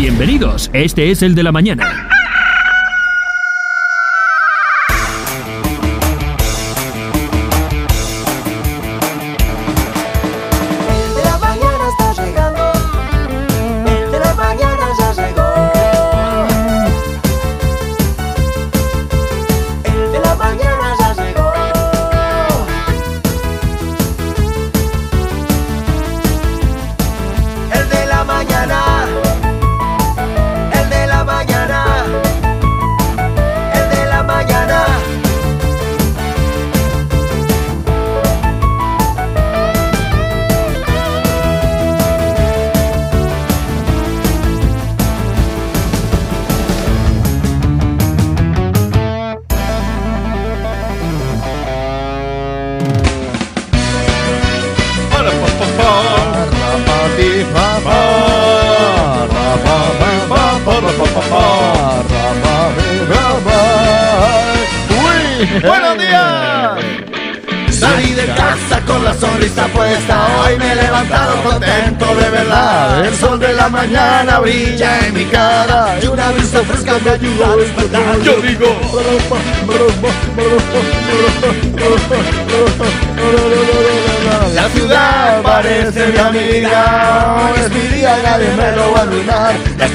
Bienvenidos, este es el de la mañana.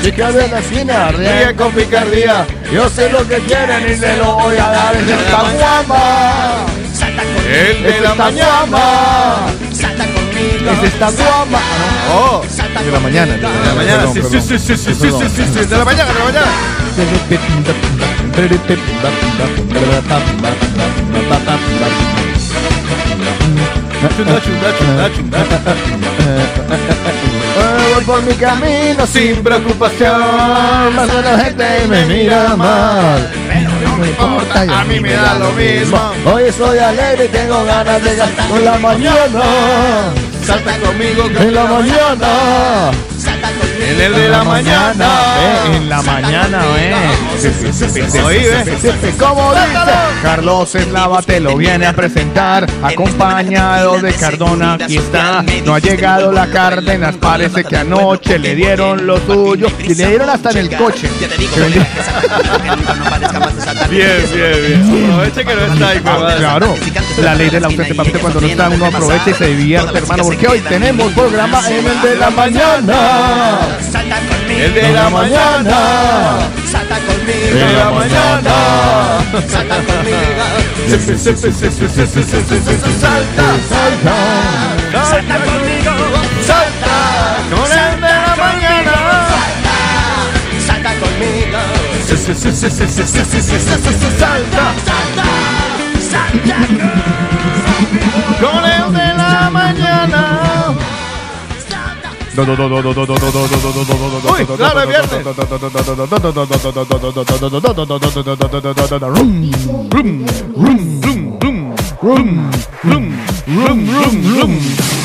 Chica de la esquina, ríe con picardía. Yo sé lo que quieren y se lo voy a dar. Es esta guama, el de la mañana. Es esta guama. Oh, de la mañana. De la mañana, sí, sí, sí, sí, sí, sí, sí, de la mañana, de la mañana. Chunda, chunda, chunda, chunda. Voy por mi camino sin preocupación. Más de la gente me mira mal. Pero no me importa, a mí me da lo mismo. Hoy estoy alegre y tengo ganas de gastar con la mañana. Salta conmigo En la mañana. En el de la mañana. Eh, en la mañana, eh. ¿Cómo dice? Carlos Eslava te lo viene a presentar, acompañado de Cardona. Aquí está. No ha llegado la Cárdenas. Parece que anoche le dieron lo suyo y le dieron hasta en el coche. Bien, bien, bien. Aproveche que no está ahí, Ah, claro, la ley del ausente, papito, cuando no está uno aprovecha y se divierte, hermano, porque hoy tenemos programa en el de la mañana salta conmigo. El de la mañana, salta conmigo. El de la mañana, salta conmigo. Salta, salta, salta conmigo. Salta, con el de la mañana. Salta, salta conmigo. Salta, salta, salta con el de la mañana es viernes.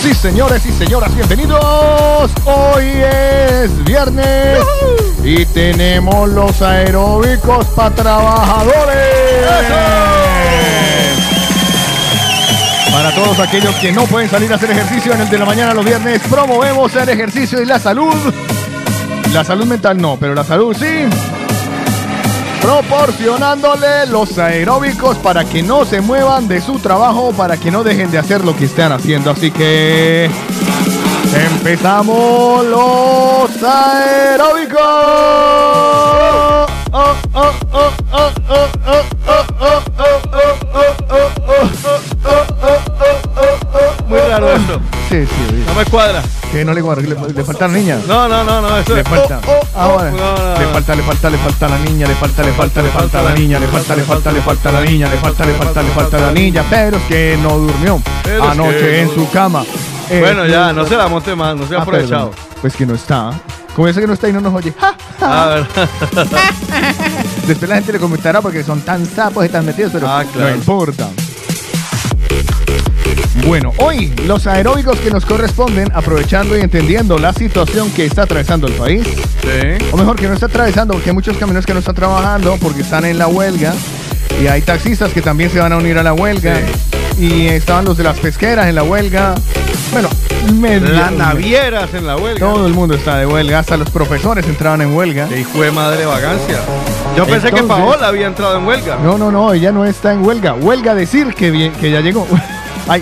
Sí, señores y señoras, bienvenidos. Hoy es viernes y tenemos los aeróbicos para trabajadores. Para todos aquellos que no pueden salir a hacer ejercicio en el de la mañana los viernes, promovemos el ejercicio y la salud. La salud mental no, pero la salud sí. Proporcionándole los aeróbicos para que no se muevan de su trabajo, para que no dejen de hacer lo que están haciendo. Así que empezamos los aeróbicos. Sí, sí, No me cuadra. que no le, guarda, le, le falta a la niña. No, no, no, no. Eso Le es- falta. Oh, oh, Ah, oh. No, no, Le no. falta, le falta, le falta la niña, le falta, le falta, le falta la niña, le falta, le falta, le falta a la niña, le falta, le falta, le falta a la niña, pero es que no durmió Pero anoche en no- su cama. Eh, Bueno, ya, no se la monte más, no se ha ah, aprovechado. Pues que no está. Como dice que no está y no nos oye. ¡Ja! A ver. Después la gente le comentará porque son tan sapos y tan metidos, pero Ah, claro. no importa. Bueno, hoy los aeróbicos que nos corresponden, aprovechando y entendiendo la situación que está atravesando el país, Sí. o mejor que no está atravesando, porque hay muchos camioneros que no están trabajando porque están en la huelga, y hay taxistas que también se van a unir a la huelga, y estaban los de las pesqueras en la huelga, Bueno. Las navieras en la huelga. Todo el mundo está de huelga, hasta los profesores entraban en huelga. Qué hijo de madre vagancia. Yo pensé que Paola había entrado en huelga. No, no, no, ella no está en huelga. Huelga decir que, bien, que ya llegó. Ay,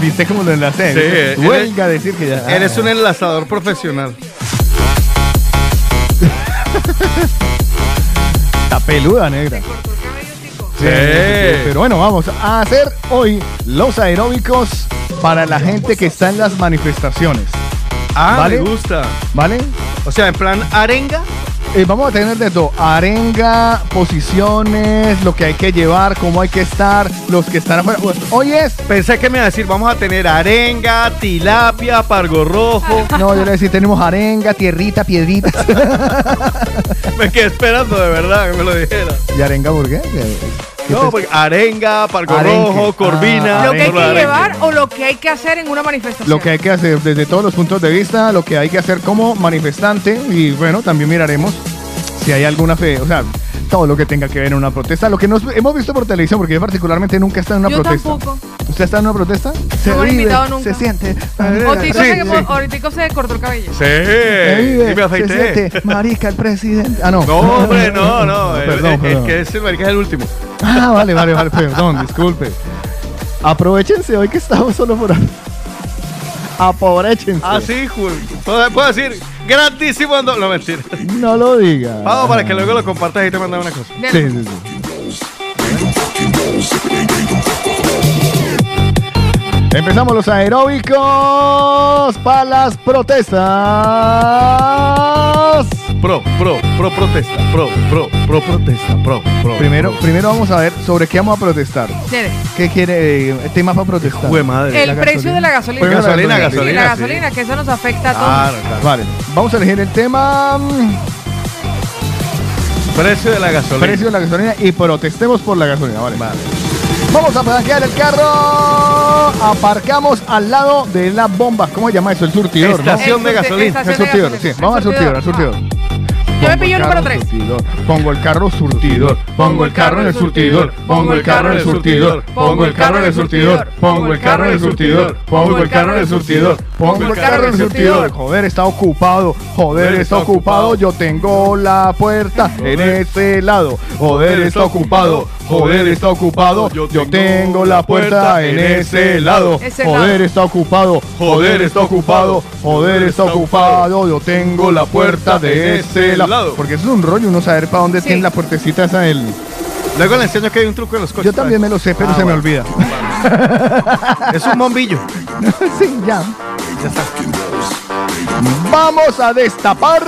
viste cómo lo enlacé. Sí, eres- huelga decir que ya. Eres un enlazador profesional. Está peluda, negra. Sí. Pero bueno, vamos a hacer hoy los aeróbicos para la gente que está en las manifestaciones. Ah, ¿Vale? me gusta. ¿Vale? O sea, en plan arenga. Eh, vamos a tener de todo, arenga, posiciones, lo que hay que llevar, cómo hay que estar, los que están afuera. Hoy es, Pensé que me iba a decir, vamos a tener arenga, tilapia, pargo rojo. no, yo le decía, tenemos arenga, tierrita, piedritas. me quedé esperando de verdad que me lo dijera. ¿Y arenga por qué? ¿Qué- qué No, porque arenga, pargo Arenque. rojo, corvina. Ah, Lo que hay que llevar o lo que hay que hacer en una manifestación. Lo que hay que hacer desde todos los puntos de vista, lo que hay que hacer como manifestante y bueno, también miraremos si hay alguna fe, o sea, todo lo que tenga que ver en una protesta, lo que nos hemos visto por televisión, porque yo particularmente nunca he estado en una Yo protesta. tampoco. ¿Usted está en una protesta? Se No me han vive, invitado nunca. se siente. Ahorita Sí, se, sí. ahorita se cortó el cabello. Sí, Se vive, y me se afeité. siente. Marica, el presidente. Ah, no. No, hombre, no, no. el, Perdón, el- el perdón. que es el marica es el último. Ah, vale, vale, vale, perdón, disculpe. Aprovechense hoy que estamos solo por. Aprovechense. Ah, sí, puedo decir, grandísimo. No, no mentira. No lo diga. Vamos para que luego lo compartas y te mandan una cosa. Sí, sí, sí. Empezamos los aeróbicos para las protestas. Pro, pro, pro protesta. Pro, pro, pro protesta. Pro, pro. Primero, pro. primero vamos a ver sobre qué vamos a protestar. Dele. ¿Qué quiere eh, tema para protestar? Jue madre. El precio gasolina. de la gasolina. La gasolina, gasolina. Sí, gasolina. la sí. gasolina, que eso nos afecta a todos. Claro, claro. Vale, vamos a elegir el tema mm, Precio de la gasolina. precio de la gasolina y protestemos por la gasolina. Vale. Vamos a parquear el carro. Aparcamos al lado de la bomba. ¿Cómo se llama eso? El surtidor, ¿no? Estación de El surti- gasolina. El de surtidor, sí. Vamos al surtidor, al surtidor. Yo me Pongo pillo el número carro 3. surtidor, Pongo el carro surtidor, pongo el carro en el surtidor, pongo el carro en el surtidor, pongo el carro en el surtidor, pongo el carro en el surtidor, pongo el carro en el surtidor, pongo el carro en el surtidor. Joder, está ocupado, joder, está ocupado, yo tengo la puerta en ese lado. Joder, está ocupado, joder, está ocupado, yo tengo la puerta en ese lado. Joder, está ocupado, joder, está ocupado, joder, está ocupado, yo tengo la puerta de ese lado. Porque eso es un rollo, uno saber para dónde Sí. tiene la puertecita esa del... Luego le enseño que hay un truco en los coches. Yo también me lo sé, pero Ah, se me olvida. Es un bombillo. sí, ya. Vamos a destapar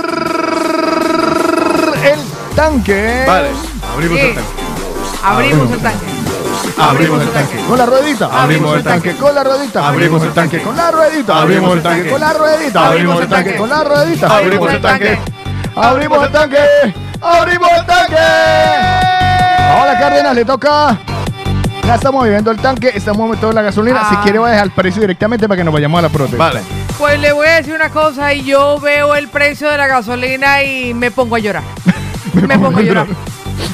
el tanque. Vale. Abrimos Sí. el tanque. Abrimos el tanque. Abrimos el tanque. Con la ruedita. Abrimos el tanque. Con la ruedita. Abrimos el tanque. Con la ruedita. Abrimos el tanque. Con la ruedita. Abrimos el tanque. Con la ruedita. Abrimos el tanque. Abrimos el tanque. Abrimos el tanque. Ahora Cárdenas le toca. Ya estamos viviendo el tanque, estamos metiendo la gasolina. Ah. Si quiere, voy a dejar el precio directamente para que nos vayamos a la protesta. Vale. Pues le voy a decir una cosa y yo veo el precio de la gasolina y me pongo a llorar. Me pongo a llorar.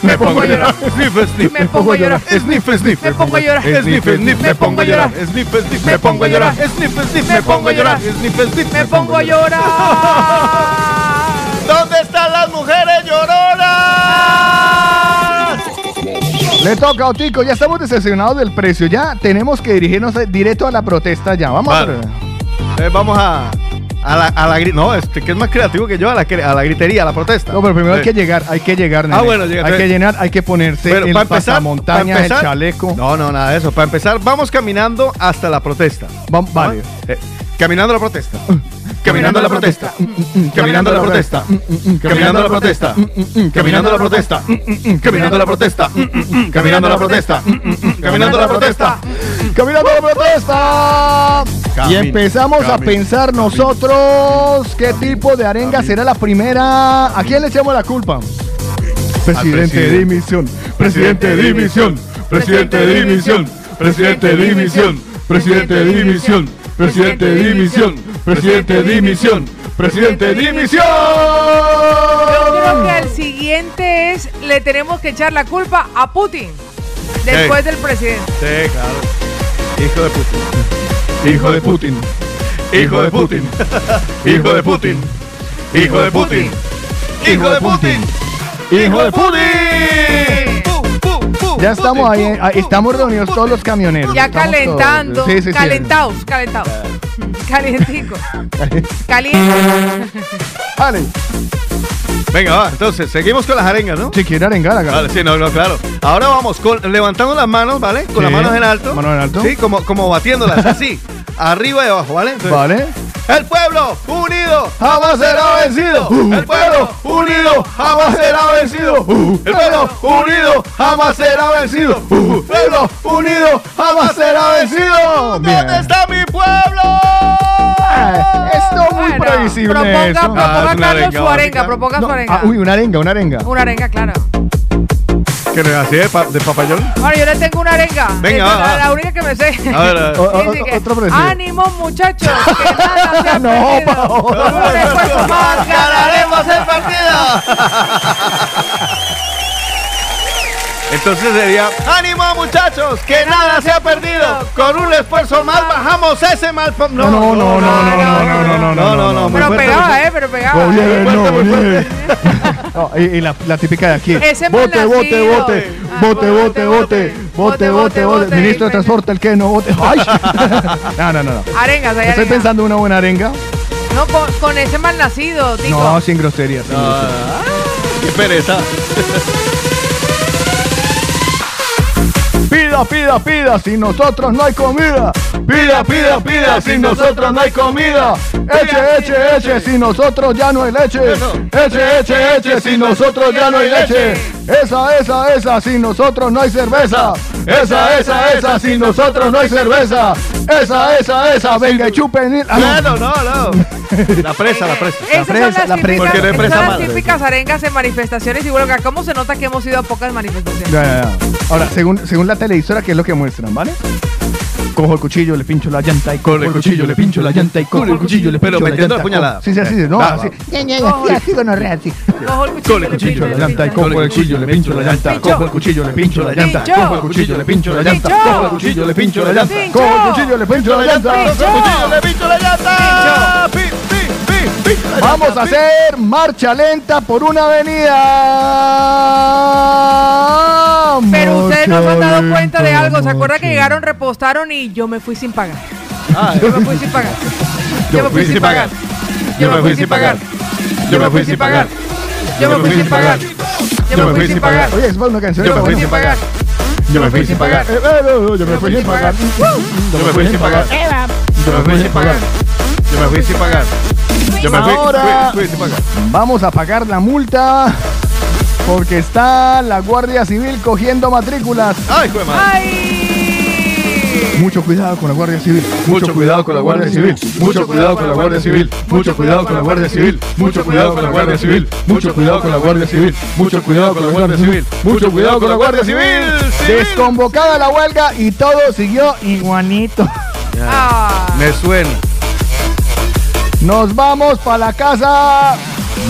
Me pongo a llorar. Sniff, sniff. Me pongo a llorar. Sniff, sniff. Me pongo a llorar. Sniff, sniff. Me pongo a llorar. Sniff, sniff. Me pongo a llorar. Sniff, sniff. Me pongo a llorar. Sniff, sniff. Me pongo a llorar. ¿Dónde están las mujeres lloronas? Le toca a Otico, ya estamos decepcionados del precio. Ya tenemos que dirigirnos directo a la protesta ya. Vamos Vale. a Eh, vamos a. A la, a la No, este que es más creativo que yo, a la, a la gritería, a la protesta. No, pero primero hay Eh, que llegar, hay que llegar. Ah, bueno, llega, Hay que llenar, hay que ponerse Pero el para empezar, pasamontaña, para empezar- el chaleco. No, no, nada de eso. Para empezar, vamos caminando hasta la protesta. Vam- vale. Eh, caminando la protesta. Caminando la protesta. Caminando la protesta. Caminando la protesta. Caminando la protesta. Caminando la protesta. Caminando la protesta. Caminando la protesta. Caminando la protesta. Y empezamos a pensar nosotros qué tipo de arenga será la primera. ¿A quién le echamos la culpa? Presidente de dimisión. Presidente de dimisión. Presidente de dimisión. Presidente de dimisión. Presidente de dimisión. Presidente de dimisión. Presidente de dimisión. Presidente de dimisión. Yo creo que el siguiente es, le tenemos que echar la culpa a Putin. Después del presidente. Sí, claro. Hijo de puta. Hijo de Putin. Hijo de Putin. Hijo de Putin. Hijo de Putin. Hijo de Putin. Hijo de Putin. Ya estamos ahí, estamos reunidos todos los camioneros. Ya Estamos calentando. todos. Sí, sí, sí. calentados, calentados. Calientico. Caliente. Vale, Venga, va. Entonces, seguimos con las arengas, ¿no? si quiere arengar, haga. Vale, sí, no, no, claro. Ahora vamos con levantando las manos, ¿vale? Con Sí. las manos en alto. Manos en alto. Sí, como, como batiéndolas así. arriba y abajo, ¿vale? Entonces, Vale. El pueblo unido Jamás será vencido. El pueblo unido jamás será vencido. El pueblo unido jamás será vencido. Uh, Pueblo unido jamás será vencido. Bien. ¿Dónde está mi pueblo? Ah, Esto muy Bueno, previsible. Proponga, eso. proponga Ah, es una Carlos arenga su arenga, proponga No, su arenga. ah, uy, una arenga, una arenga. Una arenga, claro. ¿Qué le así de, pa- de papayón? Bueno, yo le tengo una arenga. Venga, va, es va. la, la única que me sé. A ver, a ver. O- o- Dice que, otro precio. ánimo muchachos, que nada se ha No, perdido. Paola. Con un esfuerzo más ganaremos el partido. Entonces sería, ánimo muchachos, que nada se ha perdido. Con un esfuerzo más bajamos ese mal. No, no, no, no, no, no, no, no, no, no, no, no, Pero pegaba, eh, pero pegaba. Y, la, típica de aquí. Malnacido. vote, vote. Ah, Vote, vote, vote. Vote, vote, vote. Ministro de Transporte, el que no vote. Ay. No, no, no. no. Arengas, Estoy pensando en una buena arenga. No, con, con ese mal nacido, digo. No, sin groserías. sin Ah, groserías. qué pereza. Pida, pida, pida, sin nosotros no hay comida. Pida, pida, pida, sin nosotros no hay comida. Eche, eche, eche, sin nosotros ya no hay leche. Eche, eche, eche, sin nosotros ya no hay leche. Esa, esa, esa, sin nosotros no hay cerveza. Esa, esa, esa, sin nosotros no hay cerveza. Esa, esa, esa, venga chupen. Ah, no. Bueno, no, no. La presa, la presa. Esas presa, la presa. Porque no hay esas presa son las típicas arengas en manifestaciones y bueno, ¿cómo se nota que hemos ido a pocas manifestaciones? Ya, ya, ya. Ahora, según, según la televisora, ¿qué es lo que muestran, vale? Cojo el cuchillo, le pincho la llanta y cojo el cuchillo, le pincho la llanta y cojo el cuchillo, le Pero pincho la metiendo la llanta. puñalada. Sí, sí, así, no, así. sí. Cojo el cuchillo, Con el le cuchillo, pincho, la llanta y cojo el cuchillo, le pincho la llanta, cojo el cuchillo, le pincho la llanta, cojo el cuchillo, le pincho la llanta, cojo el cuchillo, le pincho la llanta, cojo el cuchillo, le pincho la llanta. Pincho. Cuchillo, le pincho la llanta. Vamos a hacer marcha lenta por una avenida. Pero ustedes no se han dado cuenta de algo. ¿Se acuerdan que llegaron, repostaron y yo me fui sin pagar? Yo me fui sin pagar. Yo me fui sin pagar. Yo me fui sin pagar. Yo me fui sin pagar. Yo me fui sin pagar. Yo me fui sin pagar. Oye, es una canción. Yo me fui sin pagar. Yo me fui sin pagar. No, yo me fui sin pagar. Yo me fui sin pagar. Yo me fui sin pagar. Yo me fui sin pagar. Yo me fui, Ahora- fui- fui sin pagar. Vamos a pagar la multa porque está la Guardia Civil cogiendo matrículas. Ay, hijo de madre. ¡Ay! Mucho cuidado con la Guardia Civil. Mucho cuidado con la Guardia Civil. Mucho cuidado con la Guardia Civil. Mucho cuidado con la Guardia Civil. Mucho cuidado con la Guardia Civil. Mucho cuidado con la Guardia Civil. Mucho cuidado con la Guardia Civil. Mucho cuidado con la Guardia Civil. Desconvocada la huelga y todo siguió iguanito. Ah. Me suena. Nos vamos para la casa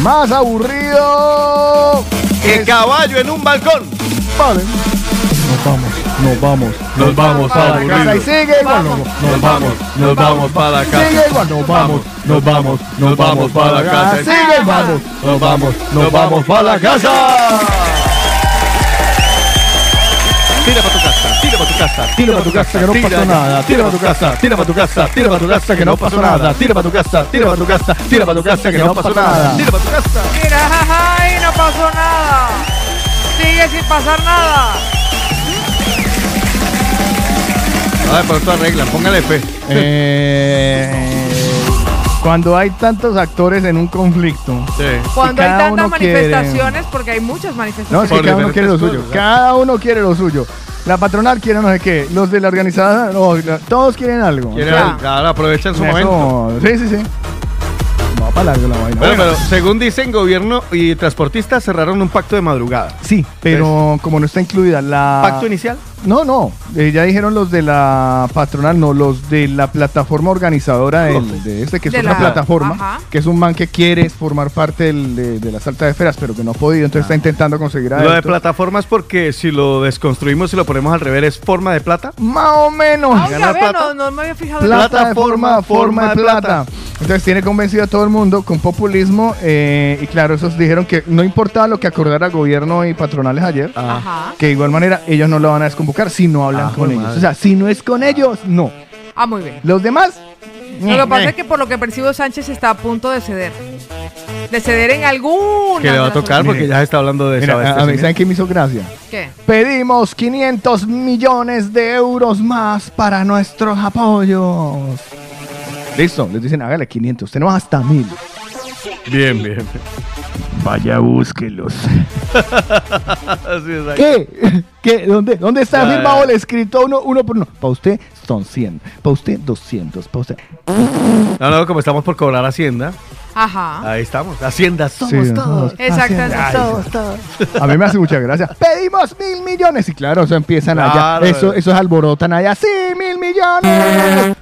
más aburrido. El caballo en un balcón. Vale. Nos vamos, nos vamos. Vamos para La casa y sigue igual. Vamos. Nos vamos, nos vamos para la casa. Sigue igual. Nos vamos, nos vamos, nos vamos para la casa. Sigue igual. Nos vamos, nos vamos para la casa. Tira para tu casa, tira para tu casa, Tira para tu casa que no pasó nada. Tira para tu casa, tira para tu casa, tira para tu casa que no pasó nada. Tira para tu casa, tira para tu casa, tira para tu casa que no pasó nada. Tira para tu casa. Mira, ay, no pasó nada. Sigue sin pasar nada. Ay, pero esto arreglan, póngale fe. Eh, cuando hay tantos actores en un conflicto. Sí. Cuando hay tantas quiere- manifestaciones, porque hay muchas No, manifestaciones. es que Por cada uno quiere lo suyo. cosas, Cada uno quiere lo suyo. La patronal quiere no sé qué. Los de la organizada, no, todos quieren algo. Quiere, Ya. claro, aprovecha en su Eso- momento. Sí, sí, sí. Largo la vaina. Bueno, Bueno, pero según dicen, gobierno y transportistas cerraron un pacto de madrugada. sí, pero como no está incluida la... ¿Pacto inicial? No, no, eh, ya dijeron los de la patronal, no, los de la plataforma organizadora del- de este, que es De otra la- plataforma, ajá. que es un man que quiere formar parte del- de, de las altas esferas, pero que no ha podido, entonces está intentando conseguir a Lo de adeptos. plataforma es porque si lo desconstruimos y lo ponemos al revés, ¿es forma de plata? Más o menos. Ah, oiga, ¿Ganar vea, plata? no, no me había fijado forma, Plataforma, forma de forma de plata. plata. Entonces tiene convencido a todo el mundo con populismo eh, y claro, esos dijeron que no importaba lo que acordara gobierno y patronales ayer, Ajá. que de igual manera ellos no lo van a desconvocar si no hablan Ah, con ellos. madre. O sea, si no es con ellos, no. Ah, muy bien. Los demás, Lo que pasa eh. es que por lo que percibo Sánchez está a punto de ceder. De ceder en alguna. Que le va a tocar porque ya se está hablando de mira, a- a, mí. ¿saben qué me hizo gracia? ¿Qué? Pedimos 500 millones de euros más para nuestros apoyos. Listo, les dicen, hágale 500, tenemos hasta 1000. Bien, bien. Vaya, búsquelos. Así es. ahí. ¿Qué? ¿Qué? ¿Dónde, ¿Dónde está Ya, firmado ya. el escrito uno, uno por uno? Para usted son 100, para usted 200, para usted... No, no, como estamos por cobrar Hacienda, Ajá. ahí estamos. Hacienda somos Sí, todos. Exactamente. Ay, A mí me hace mucha gracia. Pedimos mil millones. Y claro, eso empiezan Claro, allá. Eso, eh. eso es alborotan allá. Sí, mil millones.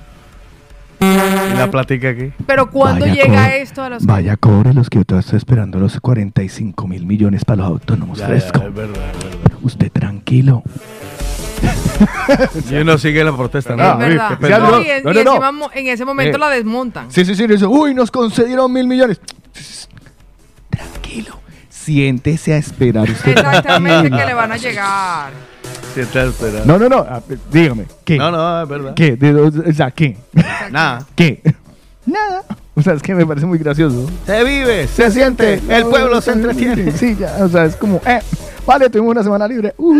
Y la platica aquí. Pero ¿cuándo Vaya, llega cobre- esto a los Vaya, cobre los que yo todavía estoy esperando los 45 mil millones para los autónomos Ya, ya, fresco. es verdad, es verdad. Usted tranquilo. Y uno sigue la protesta, ¿no? Es verdad. No, No, y, en- no, y no, no. encima mo- en ese momento Eh. la desmontan. Sí, sí, sí. dice, Uy, nos concedieron mil millones. Tranquilo. Siéntese a esperar usted. Exactamente que le van a llegar. Sí, está esperando. No, no, no. Dígame. ¿Qué? No, no, es verdad. ¿Qué? ¿De dónde- o sea, ¿qué? Nada. ¿Qué? Nada. O sea, es que me parece muy gracioso. Se vive, se, Se siente. El pueblo se entretiene. Sí, ya, o sea, es como, eh, vale, tuvimos una semana libre. uh.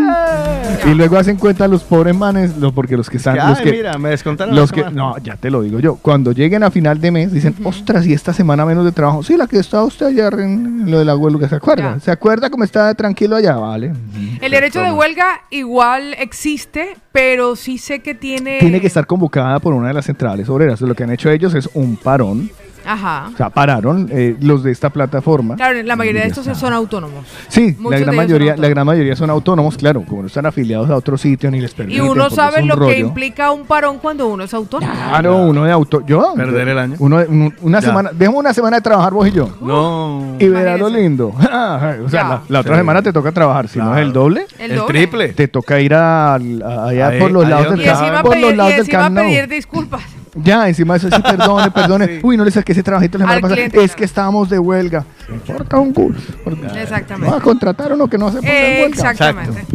Y luego hacen cuenta los pobres manes, lo- porque los que están, Ay, los que, mira, me descontaron los que, semana. no, ya te lo digo yo, cuando lleguen a final de mes dicen, ostras, y esta semana menos de trabajo. Sí, la que estaba usted ayer en lo del abuelo, que se acuerda. Ya. ¿Se acuerda cómo estaba tranquilo allá? Vale. El derecho de huelga igual existe, pero sí sé que tiene. Tiene que estar convocada por una de las centrales obreras. Lo que han hecho ellos es un parón. Ajá. O sea, pararon eh, los de esta plataforma. Claro, la mayoría de estos son autónomos. Sí, Muchos la gran, mayoría, la gran mayoría son autónomos, claro, como no están afiliados a otro sitio ni les Y permiten. uno porque sabe lo que implica un parón cuando uno es autónomo. Claro, uno de auto. Yo. Perder el año. Uno, de- un- una Ya. semana. Dejemos una semana de trabajar vos y yo. No. Y verás lo lindo. o sea, la, la otra Sí. semana te toca trabajar. Si no es el doble, El, El, doble. triple. te toca ir a, a- allá Ahí- por los lados del Y encima, por los lados y del Nou. pedir disculpas. Ya, encima de eso sí, perdone, perdone. Sí. Uy, no le saqué ese trabajito la semana pasada. Es claro. que estábamos de huelga. No importa un culo. Exactamente. No, a contratar uno que no se ponga en huelga. Exactamente.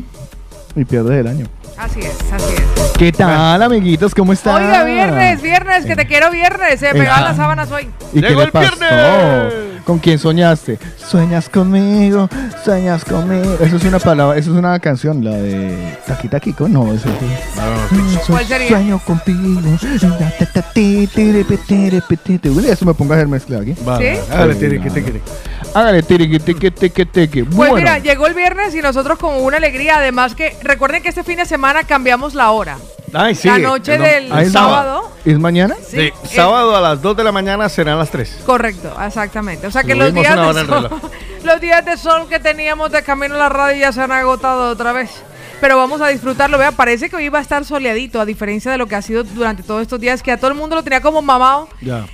Y pierdes el año. Así es, así es. ¿Qué tal, amiguitos? ¿Cómo están? Oiga, viernes, viernes, que te quiero viernes. Se pegaban Ah. las sábanas hoy. ¿Y qué Llegó le el pasó? viernes. ¿Con quién soñaste? Sueñas conmigo, sueñas conmigo. Eso es una palabra, eso es una canción, la de Taki Taquico, no, eso es. ¿Cuál sería? Sueño contigo. Eso me pongo a hacer mezcla aquí. ¿Sí? Hágale, tiri, que te quiere. Hágale, tiri, que, te, que, te, que, te, que. Pues Bueno, mira, llegó el viernes y nosotros con una alegría. Además que recuerden que este fin de semana cambiamos la hora. Ay, sí. la noche el- del sábado. ¿Es mañana? Sí, eh, sábado a las 2 de la mañana serán las 3. correcto, exactamente. O sea que los días, de sol, los días de sol que teníamos de camino a la radio ya se han agotado otra vez. Pero vamos a disfrutarlo. Vea, parece que hoy va a estar soleadito, a diferencia de lo que ha sido durante todos estos días, que a todo el mundo lo tenía como mamado. Ya.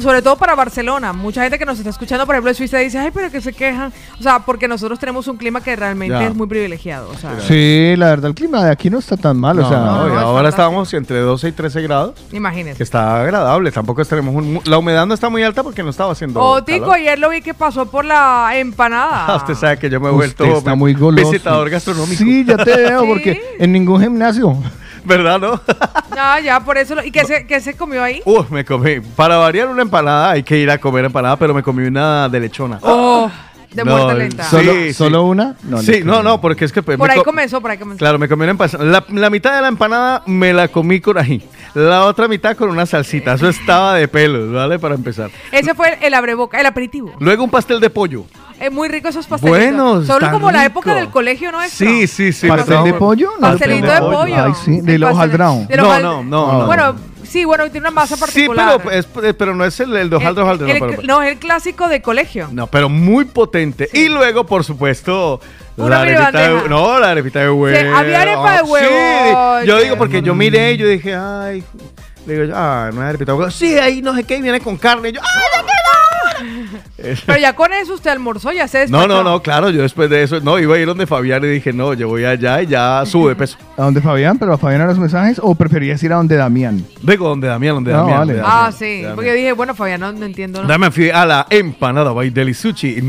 Sobre todo para Barcelona. Mucha gente que nos está escuchando, por ejemplo, de Suiza dice, ay, pero que se quejan. O sea, porque nosotros tenemos un clima que realmente Ya. es muy privilegiado. O sea, Sí, la verdad, el clima de aquí no está tan mal. o sea, no, no, ahora estábamos entre 12 y 13 grados, que imagínense. está agradable. Tampoco tenemos un... La humedad no está muy alta porque no estaba haciendo calor. ayer lo vi que pasó por la empanada. Usted sabe que yo me he usted vuelto está muy goloso. visitador gastronómico. Sí, ya te veo, Sí. porque en ningún gimnasio. ¿Verdad, no? Ya, ya, por eso. lo- ¿Y qué, se, qué se comió ahí? Uh, me comí. Para variar una empanada, hay que ir a comer empanada, pero me comí una de lechona. Oh, de No, muerte lenta. sí. ¿Solo, solo una? No, sí, no, no, porque es que... pues, Por ahí co- comenzó, por ahí comenzó. Claro, me comí una empanada. La, la mitad de la empanada me la comí con ají. La otra mitad con una salsita. Eso estaba de pelos, ¿vale? Para empezar. Ese fue el abreboca, el aperitivo. Luego un pastel de pollo. Es muy rico esos pastelitos. Buenos, Solo como la época del colegio nuestro. Sí, sí, sí. ¿Pastel de pollo? No, Pastelito de pollo. Ay, sí, de los los No, no, no, no. Bueno, Sí, bueno, tiene una masa Sí, particular. pero, es- eh, pero no es el, el de hojaldre, El- hojaldre, el- no, pero- no, es el clásico de colegio. No, pero muy potente. Y luego, por supuesto, Una la arepita de, bandeja. No, la arepita de huevo. había arepa de huevo. Sí, yo digo porque yo miré y yo dije, ay, digo, ah, no es arepita de huevo. Sí, ahí no sé qué, y viene con carne. Y yo, ¡ay! Pero ya con eso usted almorzó, ya se No, no, no, claro, yo después de eso, no, iba a ir donde Fabián y dije, no, yo voy allá y ya sube peso. ¿A dónde Fabián? ¿Pero a Fabián a los mensajes? ¿O preferías ir a donde Damián? Digo, donde Damián, donde No, Damián. vale. donde Ah, Damián, sí. donde Porque dije, bueno, Fabián, no, no entiendo. ¿no? Dame fui a la empanada by Deli Sushi. Qué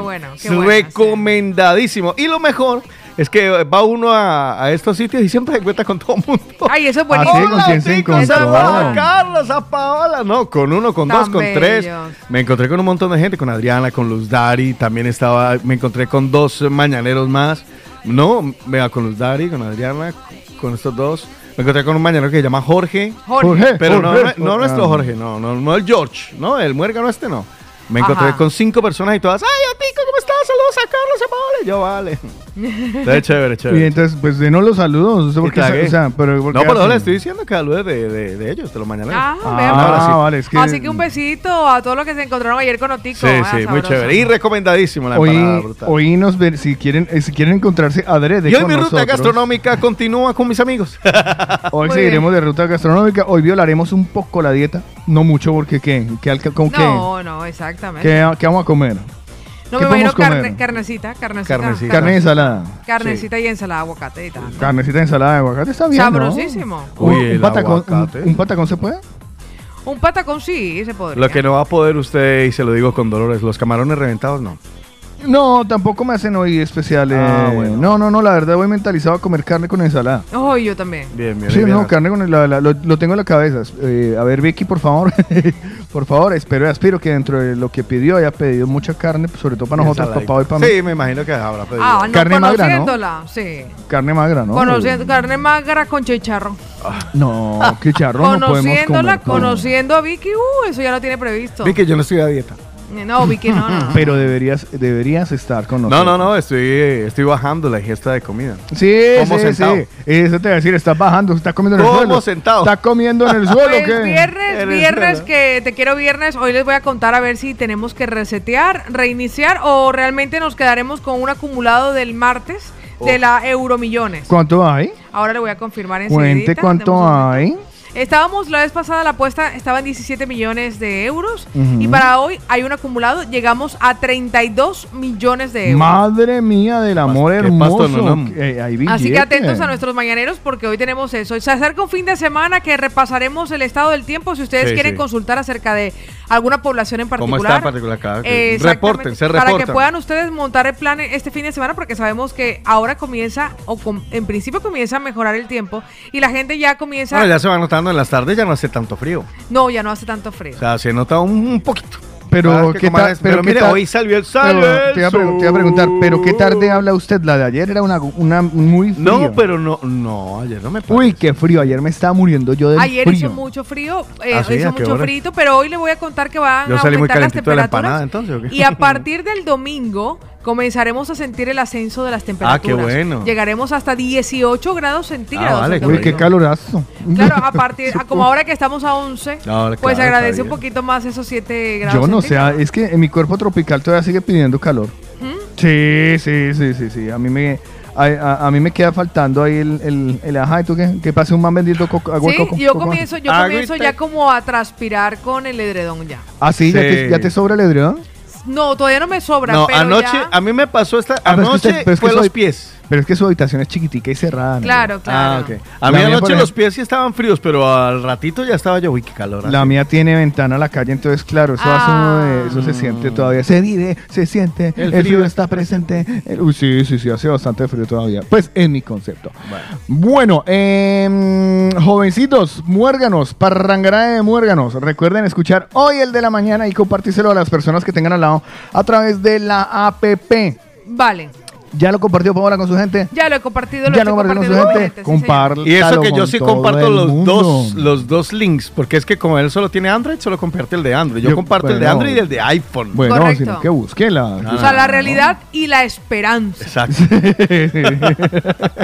bueno, qué bueno, recomendadísimo. Y lo mejor es que va uno a, a estos sitios y siempre se encuentra con todo el mundo. Ay, eso es Ah, sí, buenísimo. ¿con quién se encontró? San Carlos, a Paola. No, con uno, con Tan dos, con tres. Me encontré con un montón de gente, con Adriana, con Luz Dari. También estaba, me encontré con dos mañaneros más. No, vea, con Luz Dari, con Adriana, con estos dos. Me encontré con un mañanero que se llama Jorge. Jorge. Pero no, Jorge. no, no nuestro Ah. Jorge, no, no, no el George, no, el muérgano este no. Me encontré Ajá. con cinco personas y todas, ay, Otico, ¿cómo estás? Saludos a Carlos, a Paola. Y Yo, vale. Está chévere, Y chévere. entonces, pues denos los saludos. ¿Usted por Y qué cagué. o sea, pero, ¿por no, pero le estoy diciendo que saludes de, de, de ellos, de los mañaneros. Ah, Ah, sí. vale, es que... Así que un besito a todos los que se encontraron ayer con Otico. sí, Ah, sí, muy chévere. Y recomendadísimo la empanada Hoy, brutal. hoy nos ven, si quieren, eh, si quieren encontrarse adrede y hoy con mi ruta nosotros, gastronómica continúa con mis amigos. Hoy Muy seguiremos de ruta gastronómica. Hoy violaremos un poco la dieta. No mucho, porque ¿qué? ¿Qué, con qué? No, no, exactamente. ¿Qué, qué vamos a comer? no qué me imagino carne, carnecita, carnecita. Carnecita. Carne y ensalada. Carnecita y ensalada de aguacate y tal. Carnecita de ensalada de aguacate está bien, ¿no? Sabrosísimo. Un, Uy, un el patacón, un, aguacate. un patacón se puede? Un patacón sí, se podría. Lo que no va a poder usted, y se lo digo con dolores, los camarones reventados no. No, tampoco me hacen hoy especiales. Ah, bueno. No, no, no, la verdad voy mentalizado a comer carne con ensalada. Oh, yo también. Bien, bien. Sí, bien. no, carne con la, la- lo, lo tengo en la cabeza. Eh, a ver, Vicky, por favor. por favor, espero y aspiro que dentro de lo que pidió haya pedido mucha carne, sobre todo para nosotros, papá hoy para mí. Sí, me imagino que habrá pedido. Ah, no, Carne magra, ¿no? conociéndola, sí. Carne magra, ¿no? Conociendo, carne magra con chicharrón. No, qué charrón, no podemos Conociéndola, comer. conociendo a Vicky, uh, eso ya lo tiene previsto. Vi que yo no estoy a dieta. No, Vicky, no, no. no. Pero deberías, deberías estar con No, nosotros. no, no, estoy, estoy bajando la ingesta de comida. Sí, Como sí, sentado. sí. Eso te voy a decir, estás bajando, estás comiendo en el Como suelo. sentado. Estás comiendo en el suelo, Pues ¿qué? viernes, viernes que te quiero viernes, hoy les voy a contar a ver si tenemos que resetear, reiniciar o realmente nos quedaremos con un acumulado del martes de la Euromillones. ¿Cuánto hay? Ahora le voy a confirmar en Cuente cuánto hay. Estábamos la vez pasada, la apuesta estaba en 17 millones de euros y para hoy hay un acumulado, llegamos a 32 millones de euros. Madre mía del amor hermoso. pasto, no, no. Eh, Así que atentos a nuestros mañaneros porque hoy tenemos eso. Se acerca un fin de semana que repasaremos el estado del tiempo. Si ustedes Sí, quieren sí. consultar acerca de alguna población en ¿Cómo particular. está en particular cada eh, Reporten, se Para que reportan. puedan ustedes montar el plan este fin de semana porque sabemos que ahora comienza, o com- en principio comienza a mejorar el tiempo y la gente ya comienza... Bueno, ya se va en las tardes, ya no hace tanto frío. No, ya no hace tanto frío. O sea, se nota un, un poquito. Pero, ¿qué tal? Pero, pero hoy salió el sol. te, iba a pre- te iba a preguntar, ¿pero qué tarde habla usted? La de ayer era una, una muy frío. No, pero no, no, ayer no me parece. Uy, qué frío. Ayer me estaba muriendo yo del Ayer frío. hizo mucho frío, eh, ¿Ah, sí? hizo ¿A qué mucho frío, pero hoy le voy a contar que van Yo a salí muy aumentar las calentito de la temperaturas. empanada, entonces, ¿o qué? Y a partir del domingo comenzaremos a sentir el ascenso de las temperaturas. Ah, qué bueno. Llegaremos hasta 18 grados centígrados. Ah, vale, qué Uy, domingo. qué calorazo. Claro, a partir, a como ahora que estamos a 11, Ahora, pues claro, agradece un poquito más esos 7 grados Yo no sé, es que en mi cuerpo tropical todavía sigue pidiendo calor. ¿Mm? Sí, sí, sí, sí, sí. A mí me, a, a- a mí me queda faltando ahí el, el, el ajá. ¿Y tú qué? Que pase un man vendiendo coco, agua Sí, coco. yo coco. comienzo, yo Agüita. comienzo ya como a transpirar con el edredón ya. Ah, sí, ¿Ya, Sí. te, ya te sobra el edredón. No, todavía no me sobra, No, pero anoche, ya- a mí me pasó esta. Ah, pero es que anoche usted- pero es que fue los soy- pies. Pero es que su habitación es chiquitica y cerrada. ¿no? Claro, claro. Ah, ok. A mí La anoche los pies sí estaban fríos, pero al ratito ya estaba yo. Uy, qué calor. La mía tiene ventana a la calle, entonces claro, eso hace uno de, eso se siente todavía. Se vive, se siente, el, El frío, frío está presente. El- uy, sí, sí, sí, hace bastante frío todavía. Pues en mi concepto. Bueno, em, jovencitos, muérganos, parrangará de muérganos. Recuerden escuchar hoy el de la mañana y compartírselo a las personas que tengan al lado a través de la APP. Vale, ¿Ya lo compartió Paola con su gente? ya lo he compartido, lo ya lo compartió con su gente. Compártalo Y eso que yo sí comparto los dos, los dos links, porque es que como él solo tiene Android, solo comparte el de Android. Yo, Yo- comparto el de. Android y el de iPhone. Bueno, Correcto. sino que búsquela. O sea, la realidad y la esperanza. Exacto.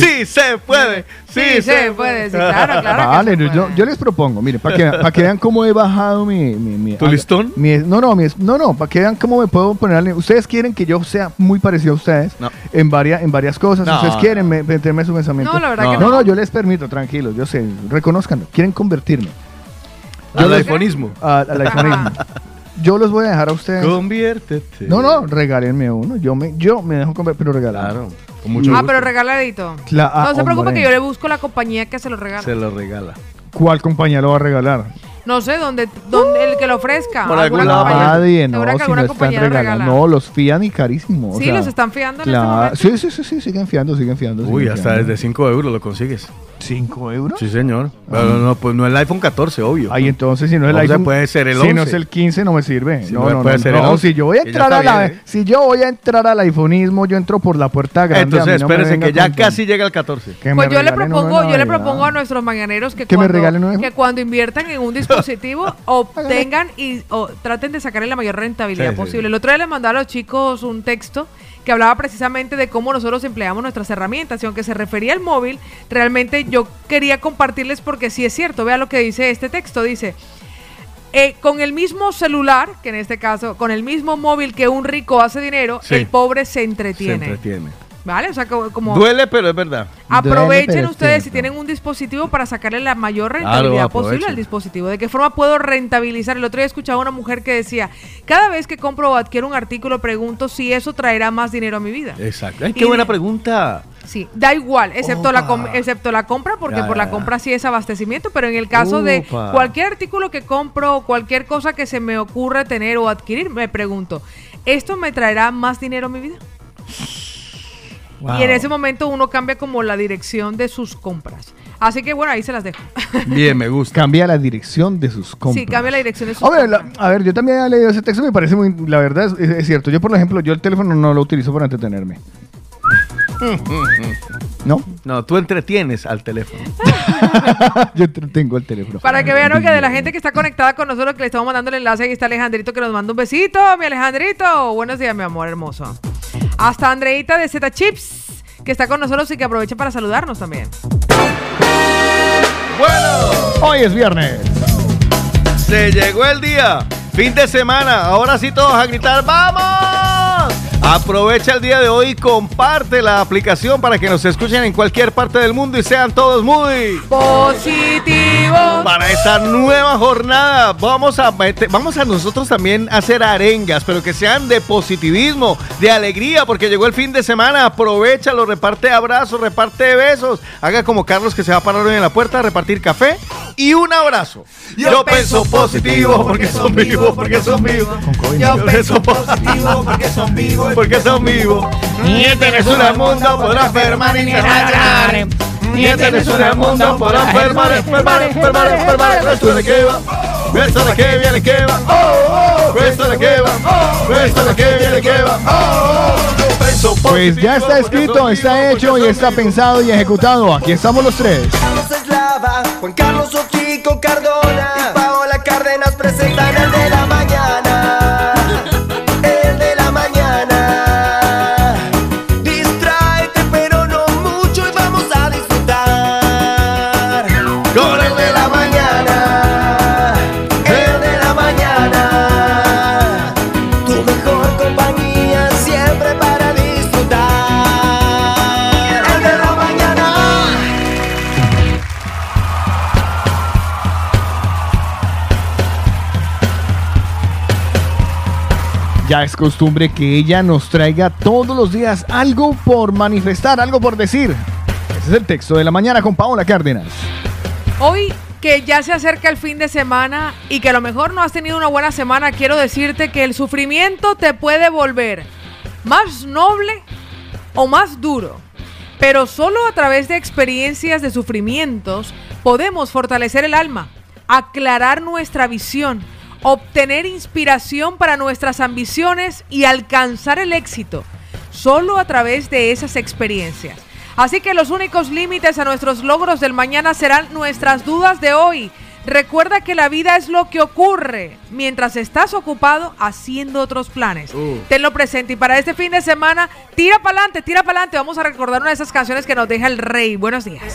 Sí se puede. Sí, Sí, se puede, sí, claro, claro. que Vale, se yo, puede. yo les propongo, mire, para que, para que vean cómo he bajado mi... mi, mi- ¿Tu listón? mi- no, no, mi- no, no, para que vean cómo me puedo poner... Ustedes quieren que yo sea muy parecido a ustedes No. en, varias, en varias cosas. No. Ustedes quieren me- meterme su pensamiento. No, la verdad No. que No, no. no, yo les permito, tranquilos, yo sé, reconozcanlo. Quieren convertirme Al les- iPhoneismo. a- al iPhoneismo. Yo los voy a dejar a ustedes. Conviértete. No, no, regálenme uno. Yo me, yo me dejo convertir, pero regalar. Claro. Con mucho Ah, gusto. pero regaladito. Ah, no se preocupe hombre. que yo le busco la compañía que se lo regala. Se lo regala. ¿Cuál compañía lo va a regalar? No sé, dónde, dónde el que lo ofrezca. Por alguna algún lado, compañía. Nadie, no, si alguna no están regalando. regala. No, los fían y carísimo. o Sí, sea, los están fiando en claro. este momento. Sí, sí, sí, sí, siguen fiando, siguen fiando. Uy, siguen hasta fiando. desde 5 euros lo consigues. ¿Cinco euros? Sí, señor. Pero no, pues no el iPhone 14, obvio. Ahí entonces, si no es el O sea, iPhone. puede ser el Si no 11. es el 15, no me sirve. Si no, no, no, puede no, ser el no, 11, si yo voy a entrar a la. bien, ¿eh? Si yo voy a entrar al iPhoneismo, yo entro por la puerta grande. Entonces, no me espérese venga que ya con- casi llega el 14. que me Pues yo le propongo, yo le propongo a nuestros mañaneros que ¿Que me cuando, que cuando inviertan en un dispositivo obtengan y o, traten de sacarle la mayor rentabilidad Sí, posible. sí. El otro día le mandaba a los chicos un texto que hablaba precisamente de cómo nosotros empleamos nuestras herramientas y aunque se refería al móvil, realmente yo quería compartirles porque sí es cierto, vea lo que dice este texto, dice, eh, con el mismo celular, que en este caso, con el mismo móvil que un rico hace dinero, Sí. el pobre se Se entretiene. ¿Vale? O sea, como, como Duele, pero es verdad. aprovechen Duele, ustedes si tienen un dispositivo para sacarle la mayor Claro, rentabilidad posible al dispositivo. ¿De qué forma puedo rentabilizar? El otro día escuchaba a una mujer que decía, cada vez que compro o adquiero un artículo, pregunto si eso traerá más dinero a mi vida. Exacto. Ay, Y qué buena de- pregunta. Sí, da igual, excepto, la, excepto la compra, porque Ya, por ya, la ya. compra sí es abastecimiento, pero en el caso de cualquier artículo que compro o cualquier cosa que se me ocurra tener o adquirir, me pregunto, ¿esto me traerá más dinero a mi vida? Y en ese momento uno cambia como la dirección de sus compras. Así que bueno, ahí se las dejo. Bien, me gusta. Cambia la dirección de sus compras. Sí, cambia la dirección de sus Hombre, la- compras. a ver, yo también he leído ese texto, me parece muy, la verdad es, es cierto. Yo, por ejemplo, yo el teléfono no lo utilizo para entretenerme. ¿No? No, tú entretienes al teléfono. yo entretengo el teléfono. Para que vean ¿no? que de la gente que está conectada con nosotros, que le estamos mandando el enlace, ahí está Alejandrito que nos manda un besito. Mi Alejandrito. Buenos días, mi amor hermoso. Hasta Andreita de Z Chips, que está con nosotros y que aprovecha para saludarnos también. Bueno, Hoy es viernes. se llegó el día. Fin de semana. Ahora sí todos a gritar, ¡vamos! Aprovecha el día de hoy y comparte la aplicación para que nos escuchen en cualquier parte del mundo y sean todos muy... Positivo. Para esta nueva jornada vamos a meter- vamos a nosotros también a hacer arengas, pero que sean de positivismo, de alegría, porque llegó el fin de semana. Aprovechalo, reparte abrazos, reparte besos. Haga como Carlos que se va a parar hoy en la puerta a repartir café y un abrazo. Yo, pienso positivo porque son vivos, porque son vivos. Yo pienso positivo porque son vivos, porque son vivos. Ni tenés un mundo podrá enfermar ni tenés un mundo va, esto de qué viene qué va, oh, oh, esto de qué va, esto de qué viene qué va, oh, oh. Yo pienso Pues ya está escrito, está hecho y está pensado y ejecutado. Aquí estamos los tres. Carlos Eslava, Juan Carlos Ochico Cardona Ya es costumbre que ella nos traiga todos los días algo por manifestar, algo por decir. Ese es el texto de la mañana con Paola Cárdenas. Hoy que ya se acerca el fin de semana y que a lo mejor no has tenido una buena semana, quiero decirte que el sufrimiento te puede volver más noble o más duro. Pero solo a través de experiencias de sufrimientos podemos fortalecer el alma, aclarar nuestra visión, obtener inspiración para nuestras ambiciones y alcanzar el éxito. Solo a través de esas experiencias. Así que los únicos límites a nuestros logros del mañana serán nuestras dudas de hoy. Recuerda que la vida es lo que ocurre mientras estás ocupado haciendo otros planes. Uh. Tenlo presente. Y para este fin de semana, tira para adelante, tira para adelante. Vamos a recordar una de esas canciones que nos deja el rey. Buenos días.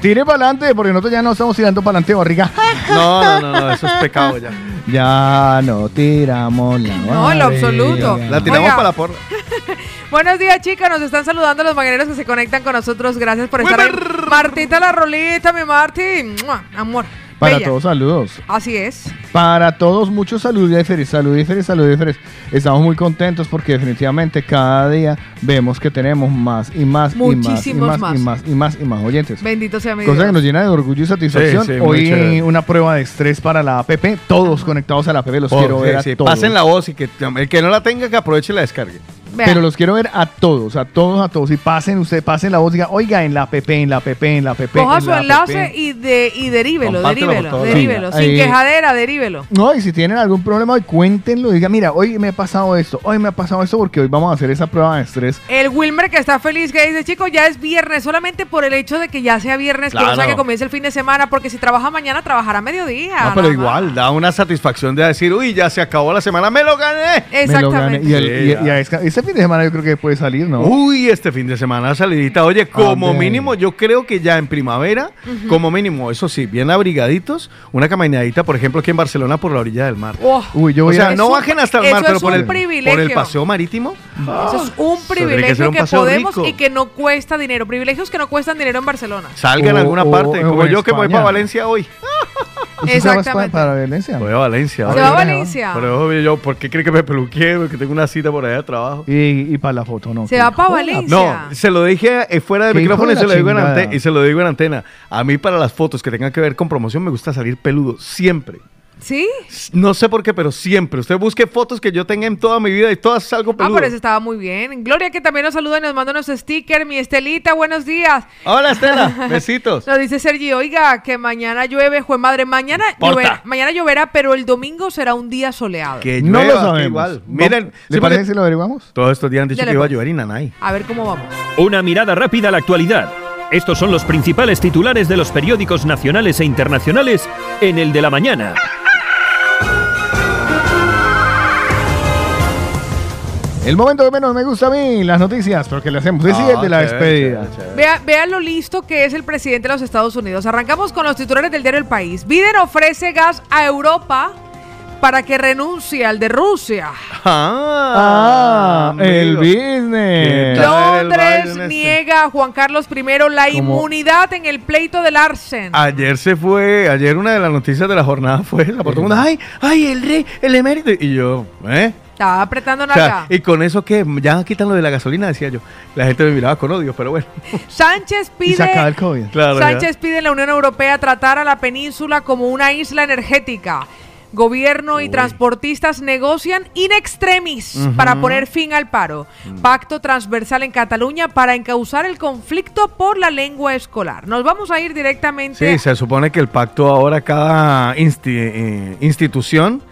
Tire para adelante, porque nosotros ya no estamos tirando para adelante barriga. No, no, no, no, eso es pecado ya. Ya no tiramos la No, en lo absoluto. La tiramos Oiga. para la porra. Buenos días, chicas. Nos están saludando los mañaneros que se conectan con nosotros. Gracias por estar ahí. Martita la rolita, mi Marti. Amor. Para Bella. todos, saludos. Así es. Para todos, muchos saludíferes, saludíferes, saludíferes. Estamos muy contentos porque definitivamente cada día vemos que tenemos más y más y más y Muchísimos más, más. y más y más y más oyentes. Bendito sea mi Cosa que nos llena de orgullo y satisfacción. Sí, sí, muy Hoy una prueba de estrés para la app. Todos conectados a la app. Los quiero ver sí, a sí, todos. Pasen la voz y que el que no la tenga que aproveche y la descargue. Vean. Pero los quiero ver a todos, a todos, a todos. Y pasen, ustedes pasen la voz, digan, oiga, en la app, en la app, en la app. Coja en su la enlace app". y, de, y derívelo, Compártelo derívelo, derívelo. Sin quejadera, derívelo. No, y si tienen algún problema hoy, cuéntenlo. Digan, mira, hoy me ha pasado esto, hoy me ha pasado esto, porque hoy vamos a hacer esa prueba de estrés. El Wilmer que está feliz, que dice, chicos, ya es viernes, solamente por el hecho de que ya sea viernes, que no sea Claro. que comience el fin de semana, porque si trabaja mañana, trabajará a mediodía. No, pero igual, más. da una satisfacción de decir, uy, ya se acabó la semana, me lo gané. Me lo gané. Exactamente. Y, el- Sí, y- ya. y a esa, esa este fin de semana yo creo que puede salir, ¿no? Uy, este fin de semana salidita. Oye, como mínimo, yo creo que ya en primavera, como mínimo, eso sí, bien abrigaditos, una caminadita, por ejemplo, aquí en Barcelona por la orilla del mar. Oh, Uy, yo O voy sea, a... no un bajen hasta el mar, pero por el, por el privilegio. paseo marítimo. Eso es un que privilegio un que, podemos rico. y que no cuesta dinero. Privilegios que no cuestan dinero en Barcelona. Salgan a O- alguna o- parte, o como yo que voy para Valencia hoy. ¿Usted se va Exactamente. para Valencia? Voy a Valencia. Se va a Valencia. Por eso yo, ¿por qué cree que me peluqué? Porque tengo una cita por allá de trabajo. Y, y para la foto, ¿no? Se ¿Qué va pa' hijo de la- Valencia. No, se lo dije eh, fuera Qué hijo micrófono y de se, la lo digo en chingada. ante- y se lo digo en antena. A mí para las fotos que tengan que ver con promoción me gusta salir peludo, siempre. ¿Sí? No sé por qué, pero siempre. Usted busque fotos que yo tenga en toda mi vida y todas salgo Ah, peludo. pero eso estaba muy bien. Gloria que también nos saluda y nos manda unos stickers. Mi Estelita, buenos días. Hola Estela, besitos. Nos dice Sergi, oiga, que mañana llueve, jue madre, mañana lloverá, mañana lloverá, pero el domingo será un día soleado. Que No lo sabemos. igual. Miren, ¿Le sí, parece si lo averiguamos? todos estos días han dicho Dele, que iba a llover y nanay. A ver cómo vamos. Una mirada rápida a la actualidad. Estos son los principales titulares de los periódicos nacionales e internacionales en el de la mañana. El momento que menos me gusta a mí, las noticias, porque le hacemos. El de la Ah, chévere, despedida. chévere, chévere. Vea, vea lo listo que es el presidente de los Estados Unidos. Arrancamos con los titulares del diario El País. Biden ofrece gas a Europa para que renuncie al de Rusia. Ah, el amigo. business. El Londres este? niega a Juan Carlos I la inmunidad en el pleito del Arsen. Ayer se fue, ayer una de las noticias de la jornada fue esa, por todo el mundo, ay, ay, el rey, el emérito. Y yo, ¿eh? Estaba apretando O sea, nalga. y con eso que ya quitan lo de la gasolina, decía yo. La gente me miraba con odio, pero bueno. Sánchez Y se acaba pide el COVID. Claro. Sánchez pide en la Unión Europea tratar a la península como una isla energética. Gobierno y transportistas negocian in extremis para poner fin al paro. Mm. Pacto transversal en Cataluña para encauzar el conflicto por la lengua escolar. Nos vamos a ir directamente. Sí, se supone que el pacto ahora cada insti- eh, institución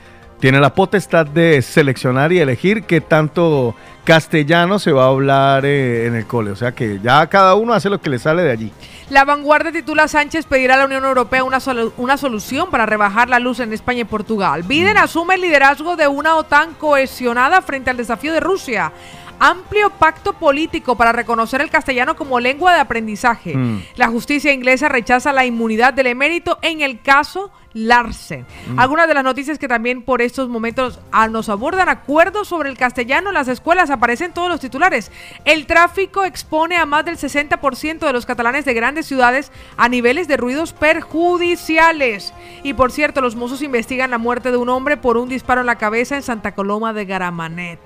tiene la potestad de seleccionar y elegir qué tanto castellano se va a hablar eh, en el cole. O sea que ya cada uno hace lo que le sale de allí. La vanguardia titula Sánchez pedirá a la Unión Europea una, solu- una solución para rebajar la luz en España y Portugal. Mm. Biden asume el liderazgo de una OTAN cohesionada frente al desafío de Rusia. Amplio pacto político para reconocer el castellano como lengua de aprendizaje. Mm. La justicia inglesa rechaza la inmunidad del emérito en el caso Larsen. Mm. Algunas de las noticias que también por estos momentos ah, nos abordan acuerdos sobre el castellano en las escuelas aparecen todos los titulares. El tráfico expone a más del 60% de los catalanes de grandes ciudades a niveles de ruidos perjudiciales. Y por cierto, los mozos investigan la muerte de un hombre por un disparo en la cabeza en Santa Coloma de Garamanet.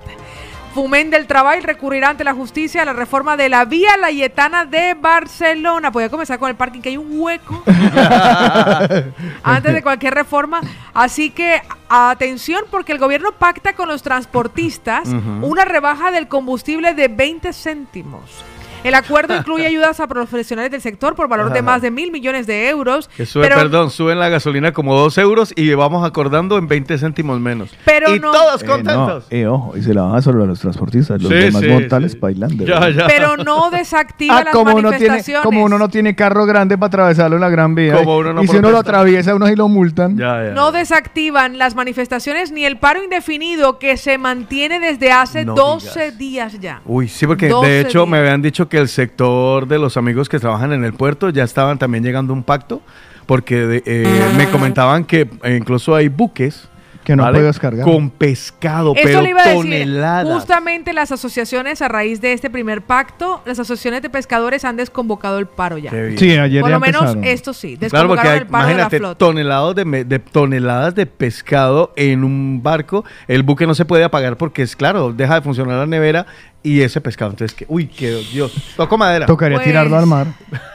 Fumen del Trabajo recurrirá ante la justicia a la reforma de la vía Layetana de Barcelona. Voy a comenzar con el parking, que hay un hueco antes de cualquier reforma. Así que atención, porque el gobierno pacta con los transportistas una rebaja del combustible de 20 céntimos. El acuerdo incluye ayudas a profesionales del sector por valor de más de mil millones de euros. Que sube, pero- perdón, suben la gasolina como 2 euros y vamos acordando en 20 céntimos menos. Pero y no- todos Eh, no, contentos. eh, ojo, y se la baja solo a los transportistas. Los Sí, demás sí, mortales sí. bailan. de Ya, verdad. ya. pero no desactiva Ah, las como uno, tiene, manifestaciones. como uno no tiene carro grande para atravesarlo en la Gran Vía. Como uno no y si uno lo atraviesa, uno sí lo multan. Ya, ya. No desactivan las manifestaciones ni el paro indefinido que se mantiene desde hace No 12 digas. días ya. Uy, sí, porque 12 de hecho me habían dicho que el sector de los amigos que trabajan en el puerto ya estaban también llegando a un pacto, porque de- eh, me comentaban que incluso hay buques Que no puedes cargar. con pescado, Eso pero le iba a decir. toneladas. Justamente las asociaciones, a raíz de este primer pacto, las asociaciones de pescadores han desconvocado el paro ya. Sí, ayer Por ya lo menos esto sí, Claro, porque desconvocaron hay, el paro de la imagínate, flota. toneladas de, toneladas de pescado en un barco. El buque no se puede apagar porque es claro, deja de funcionar la nevera y ese pescado. Entonces, que, uy, qué Dios. Toco madera. Tocaría Pues- tirarlo al mar.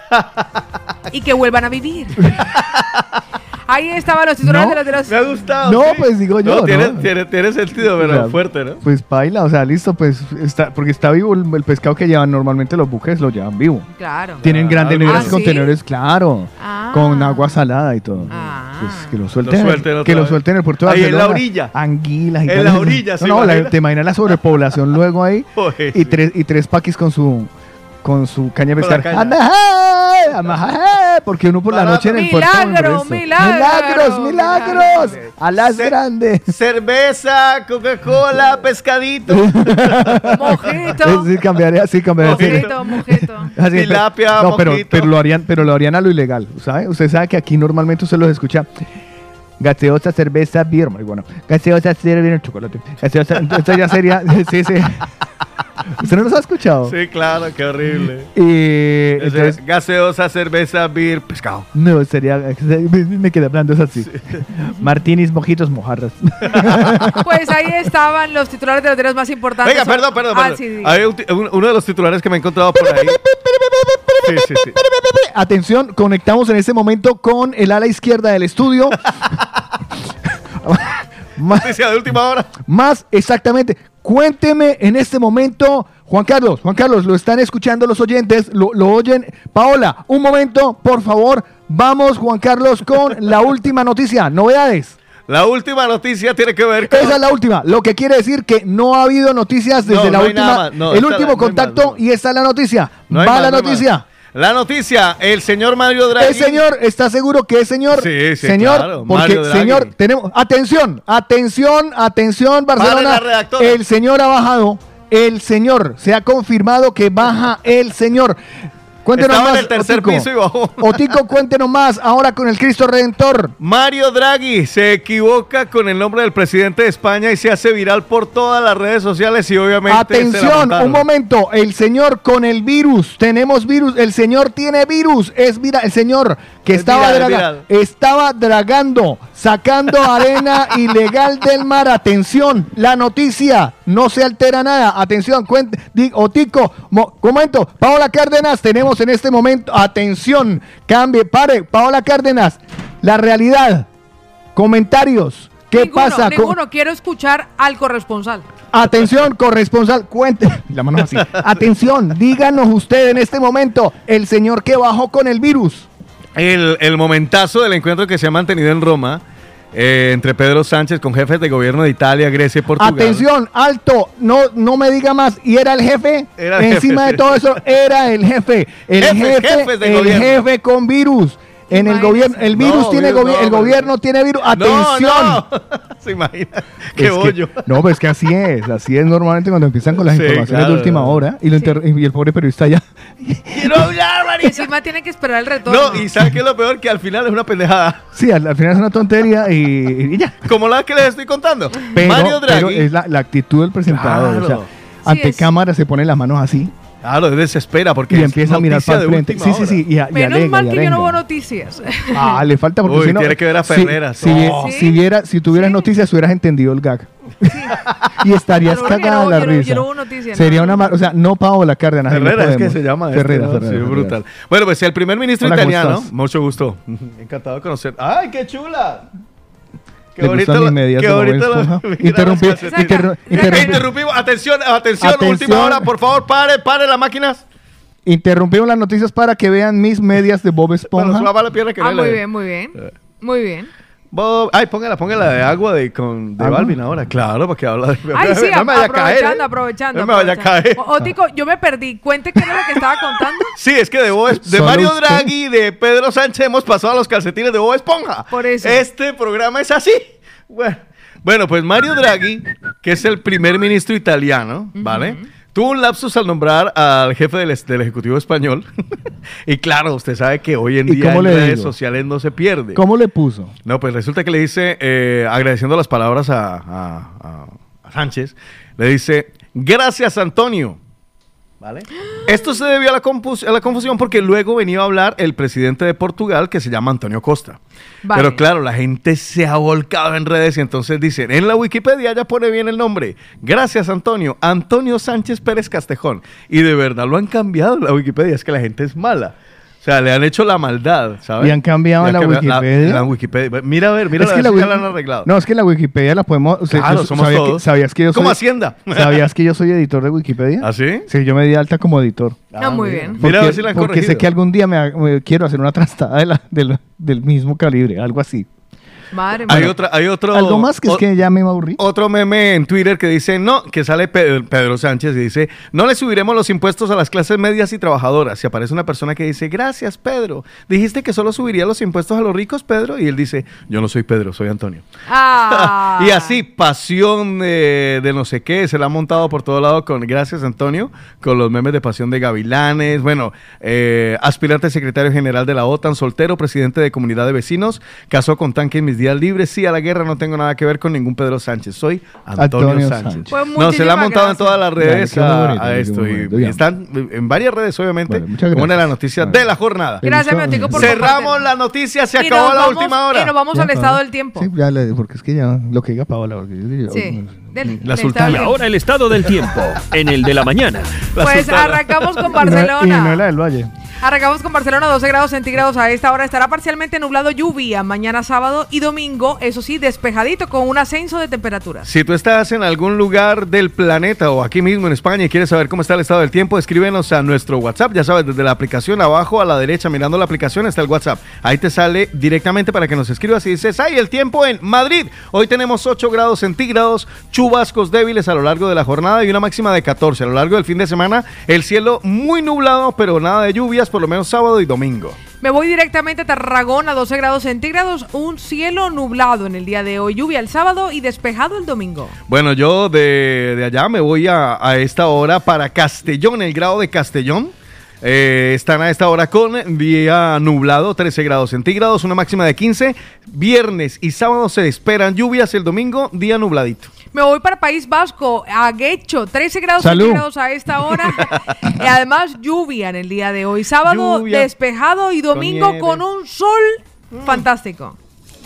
Y que vuelvan a vivir. Ahí estaban los titulares No. de los... de los- Me ha gustado. No, sí. pues digo yo, No, tiene, ¿no? tiene- tiene sentido, pero O sea, fuerte, ¿no? Pues baila, o sea, listo, pues está, porque está vivo el, el pescado que llevan normalmente los buques, lo llevan vivo. Claro. Tienen grandes Ah, neveras ¿sí? y contenedores, claro, Ah. con agua salada y todo. Ah. Pues que lo suelten, Lo suelten otra que lo suelten en el puerto de Ahí en la orilla. Anguilas y En tal. la orilla, No, ¿se no, la- te imaginas la sobrepoblación luego ahí Joder, y sí. tres y tres paquis con su con su caña de pescar. caña. Porque uno por la noche en el puerto. Milagros, milagros. milagro. A las Se- grandes. Cerveza, Coca-Cola, pescadito. Mojito. Sí, cambiaría, sí, cambiaría. Mojito, mojito. Así, Tilapia, no, pero, mojito. pero lo harían, pero lo harían a lo ilegal, ¿sabe? Usted sabe que aquí normalmente usted los escucha gaseosa, cerveza, beer, bueno, gaseosa, cerveza, chocolate, gaseosa, entonces ya sería, sí, sí. ¿Usted no los ha escuchado? Sí, claro, qué horrible. Y Ese- entonces, gaseosa, cerveza, beer, pescado. no, sería, me quedé hablando es así. Martinis, mojitos, mojarras. Pues ahí estaban los titulares de los diarios más importantes. Venga, perdón, perdón. Ah, perdón. sí, diga. Hay un- uno de los titulares que me he encontrado por ahí. Sí, sí, sí. Atención, conectamos en este momento con el ala izquierda del estudio. Más- Noticia de última hora. Más exactamente, cuénteme en este momento, Juan Carlos, Juan Carlos, lo están escuchando los oyentes, lo, lo oyen. Paola, un momento, por favor, vamos, Juan Carlos, con la última noticia, novedades. La última noticia tiene que ver con. Esa es la última, lo que quiere decir que no ha habido noticias desde No, la no última, más, no, el último contacto más, y esta es la noticia. No hay Va más, la noticia. La noticia, el señor Mario Draghi. ¿Es señor? ¿Está seguro que es señor? Sí, sí, señor, claro, porque señor, tenemos atención, atención, atención, Barcelona. El señor ha bajado, el señor, se ha confirmado que baja el señor. Cuéntenos Estaba en más, el tercer Otico. piso y bajó. Otico, cuéntenos más ahora con el Cristo Redentor. Mario Draghi se equivoca con el nombre del presidente de España y se hace viral por todas las redes sociales y obviamente. se la Atención, montaron. un momento. El señor con el virus. Tenemos virus. El señor tiene virus. Es mira, el señor que Es estaba, viral, draga- viral. estaba dragando, sacando arena ilegal del mar. Atención, la noticia. No se altera nada. Atención, cuente. Otico, mo- momento. Paola Cárdenas, tenemos en este momento. Atención, cambie, pare. Paola Cárdenas, la realidad. Comentarios. ¿Qué ninguno, pasa? con- Ninguno. Quiero escuchar al corresponsal. Atención, corresponsal, cuente. La mano así. Atención, díganos usted en este momento, el señor que bajó con el virus. El, el momentazo del encuentro que se ha mantenido en Roma eh, entre Pedro Sánchez con jefes de gobierno de Italia, Grecia y Portugal. Atención, alto, no, no me diga más. ¿Y era el jefe? Era el Encima jefe, de todo eso, era el jefe. El jefe, jefes de el gobierno. jefe con virus. En el gobierno, el virus No, tiene virus gobi- no, el gobierno tiene virus. No, Atención. no. Se imagina. Qué Es que- bollo. no, pues que así es, así es normalmente cuando empiezan con las Sí, informaciones claro. de última hora y, lo inter- y el pobre periodista ya. Quiero hablar, Y marica. encima tiene que esperar el retorno. No, y ¿sabes qué es lo peor? Que al final es una pendejada. Sí, al, al final es una tontería y, y ya. Como la que les estoy contando. Pero, Mario pero es la, la actitud del presentador. Claro. O sea, ante cámara se pone las manos así Claro, es desespera porque y es empieza a mirar para el frente. Sí, sí, sí. Y, a- y Menos alega, mal y que yo no hubo noticias. Ah, le falta porque Uy, si no. tiene que ver a si- Ferreras. Si, No. ¿Sí? si viera, si tuvieras Sí. noticias, hubieras entendido el gag. y estarías bueno, cagada no- la yo no- risa. yo no hubo noticias, Sería no. una mar- o sea, no Paola Cárdenas. no Ferreras es que se llama. este, Ferreras, ¿no? Ferreras, Sí, Ferreras. brutal. Bueno, pues el primer ministro Hola, ¿cómo italiano. Mucho gusto. Encantado de conocer. ¡Ay, qué chula! ¿Le bonito gustan Interrumpí- interru- Eh, interrumpí- Interrumpimos. Atención, atención, Atención. última hora, por favor, pare, pare las máquinas. Interrumpimos las noticias para que vean mis medias de Bob Esponja. Bueno, suba la pierna que Ah, muy bien, muy bien. Muy bien. Bob- Ay, póngala, póngala de agua de, con, de ¿Agua? Balvin ahora. Claro, porque habla de. Ay, sí, no me vaya a caer. aprovechando, ¿eh? aprovechando. No me vaya a caer. O- Otico, yo me perdí. Cuente qué era lo que estaba contando. Sí, es que de, Bob de Mario usted. Draghi y de Pedro Sánchez hemos pasado a los calcetines de Bob Esponja. Por eso. Este programa es así. Bueno, bueno, pues Mario Draghi, que es el primer ministro italiano, ¿vale? Tuvo un lapsus al nombrar al jefe del, del Ejecutivo español. y claro, usted sabe que hoy en ¿Y día en redes digo? sociales no se pierde. ¿Cómo le puso? No, pues resulta que le dice, eh, agradeciendo las palabras a, a- a- a Sánchez, le dice, gracias Antonio. ¿Vale? Esto se debió a la, confus- a la confusión porque luego venía a hablar el presidente de Portugal que se llama Antonio Costa. Vale. Pero claro, la gente se ha volcado en redes y entonces dicen, en la Wikipedia ya pone bien el nombre. Gracias Antonio. Antonio Sánchez Pérez Castejón. Y de verdad lo han cambiado en la Wikipedia, es que la gente es mala. O sea, le han hecho la maldad, ¿sabes? ¿Y han cambiado la Wikipedia? La, Wikipedia. Mira a ver, mira Es a que ver la si ya Wiki- la han arreglado. No, es que la Wikipedia la podemos. o sea, Claro, yo somos sabía que- todos. ¿Sabías que yo soy Como Hacienda. ¿Sabías que yo soy editor de Wikipedia? ¿Ah, sí? Sí, yo me di alta como editor. Ah, muy bien. Mira a ver si la han porque corregido. sé que algún día me, me quiero hacer una trastada de la- del, del mismo calibre, algo así. Madre mía. Hay, otra, hay otro. Algo más que es o- que ya me aburrí. Otro meme en Twitter que dice, no, que sale Pe- Pedro Sánchez y dice, no le subiremos los impuestos a las clases medias y trabajadoras. Y aparece una persona que dice, gracias Pedro, dijiste que solo subiría los impuestos a los ricos, Pedro. Y él dice, yo no soy Pedro, soy Antonio. Ah. y así, pasión de, de no sé qué, se la ha montado por todo lado con, gracias Antonio, con los memes de pasión de Gavilanes, bueno, eh, aspirante secretario general de la OTAN, soltero, presidente de comunidad de vecinos, casó con tanque en mis días libres, sí, a la guerra no tengo nada que ver con ningún Pedro Sánchez, soy Antonio, Antonio Sánchez. Sánchez. Pues no, se la ha montado en todas las redes a, bonito, a qué esto y, bonito, y ya. están en varias redes, obviamente, Bueno, como una de las noticias Bueno. de la jornada. Gracias? Matico, por Cerramos la noticia, se Y acabó la vamos- última hora. Y nos vamos Ya, al estado Paola. del tiempo. Sí, ya le- porque es que ya lo que diga Paola. porque yo- Sí. Del- La sultana. Y ahora el estado del tiempo, en el de la mañana. La Pues sultana. arrancamos con Y no- Y no Barcelona. la del Valle. Arrancamos con Barcelona, 12 grados centígrados a esta hora. Estará parcialmente nublado lluvia mañana sábado y domingo, eso sí, despejadito con un ascenso de temperaturas. Si tú estás en algún lugar del planeta o aquí mismo en España y quieres saber cómo está el estado del tiempo, escríbenos a nuestro WhatsApp. Ya sabes, desde la aplicación abajo a la derecha, mirando la aplicación, está el WhatsApp. Ahí te sale directamente para que nos escribas y dices, ¡ay, el tiempo en Madrid! Hoy tenemos 8 grados centígrados, chubascos débiles a lo largo de la jornada y una máxima de 14. A lo largo del fin de semana, el cielo muy nublado, pero nada de por lo menos sábado y domingo. Me voy directamente a Tarragona, 12 grados centígrados, un cielo nublado en el día de hoy, lluvia el sábado y despejado el domingo. Bueno, yo de, de allá me voy a, a esta hora para Castellón, el grado de Castellón. Eh, están a esta hora con día nublado, 13 grados centígrados, una máxima de 15. Viernes y sábado se esperan lluvias, el domingo día nubladito. Me voy para País Vasco, a Guecho, 13 grados centígrados a esta hora. y además lluvia en el día de hoy. Sábado Lluvia. despejado y domingo con, un sol fantástico.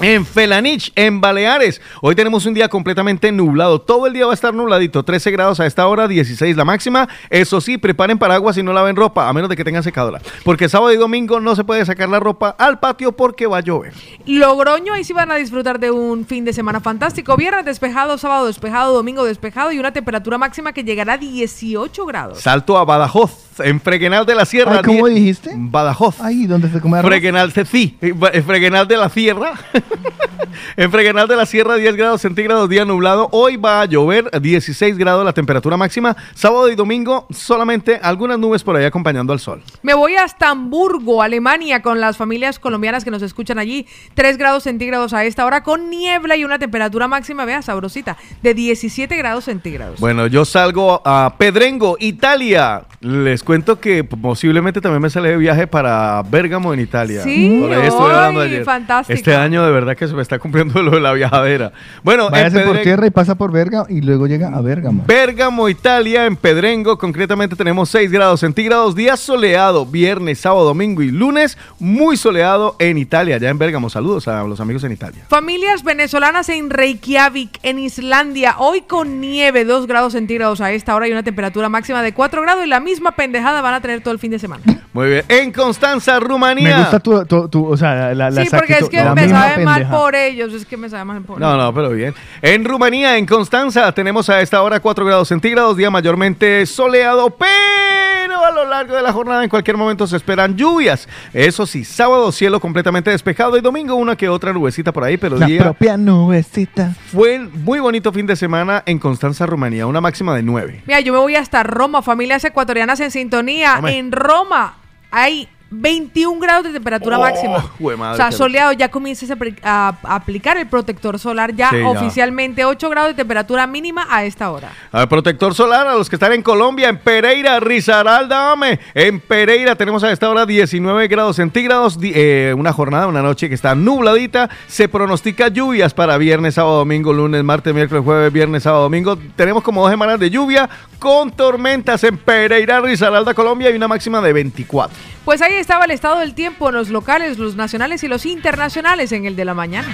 En Felanich, en Baleares, hoy tenemos un día completamente nublado. Todo el día va a estar nubladito, 13 grados a esta hora, 16 la máxima. Eso sí, preparen paraguas y no laven ropa, a menos de que tengan secadora. Porque sábado y domingo no se puede sacar la ropa al patio porque va a llover. Logroño, ahí sí van a disfrutar de un fin de semana fantástico. Viernes despejado, sábado despejado, domingo despejado y una temperatura máxima que llegará a 18 grados. Salto a Badajoz, en Freguenal de la Sierra. Ay, ¿cómo dijiste? Badajoz. Ay, ¿dónde se come arroz? Freguenal, se- sí, Freguenal de la Sierra. en Freguenal de la Sierra, 10 grados centígrados, día nublado. Hoy va a llover, 16 grados la temperatura máxima. Sábado y domingo, solamente algunas nubes por ahí acompañando al sol. Me voy hasta Hamburgo, Alemania, con las familias colombianas que nos escuchan allí. 3 grados centígrados a esta hora, con niebla y una temperatura máxima, vea, sabrosita, de 17 grados centígrados. Bueno, yo salgo a Pedrengo, Italia. Les cuento que posiblemente también me sale de viaje para Bérgamo, en Italia. Sí, Por ahí estuve hablando ¡ay, ayer. fantástico! Este año de verdad que se me está cumpliendo lo de la viajadera. Bueno, en Váyase por tierra y pasa por Verga y luego llega a Bérgamo. Bérgamo, Italia, en Pedrengo, concretamente tenemos 6 grados centígrados, día soleado, viernes, sábado, domingo y lunes, muy soleado en Italia, ya en Bérgamo. Saludos a los amigos en Italia. Familias venezolanas en Reykjavik, en Islandia, hoy con nieve, 2 grados centígrados a esta hora y una temperatura máxima de 4 grados y la misma pendejada van a tener todo el fin de semana. Muy bien. En Constanza, Rumanía. Me gusta tu, tu, tu- o sea, la, la sí, porque es que me sabe mal por ellos, es que me sabe mal por No, no, pero bien. En Rumanía, en Constanza, tenemos a esta hora 4 grados centígrados, día mayormente soleado, pero a lo largo de la jornada en cualquier momento se esperan lluvias. Eso sí, sábado cielo completamente despejado y domingo una que otra nubecita por ahí, pero La día propia nubecita. fue muy bonito fin de semana en Constanza, Rumanía, una máxima de 9. Mira, yo me voy hasta Roma, familias ecuatorianas en sintonía. Hombre. En Roma hay 21 grados de temperatura Oh, máxima. madre, o sea, soleado, ya comienzas a, apli- a- a aplicar el protector solar ya Sí, ya. oficialmente 8 grados de temperatura mínima a esta hora. Al protector solar, a los que están en Colombia, en Pereira, Risaralda, ame. En Pereira tenemos a esta hora 19 grados centígrados, eh, una jornada, una noche que está nubladita. Se pronostica lluvias para viernes, sábado, domingo, lunes, martes, miércoles, jueves, viernes, sábado, domingo. Tenemos como dos semanas de lluvia con tormentas en Pereira, Risaralda, Colombia y una máxima de 24. Pues ahí estaba el estado del tiempo, los locales, los nacionales y los internacionales en el de la mañana.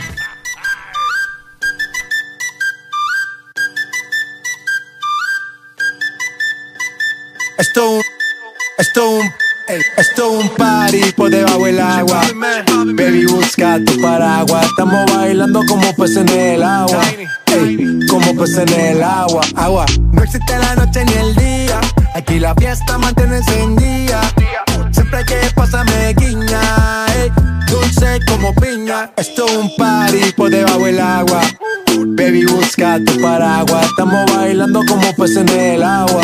Esto un, esto un, esto un party por debajo del agua. Baby, busca tu paraguas. Estamos bailando como peces en el agua. Como peces en el agua. Agua. No existe la noche ni el día. Aquí la fiesta mantiene encendida. Siempre que pasarme guiña. dulce como piña. Esto es un party por debajo del agua. Baby, busca tu paraguas. Estamos bailando como peces en el agua.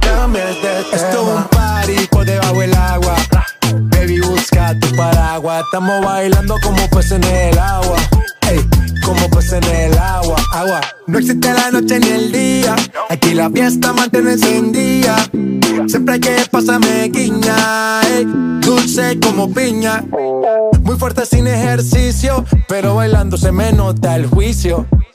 cambies. Esto es un party por debajo del agua. Baby, busca tu paraguas. Estamos bailando como peces en el agua. Ey, como peces en el agua, agua. No existe la noche ni el día. Aquí la fiesta mantiene encendida. Siempre hay que pasarme guiña. ey, dulce como piña. Muy fuerte sin ejercicio. Pero bailando se me nota el juicio.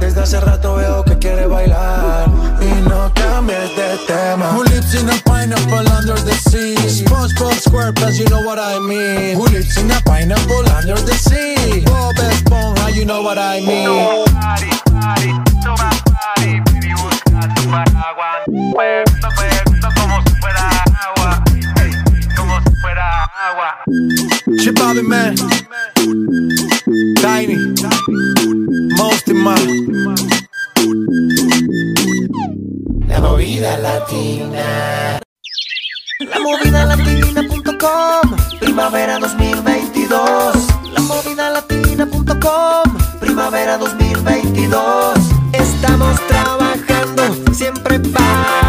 Desde hace rato veo que quieres bailar y no cambies de tema. Who lives in a pineapple under the sea? SpongeBob SquarePants, you know what I mean. Who lives in a pineapple under the sea? Bob Esponja, you know what I mean. Chip Bobby Man, Tiny, La movida latina. La movida latina.com, primavera 2022. La movida latina.com, primavera 2022. Estamos trabajando siempre para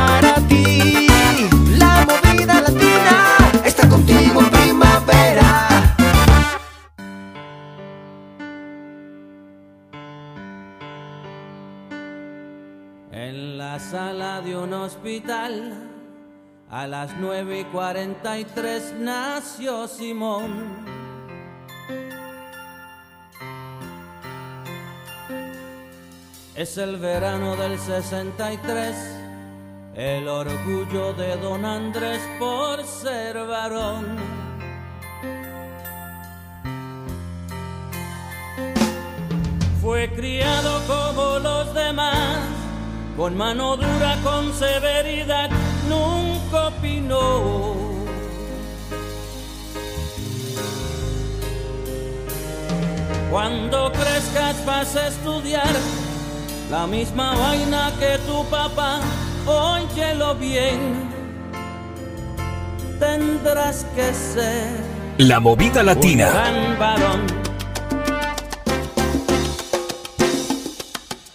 a las 9 y 43 nació Simón. Es el verano del 63, el orgullo de don Andrés por ser varón. Fue criado como los demás, con mano dura, con severidad, nunca opinó. Cuando crezcas vas a estudiar la misma vaina que tu papá, óyelo bien. Tendrás que ser La movida un latina. gran varón.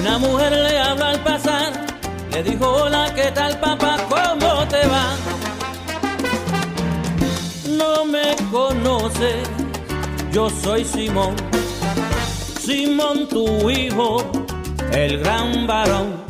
Una mujer le habló al pasar, le dijo, hola, ¿qué tal papá? ¿Cómo te va? No me conoces, yo soy Simón, Simón tu hijo, el gran varón.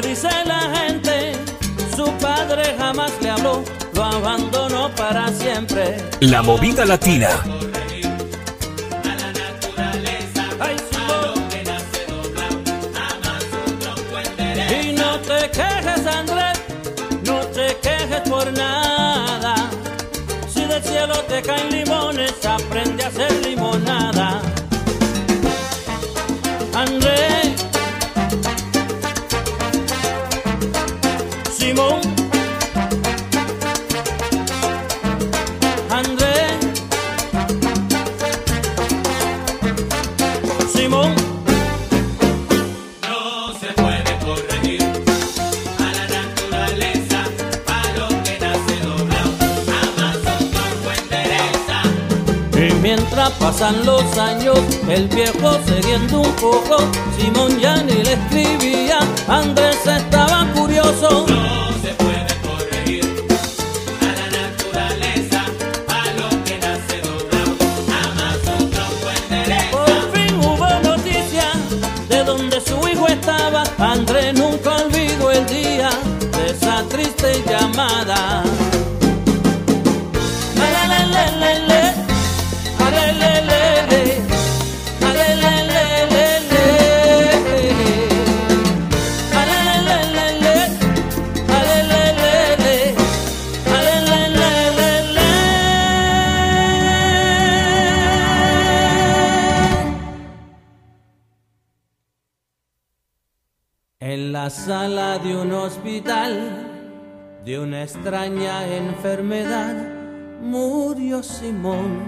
Dice la gente, su padre jamás le habló, lo abandonó para siempre. La movida latina. Pasan los años, el viejo cediendo un poco, Simón ya ni le escribía, Andrés estaba curioso. No se puede corregir a la naturaleza, a lo que nace doblado, jamás un tronco endereza. Por fin hubo noticia de donde su hijo estaba, Andrés nunca olvidó el día de esa triste llamada. Extraña enfermedad murió Simón.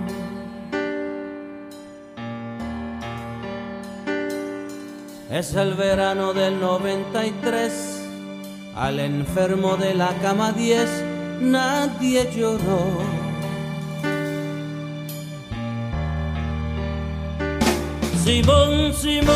Es el verano del 93, al enfermo de la cama 10 nadie lloró. Simón, Simón.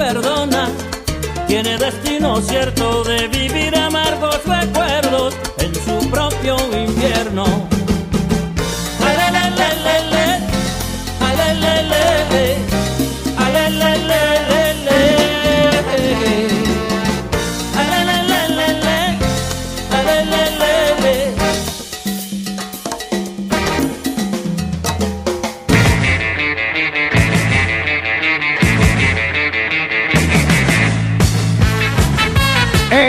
Perdona, tiene destino cierto de vivir amargos recuerdos en su propio infierno.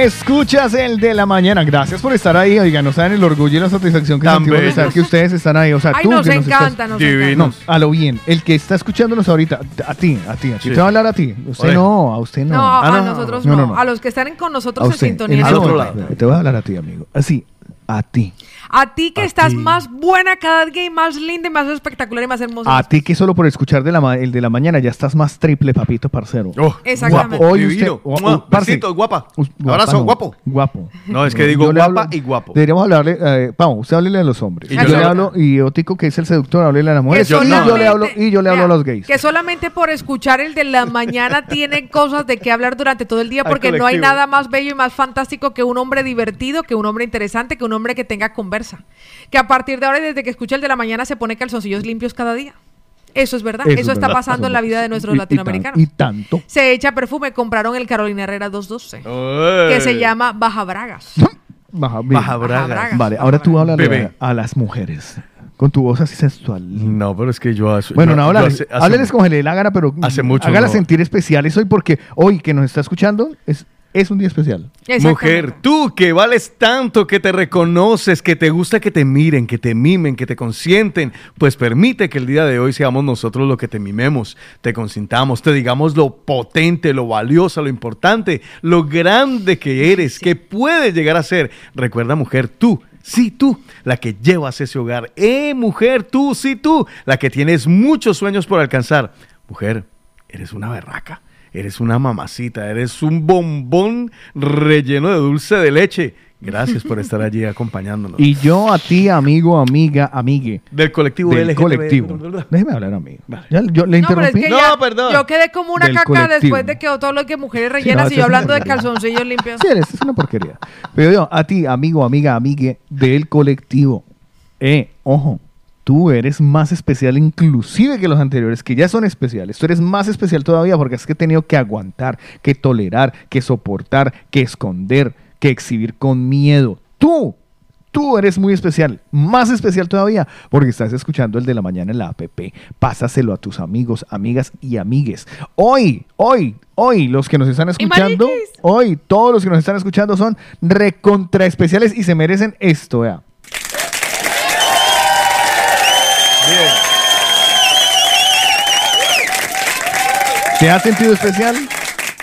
Escuchas el de la mañana. Gracias por estar ahí. Oigan, no saben el orgullo y la satisfacción que sentimos de saber que ustedes están ahí. O sea, Ay, tú nos que nos encanta, estás- nos Divinos. No, a lo bien. El que está escuchándonos ahorita, a ti, a ti, a ti. Sí. Te va a hablar a ti. Usted Oye. no, a usted no. No, Ah, a no. nosotros No, no, no, no. A los que están con a nosotros en sintonía. En Al ese otro momento. lado. Te voy a hablar a ti, amigo. Así, a ti. A ti que A estás ti. más buena cada día y más linda y más espectacular y más hermosa. A ti que solo por escuchar de la el de la mañana ya estás más triple, papito, parcero. Oh, Exactamente. Guapo. Hoy usted, oh, oh, guapa. Us- Abrazo, no. guapo. Guapo. No, es que digo Yo le guapa hablo- y guapo. Deberíamos hablarle, eh, vamos, usted háblele a los hombres. Y yo yo, le hablo- y Otico, que es el seductor, háblele a las mujeres. Que y yo le hablo, y yo le hablo a los gays. Que solamente por escuchar el de la mañana tienen cosas de qué hablar durante todo el día porque no hay nada más bello y más fantástico que un hombre divertido, que un hombre interesante, que un hombre que tenga Que a partir de ahora y desde que escucha el de la mañana se pone calzoncillos limpios cada día. Eso es verdad. Eso, es está verdad, pasando eso en la vida de nuestros Y- y latinoamericanos. tan- Y, tanto. Se echa perfume, compraron el Carolina Herrera 212, que se llama Baja Bragas. Baja, bien. Baja bragas. bragas. Vale, ahora tú Bebé. a, a las mujeres. Con tu voz así sensual. No, pero es que yo... Bueno, yo- no, háblales, háblales como se le dé la gana, pero hace mucho hágala no. sentir especiales hoy porque hoy que nos está escuchando es es un día especial. Mujer, tú que vales tanto, que te reconoces, que te gusta que te miren, que te mimen, que te consienten, pues permite que el día de hoy seamos nosotros los que te mimemos, te consintamos, te digamos lo potente, lo valiosa, lo importante, lo grande que eres, que puedes llegar a ser. Recuerda, mujer, tú. Sí, tú, la que llevas ese hogar. Eh, mujer, tú, sí, tú, la que tienes muchos sueños por alcanzar. Mujer, eres una berraca. Eres una mamacita, eres un bombón relleno de dulce de leche. Gracias por estar allí acompañándonos. Y yo a ti, amigo, amiga, amigue. Del colectivo Del LGTB. colectivo. Déjeme hablar, amigo. Ya, yo le No, pero es interrumpí. que No, ya- perdón. Yo quedé como una Del caca colectivo. después de que todo lo que mujeres rellenas no, y yo hablando de calzoncillos limpios. Sí, eres, es una porquería. Pero yo, a ti, amigo, amiga, amigue del colectivo. Eh, ojo, tú eres más especial inclusive que los anteriores, que ya son especiales. Tú eres más especial todavía porque es que he tenido que aguantar, que tolerar, que soportar, que esconder, que exhibir con miedo. Tú, tú eres muy especial, más especial todavía, porque estás escuchando el de la mañana en la APP. Pásaselo a tus amigos, amigas y amigues. Hoy, hoy, hoy, los que nos están escuchando, hoy, todos los que nos están escuchando son recontra especiales y se merecen esto, vea. ¿Te has sentido especial?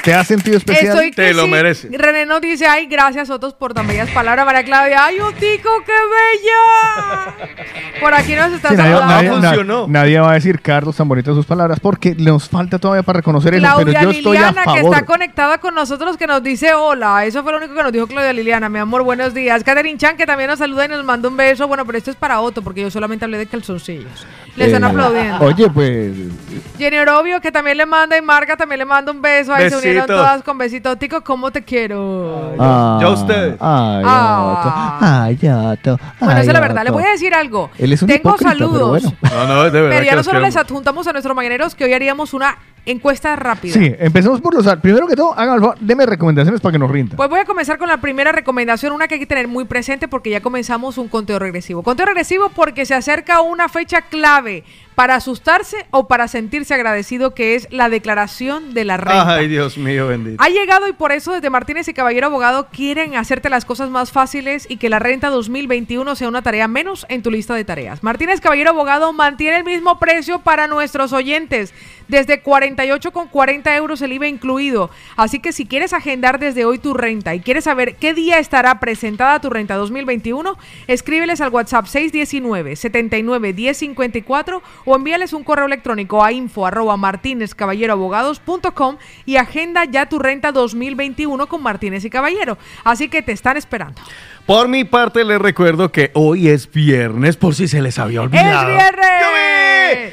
¿Te has sentido especial? Estoy que Te lo sí. mereces. René nos dice, ay, gracias Otros por tan bellas palabras. María Claudia, ay, Otico, qué bella. Por aquí nos está Sí, saludando. nadie- No na- funcionó. nadie va a decir, Carlos, tan bonitas sus palabras, porque nos falta todavía para reconocer eso, pero Claudia yo estoy a Liliana, que está conectada con nosotros, que nos dice hola. Eso fue lo único que nos dijo Claudia Liliana. Mi amor, buenos días. Catherine Chan, que también nos saluda y nos manda un beso. Bueno, pero esto es para Otto, porque yo solamente hablé de calzoncillos. Le están Eh, aplaudiendo. Oye, pues, Jenny Orobio, que también le manda, y Marga también le manda un beso. Ahí se todas con besito. Tico, ¿cómo te quiero? ah, ya ustedes. Ay, Ah. Ay, Otto. Bueno, esa es la verdad. Le voy a decir algo. Él es un Tengo hipócrita, pero saludos. bueno. No, no, de verdad. Pero ya nosotros les adjuntamos a nuestros mañaneros que hoy haríamos una encuesta rápida. Sí, empecemos por los... Primero que todo, hagan deme recomendaciones para que nos rinda. Pues voy a comenzar con la primera recomendación, una que hay que tener muy presente porque ya comenzamos un conteo regresivo. Conteo regresivo porque se acerca una fecha clave para asustarse o para sentirse agradecido, que es la declaración de la renta. Ay, Dios mío, Ha llegado y por eso desde Martínez y Caballero Abogado quieren hacerte las cosas más fáciles y que la renta 2021 sea una tarea menos en tu lista de tareas. Martínez Caballero Abogado mantiene el mismo precio para nuestros oyentes, desde 48,40 euros el IVA incluido. Así que si quieres agendar desde hoy tu renta y quieres saber qué día estará presentada tu renta 2021, escríbeles al WhatsApp 619 79 1054 o envíales un correo electrónico a info arroba martinezcaballeroabogados.com y agenda ya tu renta 2021 con Martínez y Caballero. Así que te están esperando. Por mi parte, les recuerdo que hoy es viernes, por si se les había olvidado. ¡Es viernes!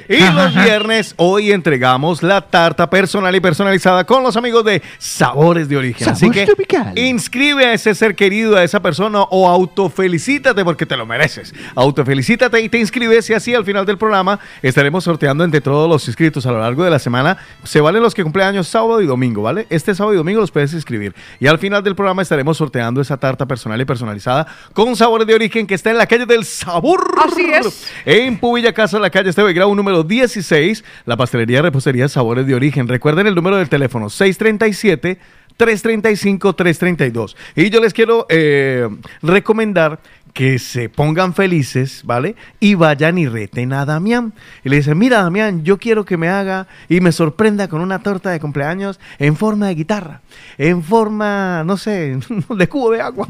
Y los viernes, hoy entregamos la tarta personal y personalizada con los amigos de Sabores de Origen. Así Sabor que tropical. inscribe a ese ser querido, a esa persona o autofelicítate porque te lo mereces. Autofelicítate y te inscribes y así al final del programa estaremos sorteando entre todos los inscritos a lo largo de la semana. Se valen los que cumplen años sábado y domingo, ¿vale? Este sábado y domingo los puedes inscribir. Y al final del programa estaremos sorteando esa tarta personal y personalizada con Sabores de Origen que está en la calle del Sabor. Así es. En Pubilla Casa, la calle Esteve Grau número 16, la pastelería repostería Sabores de Origen. Recuerden el número del teléfono 637 335 332. Y yo les quiero eh, recomendar que se pongan felices, ¿vale? Y vayan y reten a Damián. Y le dicen, mira Damián, yo quiero que me haga y me sorprenda con una torta de cumpleaños en forma de guitarra, en forma, no sé, de cubo de agua.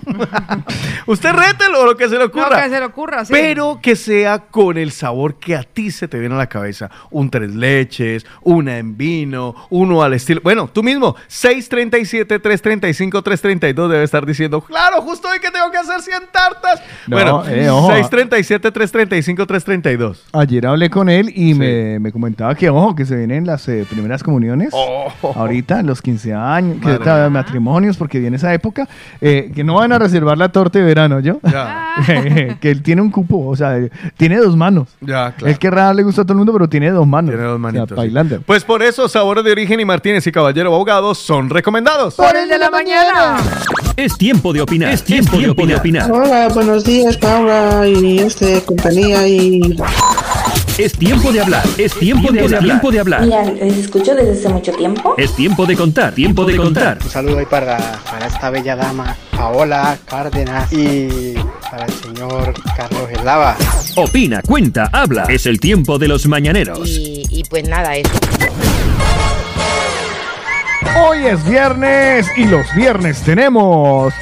Usted rételo, lo que se le Lo ocurra. que se le ocurra, sí. Pero que sea con el sabor que a ti se te viene a la cabeza. Un tres leches, una en vino, uno al estilo. Bueno, tú mismo, 637, 335, 332 debe estar diciendo, claro, justo hoy que tengo que hacer 100 tartas. No, bueno, eh, ojo. 637, 335, 332. Ayer hablé con él y me, me comentaba que, ojo, que se vienen las eh, primeras comuniones. Oh. Ahorita, los 15 años, que Madre mía. matrimonios, porque viene esa época, eh, que no van a reservar la torta de verano, ¿yo? Ya, que él tiene un cupo, o sea, tiene dos manos. ya, claro. Es que raro le gusta a todo el mundo, pero tiene dos manos. Tiene dos O sea, manitos. sí. Tailandia. Pues por eso, Sabores de Origen y Martínez y Caballero Abogados son recomendados. Por el de la mañana. Es tiempo de opinar. Es tiempo, de opinar. Hola, buenos días, Paula y este compañía y Es tiempo de hablar. Es tiempo de hablar. Tiempo de hablar. Mira, les escucho desde hace mucho tiempo. Es tiempo de contar. Tiempo de contar. Un saludo ahí para, para esta bella dama, Paola Cárdenas, y para el señor Carlos Eslava. Opina, cuenta, habla. Es el tiempo de los mañaneros. Y, y pues nada, eso. Hoy es viernes y los viernes tenemos.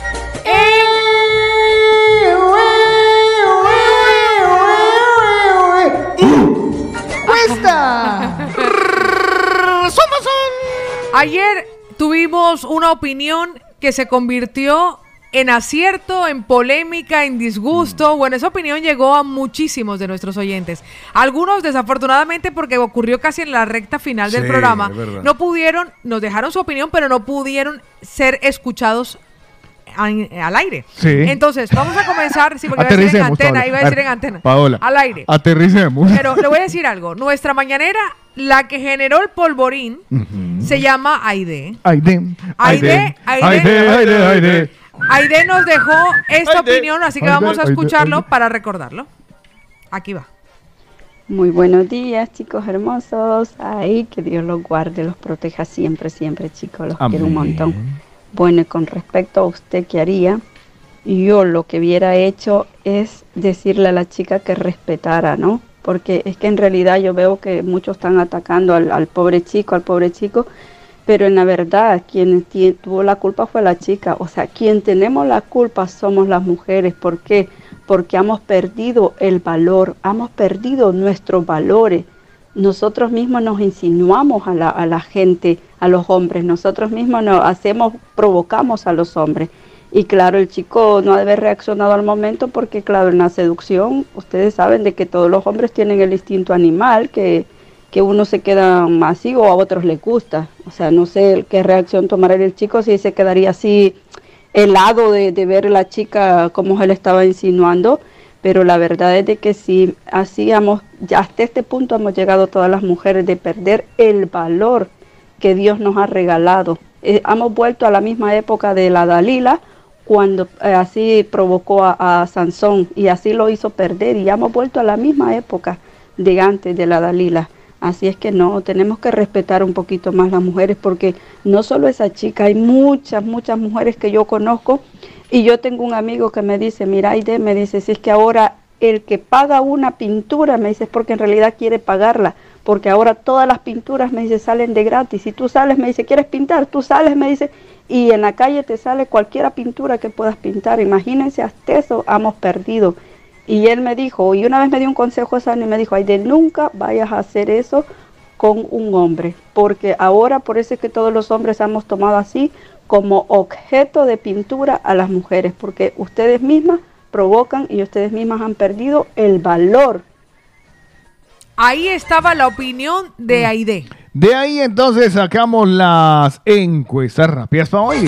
Ayer tuvimos una opinión que se convirtió en acierto, en polémica, en disgusto. Bueno, esa opinión llegó a muchísimos de nuestros oyentes. Algunos, desafortunadamente, porque ocurrió casi en la recta final del Sí, programa, no pudieron, nos dejaron su opinión, pero no pudieron ser escuchados al, al aire. Sí. Entonces, vamos a comenzar, sí, porque iba a decir en antena, Paola. iba a decir en antena. Paola. Al aire. Aterricemos. Pero le voy a decir algo. Nuestra mañanera, la que generó el polvorín, se llama Aide. Aide. Aide, Aide. Aide, Aide, Aide. Nos dejó esta opinión, así que Aide, vamos a escucharlo Aide. para recordarlo. Aquí va. Muy buenos días, chicos hermosos. Ay, que Dios los guarde, los proteja siempre, siempre, chicos. Los quiero un montón. Bueno, y con respecto a usted, ¿qué haría? Yo lo que hubiera hecho es decirle a la chica que respetara, ¿no? Porque es que en realidad yo veo que muchos están atacando al, al pobre chico, al pobre chico, pero en la verdad quien tuvo la culpa fue la chica. O sea, quien tenemos la culpa somos las mujeres. ¿Por qué? Porque hemos perdido el valor, hemos perdido nuestros valores. Nosotros mismos nos insinuamos a la, a la gente, a los hombres. Nosotros mismos nos hacemos, provocamos a los hombres. Y claro, el chico no debe haber reaccionado al momento porque, claro, en la seducción, ustedes saben de que todos los hombres tienen el instinto animal, que, que uno se queda así o a otros les gusta. O sea, no sé qué reacción tomará el chico, si se quedaría así helado de, de ver a la chica como le estaba insinuando, pero la verdad es de que sí, así hemos, ya hasta este punto hemos llegado todas las mujeres de perder el valor que Dios nos ha regalado. Eh, hemos vuelto a la misma época de la Dalila, cuando eh, así provocó a, Sansón y así lo hizo perder, y hemos vuelto a la misma época de antes de la Dalila. Así es que no, tenemos que respetar un poquito más las mujeres porque no solo esa chica, hay muchas, muchas mujeres que yo conozco y yo tengo un amigo que me dice, mira, Aide, me dice, si es que ahora el que paga una pintura, me dice, es porque en realidad quiere pagarla, porque ahora todas las pinturas, me dice, salen de gratis. Si tú sales, me dice, ¿quieres pintar? Tú sales, me dice, y en la calle te sale cualquiera pintura que puedas pintar. Imagínense, hasta eso hemos perdido. Y él me dijo, y una vez me dio un consejo sano y me dijo, ay, de nunca vayas a hacer eso con un hombre, porque ahora por eso es que todos los hombres hemos tomado así como objeto de pintura a las mujeres, porque ustedes mismas provocan y ustedes mismas han perdido el valor. Ahí estaba la opinión de Aide. De ahí entonces sacamos las encuestas rápidas para hoy.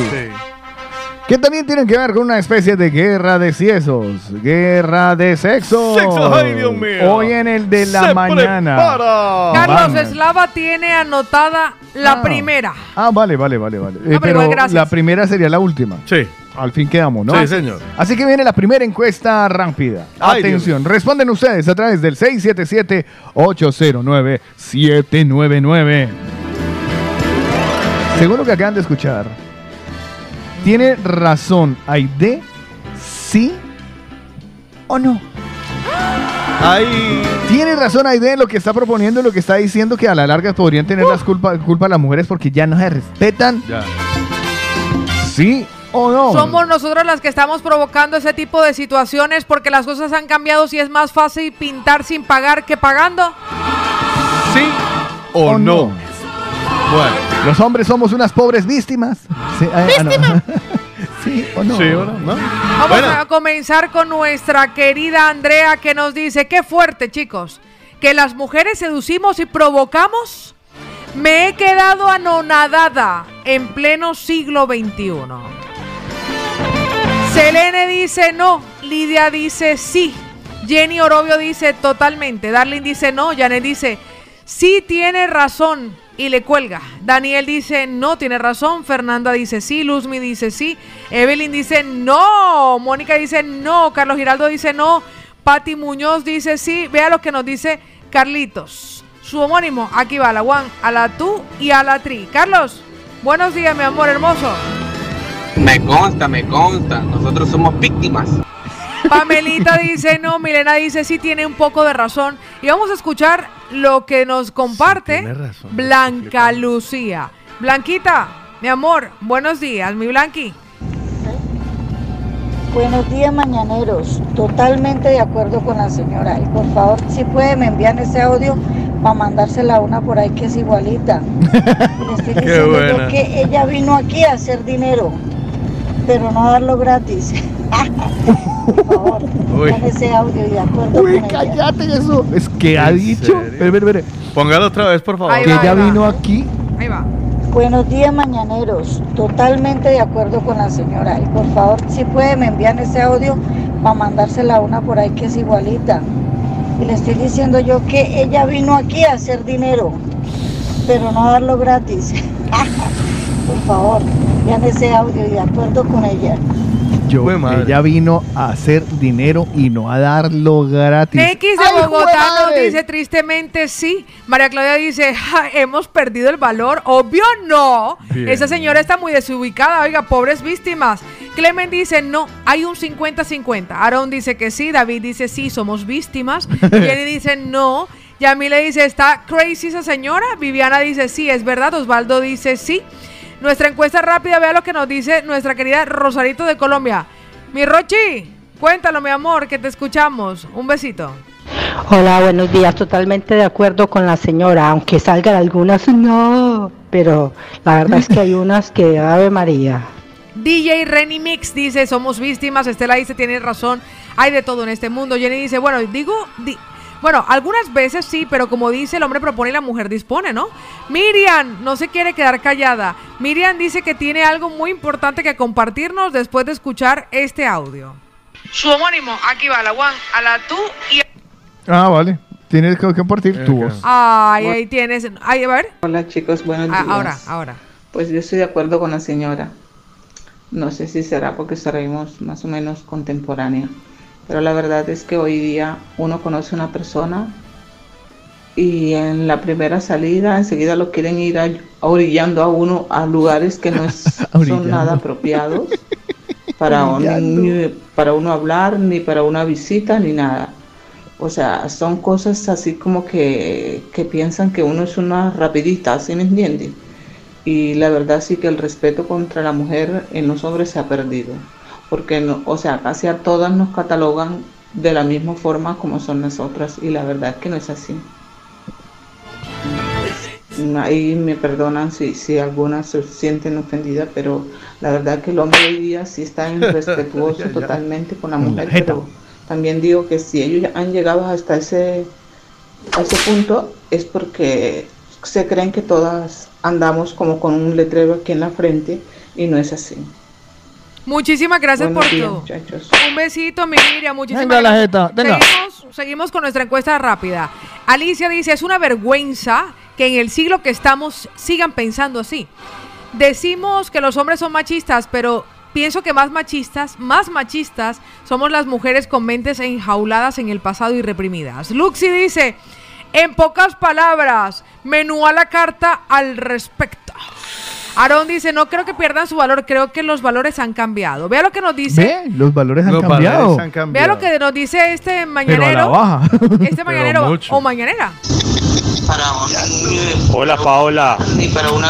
Que también tienen que ver con una especie de guerra de ciesos, guerra de sexo. Sexo, ay, Dios mío. Hoy en el de la Se mañana. prepara. Carlos Vamos. Eslava tiene anotada la primera. Ah, vale, vale, vale, vale. Eh, pero pero igual, gracias. la primera sería la última. Sí. Al fin quedamos, ¿no? Sí, señor. Así que viene la primera encuesta rápida. Ay, Atención, responden ustedes a través del 677-809-799. Según lo que acaban de escuchar, ¿tiene razón Aide? ¿Sí o no? Ahí. Tiene razón Aide en lo que está proponiendo y lo que está diciendo que a la larga podrían tener las culpa, culpa las mujeres porque ya no se respetan. Ya. ¿Sí o no? Somos nosotros las que estamos provocando ese tipo de situaciones porque las cosas han cambiado si es más fácil pintar sin pagar que pagando. ¿Sí o, no? Bueno. Los hombres somos unas pobres víctimas. Sí, ah, ah, no. ¿Sí o no? ¿Sí o no? ¿No? Vamos Bueno. a comenzar con nuestra querida Andrea que nos dice, qué fuerte chicos, que las mujeres seducimos y provocamos. Me he quedado anonadada en pleno siglo XXI. Selene dice no, Lidia dice sí, Jenny Orobio dice totalmente, Darling dice no, Janet dice sí tiene razón y le cuelga. Daniel dice no tiene razón, Fernanda dice sí, Luzmi dice sí, Evelyn dice no, Mónica dice no, Carlos Giraldo dice no, Patti Muñoz dice sí, vea lo que nos dice Carlitos. Su homónimo, aquí va a la Juan, a la tú y a la tri. Carlos, buenos días, mi amor hermoso. Me consta, me consta. Nosotros somos víctimas. Pamelita dice no, Milena dice sí tiene un poco de razón. Y vamos a escuchar lo que nos comparte Blanca Lucía. Blanquita, mi amor, buenos días, mi Blanqui. Buenos días, mañaneros. Totalmente de acuerdo con la señora. Y por favor, si puede, me envían ese audio para mandársela a una por ahí que es igualita. Le estoy diciendo yo que ella vino aquí a hacer dinero, pero no darlo gratis. por favor, Uy. envían ese audio y de acuerdo Uy, con ella. cállate eso. Es que ha ¿En dicho. Espere, espere, espere. Póngalo otra vez, por favor. Que ella va. vino aquí. Ahí va. Buenos días, mañaneros. Totalmente de acuerdo con la señora. Y por favor, si puede, me envían ese audio para mandársela a una por ahí que es igualita. Y le estoy diciendo yo que ella vino aquí a hacer dinero, pero no a darlo gratis. por favor, envían ese audio y de acuerdo con ella. Yo, madre. ella vino a hacer dinero y no a darlo gratis. X ¡Ay, de Bogotá nos dice tristemente sí. María Claudia dice, "Ja, hemos perdido el valor. Obvio no. Bien. Esa señora está muy desubicada. Oiga, pobres víctimas. Clemen dice, no, hay un 50-50. Aaron dice que sí. David dice, sí, somos víctimas. Jenny dice, no. Yamile dice, ¿está crazy esa señora? Viviana dice, sí, es verdad. Osvaldo dice, sí. Nuestra encuesta rápida, vea lo que nos dice nuestra querida Rosarito de Colombia. Mi Rochi, cuéntalo, mi amor, que te escuchamos. Un besito. Hola, buenos días. Totalmente de acuerdo con la señora, aunque salgan algunas no, pero la verdad es que hay unas que Ave María. DJ Renny Mix dice, somos víctimas. Estela dice, tienes razón. Hay de todo en este mundo. Jenny dice, bueno, digo, di- bueno, algunas veces sí, pero como dice, el hombre propone y la mujer dispone, ¿no? Miriam no se quiere quedar callada. Miriam dice que tiene algo muy importante que compartirnos después de escuchar este audio. Su homónimo, aquí va la Juan, a la tú y... Ah, vale. Tienes que compartir tu voz. Ay, ahí tienes... Ay, a ver. Hola chicos, buenos Ah, días. ahora, ahora. Pues yo estoy de acuerdo con la señora. No sé si será porque estaremos más o menos contemporánea. Pero la verdad es que hoy día uno conoce a una persona y en la primera salida enseguida lo quieren ir a- orillando a uno a lugares que no es- son nada apropiados para, un- Orillando. ni para uno hablar, ni para una visita, ni nada. O sea, son cosas así como que, que piensan que uno es una rapidita, ¿sí me entiende? Y la verdad sí que el respeto contra la mujer en los hombres se ha perdido. Porque, no, o sea, casi a todas nos catalogan de la misma forma como son nosotras. Y la verdad es que no es así. Ahí me perdonan si, si algunas se sienten ofendidas, pero la verdad que el hombre hoy día sí está irrespetuoso Ya, ya. totalmente con la la mujer, pero también digo que si ellos han llegado hasta ese, a ese punto es porque se creen que todas andamos como con un letrero aquí en la frente y no es así. Muchísimas gracias Buenos por días, tu... muchachos. Un besito, mi Miriam. Muchísimas Venga, la gracias. jeta, venga. Seguimos, seguimos con nuestra encuesta rápida. Alicia dice, es una vergüenza que en el siglo que estamos sigan pensando así. Decimos que los hombres son machistas, pero pienso que más machistas, más machistas, somos las mujeres con mentes enjauladas en el pasado y reprimidas. Luxi dice, en pocas palabras, menú a la carta al respecto. Aarón dice, no creo que pierdan su valor, creo que los valores han cambiado. Vea lo que nos dice. Ve, los valores han Los cambiado. valores han Vea lo que nos dice este Pero a la mañanero. baja. Este mañanero mucho. o mañanera. Hola Paola.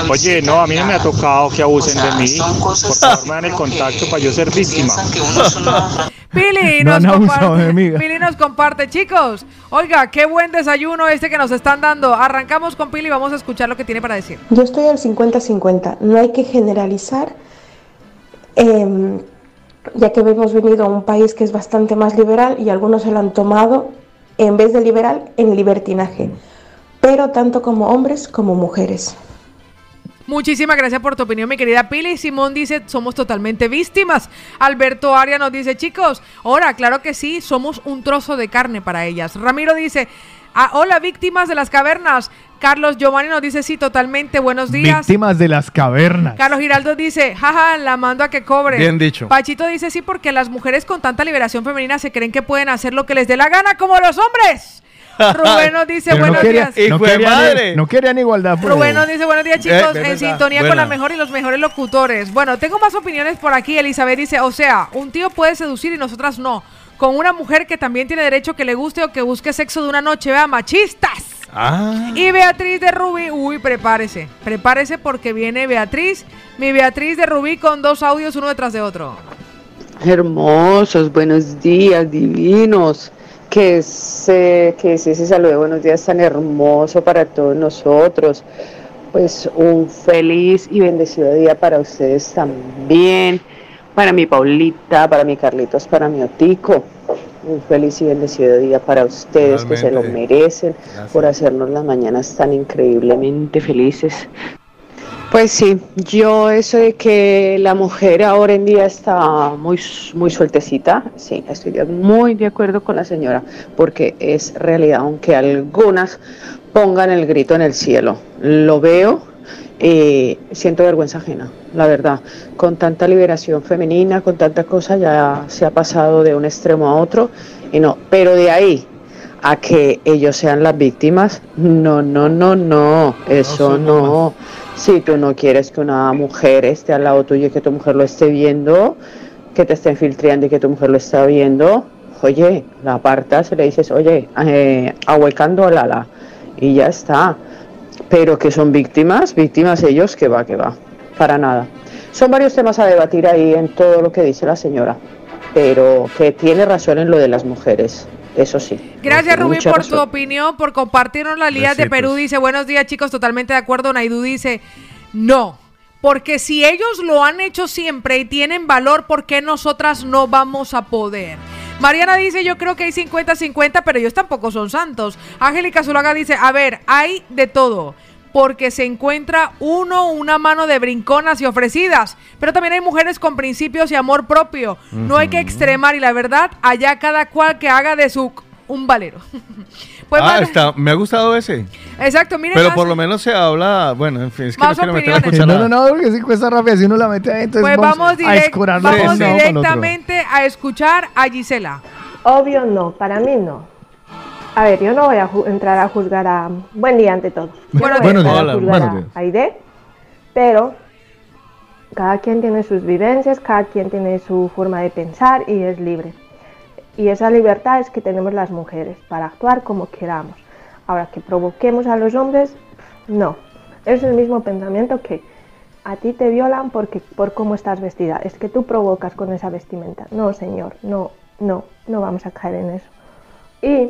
Oye, no, a mí no me ha tocado que abusen de mí. Por favor, me dan el contacto para yo ser víctima. Pili nos comparte, chicos. Oiga, qué buen desayuno este que nos están dando. Arrancamos con Pili y vamos a escuchar lo que tiene para decir. Yo estoy al 50-50. No hay que generalizar, em, ya que hemos venido a un país que es bastante más liberal y algunos se lo han tomado, en vez de liberal, en libertinaje. Pero tanto como hombres como mujeres. Muchísimas gracias por tu opinión, mi querida Pili. Simón dice, somos totalmente víctimas. Alberto Aria nos dice, chicos, ahora, claro que sí, somos un trozo de carne para ellas. Ramiro dice, "Ah, hola, víctimas de las cavernas. Carlos Giovanni nos dice, sí, totalmente, buenos días. Víctimas de las cavernas. Carlos Giraldo dice, jaja, la mando a que cobre. Bien dicho. Pachito dice, sí, porque las mujeres con tanta liberación femenina se creen que pueden hacer lo que les dé la gana como los hombres. Rubén nos dice Pero no buenos quería- días. no querían- No querían igualdad. pues. Rubén nos dice buenos días chicos, Eh, en sintonía con la mejor y los mejores locutores. Bueno, tengo más opiniones por aquí. Elizabeth dice, o sea, un tío puede seducir y nosotras no. Con una mujer que también tiene derecho que le guste o que busque sexo de una noche, vea, machistas. Ah. Y Beatriz de Rubí, uy, prepárese, prepárese porque viene Beatriz, mi Beatriz de Rubí con dos audios uno detrás de otro. Hermosos, buenos días, divinos. Que ese, que es ese saludo de buenos días tan hermoso para todos nosotros. Pues un feliz y bendecido día para ustedes también. Para mi Paulita, para mi Carlitos, para mi Otico. Un feliz y bendecido día para ustedes que se lo merecen por hacernos las mañanas tan increíblemente felices. Pues sí, yo eso de que la mujer ahora en día está muy, muy sueltecita, sí, estoy muy de acuerdo con la señora, porque es realidad, aunque algunas pongan el grito en el cielo. Lo veo, eh, siento vergüenza ajena, la verdad. Con tanta liberación femenina, con tanta cosa, ya se ha pasado de un extremo a otro, y no, pero de ahí a que ellos sean las víctimas, no, no, no, no, eso no. Si tú no quieres que una mujer esté al lado tuyo y que tu mujer lo esté viendo, que te estén filtrando y que tu mujer lo está viendo, oye, la apartas y le dices, oye, eh, ahuecando la la, y ya está. Pero que son víctimas, víctimas ellos, que va, que va, para nada. Son varios temas a debatir ahí en todo lo que dice la señora, pero que tiene razón en lo de las mujeres, eso sí. Gracias Rubí por razón. tu opinión, por compartirnos la Liga de. Perú. Dice, buenos días chicos, totalmente de acuerdo. Naidu dice, no, porque si ellos lo han hecho siempre y tienen valor, ¿por qué nosotras no vamos a poder? Mariana dice, yo creo que hay 50-50, pero ellos tampoco son santos. Angélica Zulaga dice, a ver, hay de todo. Porque se encuentra uno una mano de brinconas y ofrecidas. Pero también hay mujeres con principios y amor propio. No hay que extremar y la verdad, allá cada cual que haga de su un valero. pues ah, más- está, me ha gustado ese. Exacto, miren Pero más- por lo menos se habla, bueno, en fin, es que Más no quiero meter la cuchara. No, no, no, porque si cuesta rápido, si uno la mete adentro, Pues entonces vamos, a direct- vamos directamente a escuchar a Gisela. Obvio no, para mí no. A ver, yo no voy a entrar a juzgar a... Buen día ante todo. Yo no voy a entrar días. a juzgar Buenos a- días. a Aide, pero cada quien tiene sus vivencias, cada quien tiene su forma de pensar y es libre. Y esa libertad es que tenemos las mujeres para actuar como queramos. Ahora que provoquemos a los hombres, no. Es el mismo pensamiento que a ti te violan porque por cómo estás vestida. Es que tú provocas con esa vestimenta. No, señor, no, no, no vamos a caer en eso. Y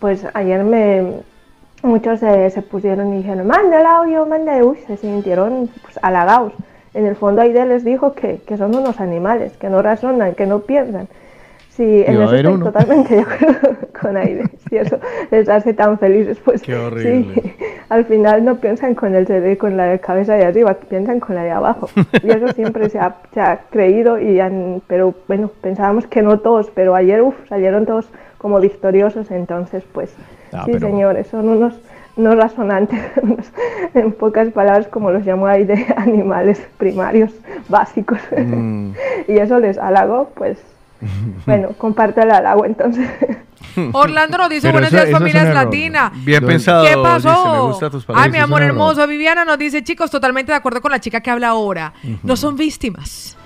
pues ayer me muchos se, se pusieron y dijeron, manda el audio, manda, uy, se sintieron pues, halagados. En el fondo Aide les dijo que, que son unos animales, que no razonan, que no piensan. Sí, en eso estoy uno. totalmente de acuerdo con Aide. Si eso les hace tan felices, pues Qué horrible. sí, al final no piensan con el cere- con la cabeza de arriba, piensan con la de abajo. Y eso siempre se ha, se ha creído, y han- pero bueno, pensábamos que no todos, pero ayer uf, salieron todos como victoriosos, entonces pues Ah, sí pero- señores, son unos no razonantes, unos, en pocas palabras como los llamo ahí de animales primarios básicos. Mm. y eso les halagó, pues bueno, comparto el halago entonces. Orlando nos dice, Pero buenos eso- días familias latinas. Bien pensado, ¿Qué dice, pasó? palabras. Ay, mi amor hermoso. Viviana nos dice, chicos, totalmente de acuerdo con la chica que habla ahora. No son víctimas.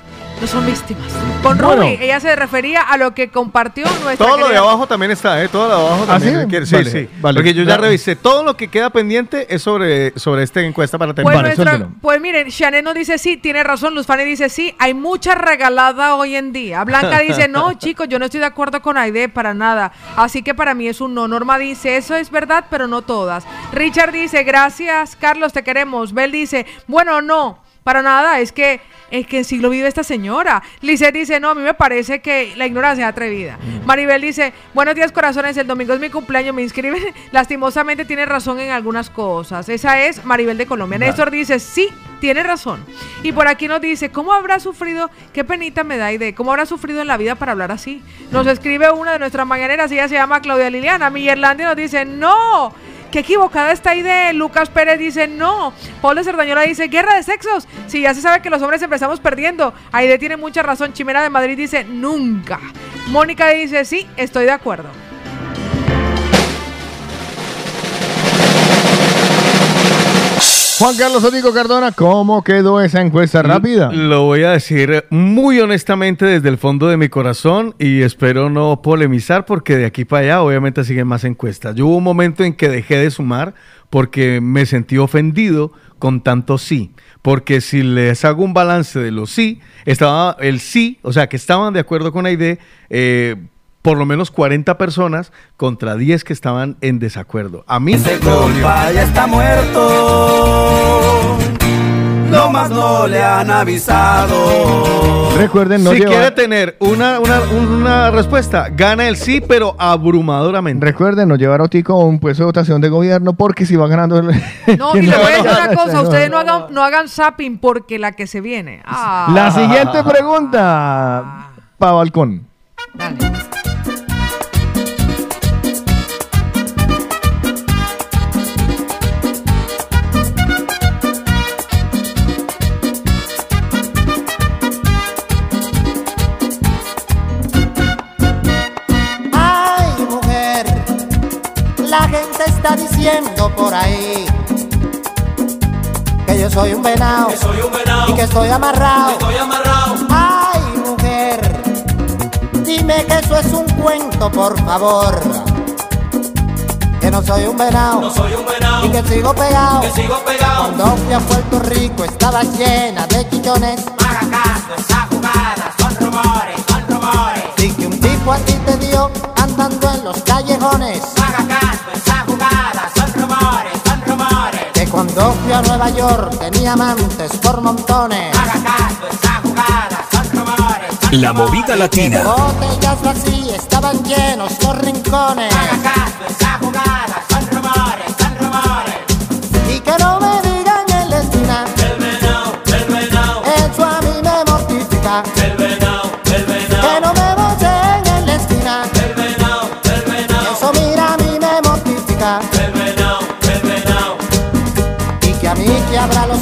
No son víctimas. Con Bueno. Ruby, ella se refería a lo que compartió nuestra Todo lo de querida- abajo también está, ¿eh? Todo lo de abajo ¿Ah, también. sí? quiere- Sí, Vale, sí. vale. Porque yo ya revisé. Todo lo que queda pendiente es sobre, sobre esta encuesta para Pues, terminar. nuestra- pues miren, Chanel nos dice sí, tiene razón, Luz Fanny dice sí, hay mucha regalada hoy en día. Blanca dice no, chicos, yo no estoy de acuerdo con Aide para nada. Así que para mí es un no. Norma dice eso es verdad, pero no todas. Richard dice gracias, Carlos, te queremos. Bel dice bueno, no, para nada, es que es que en siglo vive esta señora. Lice dice, no, a mí me parece que la ignorancia es atrevida. Maribel dice, buenos días corazones, el domingo es mi cumpleaños, me inscriben. Lastimosamente tiene razón en algunas cosas. Esa es Maribel de Colombia. Vale. Néstor dice, sí, tiene razón. Y por aquí nos dice, ¿cómo habrá sufrido? Qué penita me da idea. ¿Cómo habrá sufrido en la vida para hablar así? Nos escribe una de nuestras mañaneras, ella se llama Claudia Liliana. Millerlandia nos dice, no. Qué equivocada está idea. Lucas Pérez dice no. Paul de Cerdañola dice guerra de sexos. Si ya se sabe que los hombres empezamos perdiendo. Aide tiene mucha razón. Chimera de Madrid dice nunca. Mónica dice sí, estoy de acuerdo. Juan Carlos Otico Cardona, ¿cómo quedó esa encuesta rápida? Lo voy a decir muy honestamente desde el fondo de mi corazón y espero no polemizar porque de aquí para allá obviamente siguen más encuestas. Yo hubo un momento en que dejé de sumar porque me sentí ofendido con tanto sí. Porque si les hago un balance de los sí, estaba el sí, o sea, que estaban de acuerdo con Aide, eh, por lo menos 40 personas contra 10 que estaban en desacuerdo. A mí me dolió. compa ya está muerto. No más no le han avisado. Recuerden no si llevar- quiere tener una, una, una respuesta, gana el sí, pero abrumadoramente. Recuerden no llevar a Otico a un puesto de votación de gobierno porque si va ganando... el- No, y le voy a decir una cosa, ustedes no hagan, no hagan zapping porque la que se viene. Ah. La siguiente pregunta, pa' balcón. Ay, la gente está diciendo por ahí que yo soy un venado, y que estoy amarrado. Ay, mujer, dime que eso es un cuento, por favor. Que no soy un venado, y que sigo pegado. Cuando fui a Puerto Rico estaba llena de chichones. Y que un tipo a ti te dio andando en los callejones. Cuando fui a Nueva York tenía amantes por montones. La movida latina. Botellas vacías estaban llenos los rincones.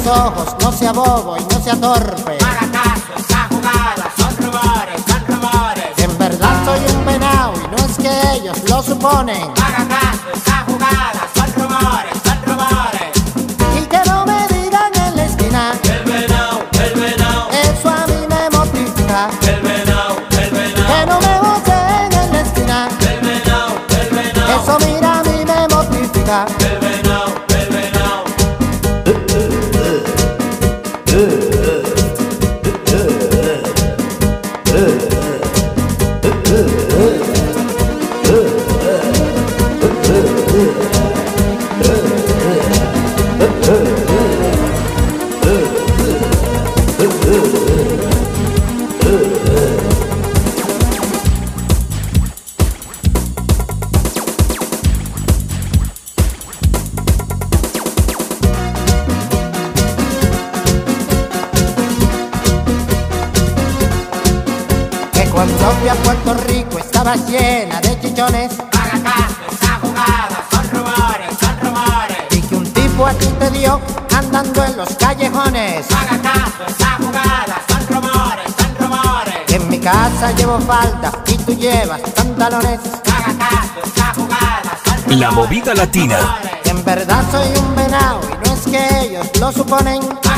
Ojos, no sea bobo y no sea torpe. Que en verdad soy un venado y no es que ellos lo suponen. Y cuando fui a Puerto Rico estaba llena de chichones. Y que un tipo a ti te dio andando en los callejones. Que en mi casa llevo falda y tú llevas pantalones. La movida latina. En verdad soy un venado y no es que ellos lo suponen.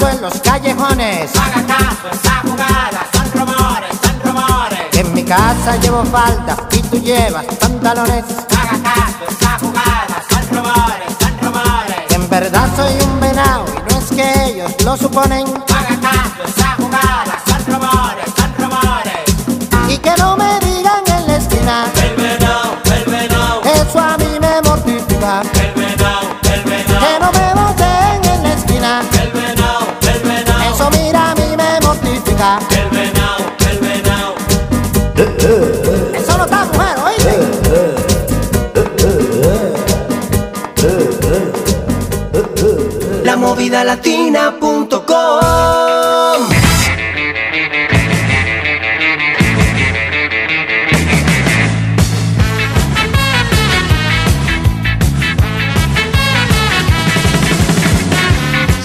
Andando en los callejones. Haga caso, esa jugada son rumores, son rumores. Que en mi casa llevo falda y tú llevas pantalones. Haga caso, esa jugada son rumores, son rumores. Que en verdad soy un venado y no es que ellos lo suponen. Haga caso, esa jugada La movida latina.com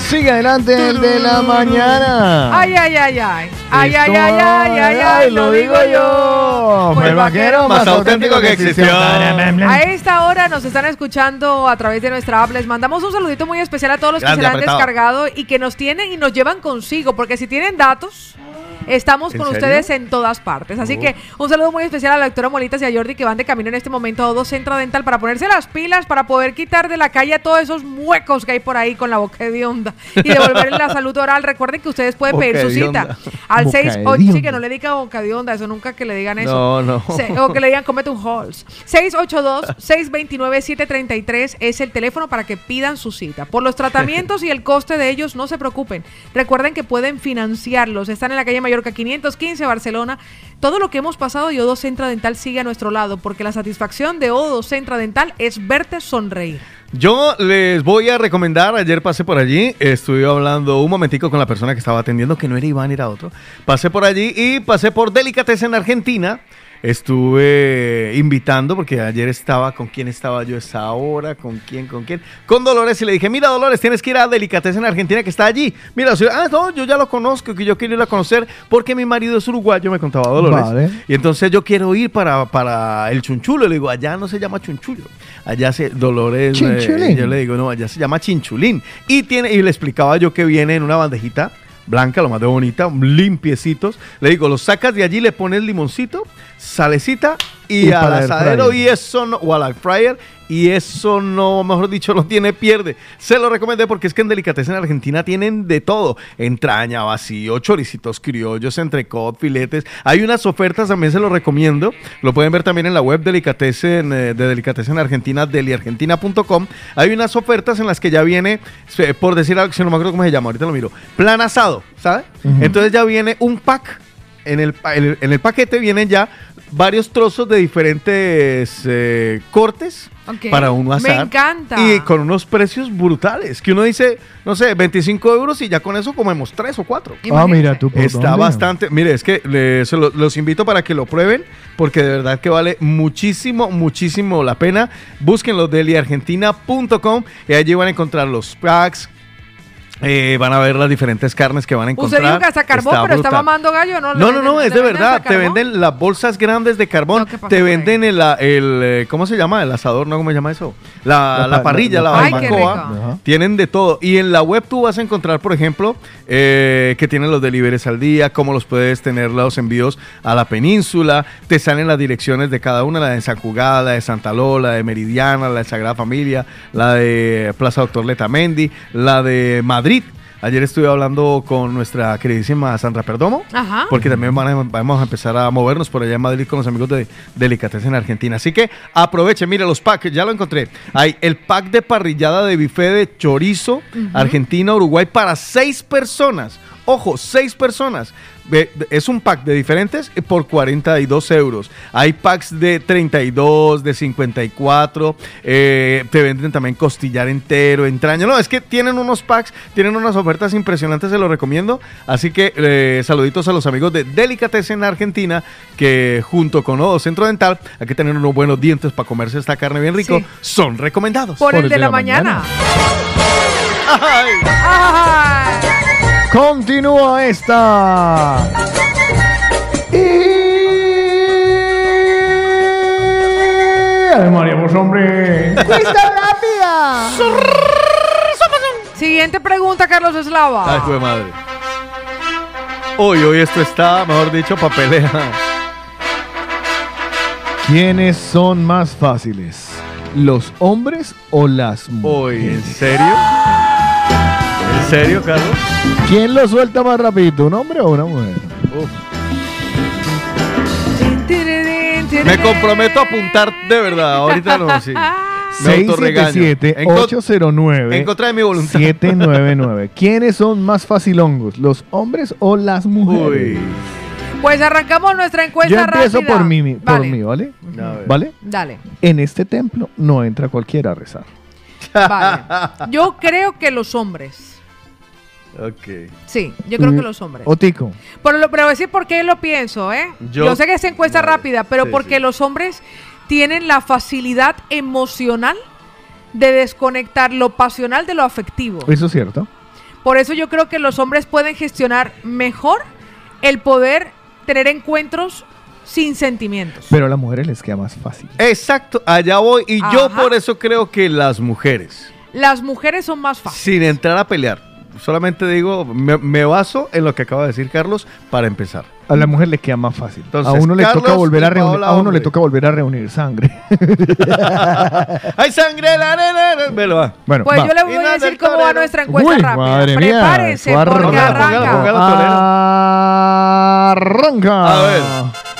Sigue adelante el de la mañana. Ay, ay, ay, ay. Ay, ay, ay, ay, ay, ay, lo digo yo. Fue el vaquero más auténtico que existió. A esta hora nos están escuchando a través de nuestra app. Les mandamos un saludito muy especial a todos los que se la han apretado. descargado y que nos tienen y nos llevan consigo, porque si tienen datos, estamos ¿En con serio? ustedes en todas partes. Así Oh. que un saludo muy especial a la doctora Molitas y a Jordi que van de camino en este momento a Odo Centro Dental para ponerse las pilas, para poder quitar de la calle a todos esos muecos que hay por ahí con la boca de onda y devolverle la salud oral. Recuerden que ustedes pueden Boca pedir su cita al Boca 6 de 8 sí, que no le diga boca de onda, eso nunca que le digan eso. No, no. Se- o que le digan comete un halls. 682-629-733 es el teléfono para que pidan su cita. Por los tratamientos y el coste de ellos, no se preocupen. Recuerden que pueden financiarlos. Están en la calle Mallorca 515, Barcelona. Todo lo que hemos pasado y Odo Centra Dental sigue a nuestro lado, porque la satisfacción de Odo Centra Dental es verte sonreír. Yo les voy a recomendar, ayer pasé por allí, estuve hablando un momentico con la persona que estaba atendiendo, que no era Iván, era otro. Pasé por allí y pasé por Delicatessen en Argentina. Estuve invitando, porque ayer estaba, ¿con quién estaba yo esa hora? ¿Con quién? ¿Con quién? Con Dolores y le dije, mira Dolores, tienes que ir a Delicatessen en Argentina que está allí. Mira, ah, no, yo ya lo conozco, que yo quiero ir a conocer porque mi marido es uruguayo, me contaba Dolores. Vale. Y entonces yo quiero ir para, para el chunchulo. Le digo, allá no se llama chunchulo. Allá se Dolores. eh, Chinchulín. yo le digo, no, allá se llama chinchulín. Y tiene, y le explicaba yo que viene en una bandejita blanca, lo más de bonita, limpiecitos. Le digo, los sacas de allí, le pones limoncito, salecita y, Y al asadero y eso no, o al fryer y eso no, mejor dicho, no tiene pierde. Se lo recomendé porque es que en Delicatessen en Argentina tienen de todo. Entraña, vacío, choricitos criollos, entrecot, filetes. Hay unas ofertas, también se lo recomiendo. Lo pueden ver también en la web Delicatessen, eh, de Delicatessen Argentina, deliargentina.com. Hay unas ofertas en las que ya viene, por decir algo, si no me acuerdo cómo se llama, ahorita lo miro, plan asado, ¿sabes? Entonces ya viene un pack en el- en el paquete vienen ya varios trozos de diferentes eh, cortes para uno Me asar. encanta. Y con unos precios brutales. Que uno dice, no sé, 25 euros y ya con eso comemos tres o cuatro. Ah, mira tú. Está dónde. bastante. Mire, es que los invito para que lo prueben porque de verdad que vale muchísimo, muchísimo la pena. Búsquenlo deliargentina.com y allí van a encontrar los packs. Eh, van a ver las diferentes carnes que van a encontrar. Usted dijo que hasta carbón, Está pero está mamando gallo, ¿no? No, no, no, es de verdad. Te venden las bolsas grandes de carbón. te venden el, el, eh, ¿cómo se llama? El asador, ¿no? ¿Cómo se llama eso? La, La la pa- parrilla, la, barbacoa. Tienen de todo. Y en la web tú vas a encontrar, por ejemplo, eh, que tienen los deliveries al día, cómo los puedes tener los envíos a la península. Te salen las direcciones de cada una, la de San Jugada, la de Santa Lola, la de Meridiana, la de Sagrada Familia, la de Plaza Doctor Letamendi, la de Madrid. Ayer estuve hablando con nuestra queridísima Sandra Perdomo, Ajá. porque también van a- vamos a empezar a movernos por allá en Madrid con los amigos de Delicatessen en Argentina. Así que aprovechen, mire los packs, ya lo encontré. Hay el pack de parrillada de bife de chorizo Ujú. Argentina, Uruguay para seis personas. Ojo, seis personas. Es un pack de diferentes por 42 euros. Hay packs de 32, de 54. eh, te venden también costillar entero, entraña. No, es que tienen unos packs, tienen unas ofertas impresionantes, se los recomiendo. Así que eh, saluditos a los amigos de Delicatessen Argentina, que junto con Odo Centro Dental, hay que tener unos buenos dientes para comerse esta carne bien rico. Sí. Son recomendados. Por, el de la, mañana. Ay. Ay. Continúa esta. Y... Ay, María, pues hombre. ¡Cuesta rápida! Siguiente Siguiente pregunta, Carlos Eslava. Ay, fue madre. Hoy, hoy esto está, mejor dicho, papelea. ¿Quiénes son más fáciles? ¿Los hombres o las mujeres? Uy, ¿en serio? ¿En serio, Carlos? ¿Quién lo suelta más rapidito, un hombre o una mujer? Me comprometo a apuntar de verdad. Ahorita no, sí. Me autorregaño. 677 En con- 809 en contra de mi voluntad. 799. ¿Quiénes son más facilongos, los hombres o las mujeres? Pues arrancamos nuestra encuesta Yo empiezo rápida. por mí, por Vale. mí, ¿vale? ¿Vale? Dale. En este templo no entra cualquiera a rezar. Vale. Yo creo que los hombres. Ok. Sí, yo creo Mm, que los hombres. Otico. Pero, lo, pero voy a decir por qué lo pienso, ¿eh? Yo, Yo- sé que es encuesta rápida, pero sí, porque sí. los hombres tienen la facilidad emocional de desconectar lo pasional de lo afectivo. Eso es cierto. Por eso yo creo que los hombres pueden gestionar mejor el poder tener encuentros sin sentimientos. Pero a las mujeres les queda más fácil. Exacto, allá voy. Y yo por eso creo que las mujeres, Las mujeres son más fáciles. sin entrar a pelear, solamente digo, me, me baso en lo que acaba de decir Carlos para empezar. A la mujer le queda más fácil. Entonces, a uno le Carlos toca volver a reunir, Paola, a uno hombre. le toca volver a reunir sangre. ¡Hay sangre en la arena! Bueno, Pues va. yo le voy a decir cómo va nuestra encuesta Uy, rápida. madre mía, Prepárense arranca. porque arranca. póngala. Arranca. A ver,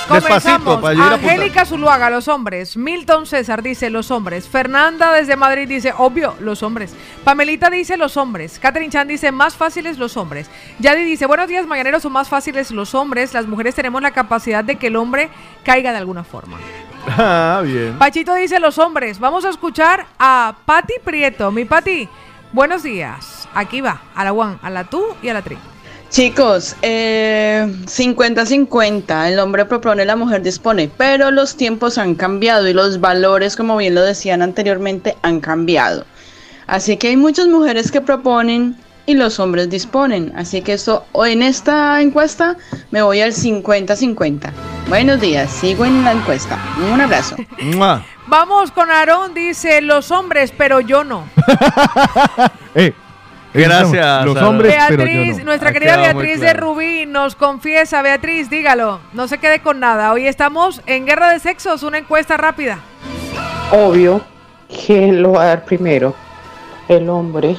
Comenzamos. Angélica Zuluaga, los hombres. Milton César dice los hombres. Fernanda desde Madrid dice, obvio, los hombres. Pamelita dice los hombres. Catherine Chan dice, más fáciles los hombres. Yadi dice, buenos días, mañaneros, son más fáciles los hombres. Las mujeres tenemos la capacidad de que el hombre caiga de alguna forma. Ah, bien. Pachito dice los hombres. Vamos a escuchar a Pati Prieto. Mi Pati, buenos días. Aquí va, a la Juan, a la tú y a la tri. Chicos, eh, 50-50, el hombre propone, la mujer dispone, pero los tiempos han cambiado y los valores, como bien lo decían anteriormente, han cambiado. Así que hay muchas mujeres que proponen y los hombres disponen. Así que esto, o en esta encuesta me voy al 50-50. Buenos días, sigo en la encuesta. Un abrazo. Vamos con Aarón, dice los hombres, pero yo no. Eh, Gracias, Los hombres, pero yo Beatriz, no. nuestra Ha querida Beatriz de. Rubí nos confiesa, Beatriz, dígalo, no se quede con nada. Hoy estamos en Guerra de Sexos, una encuesta rápida. Obvio, ¿quién lo va a dar primero? El hombre.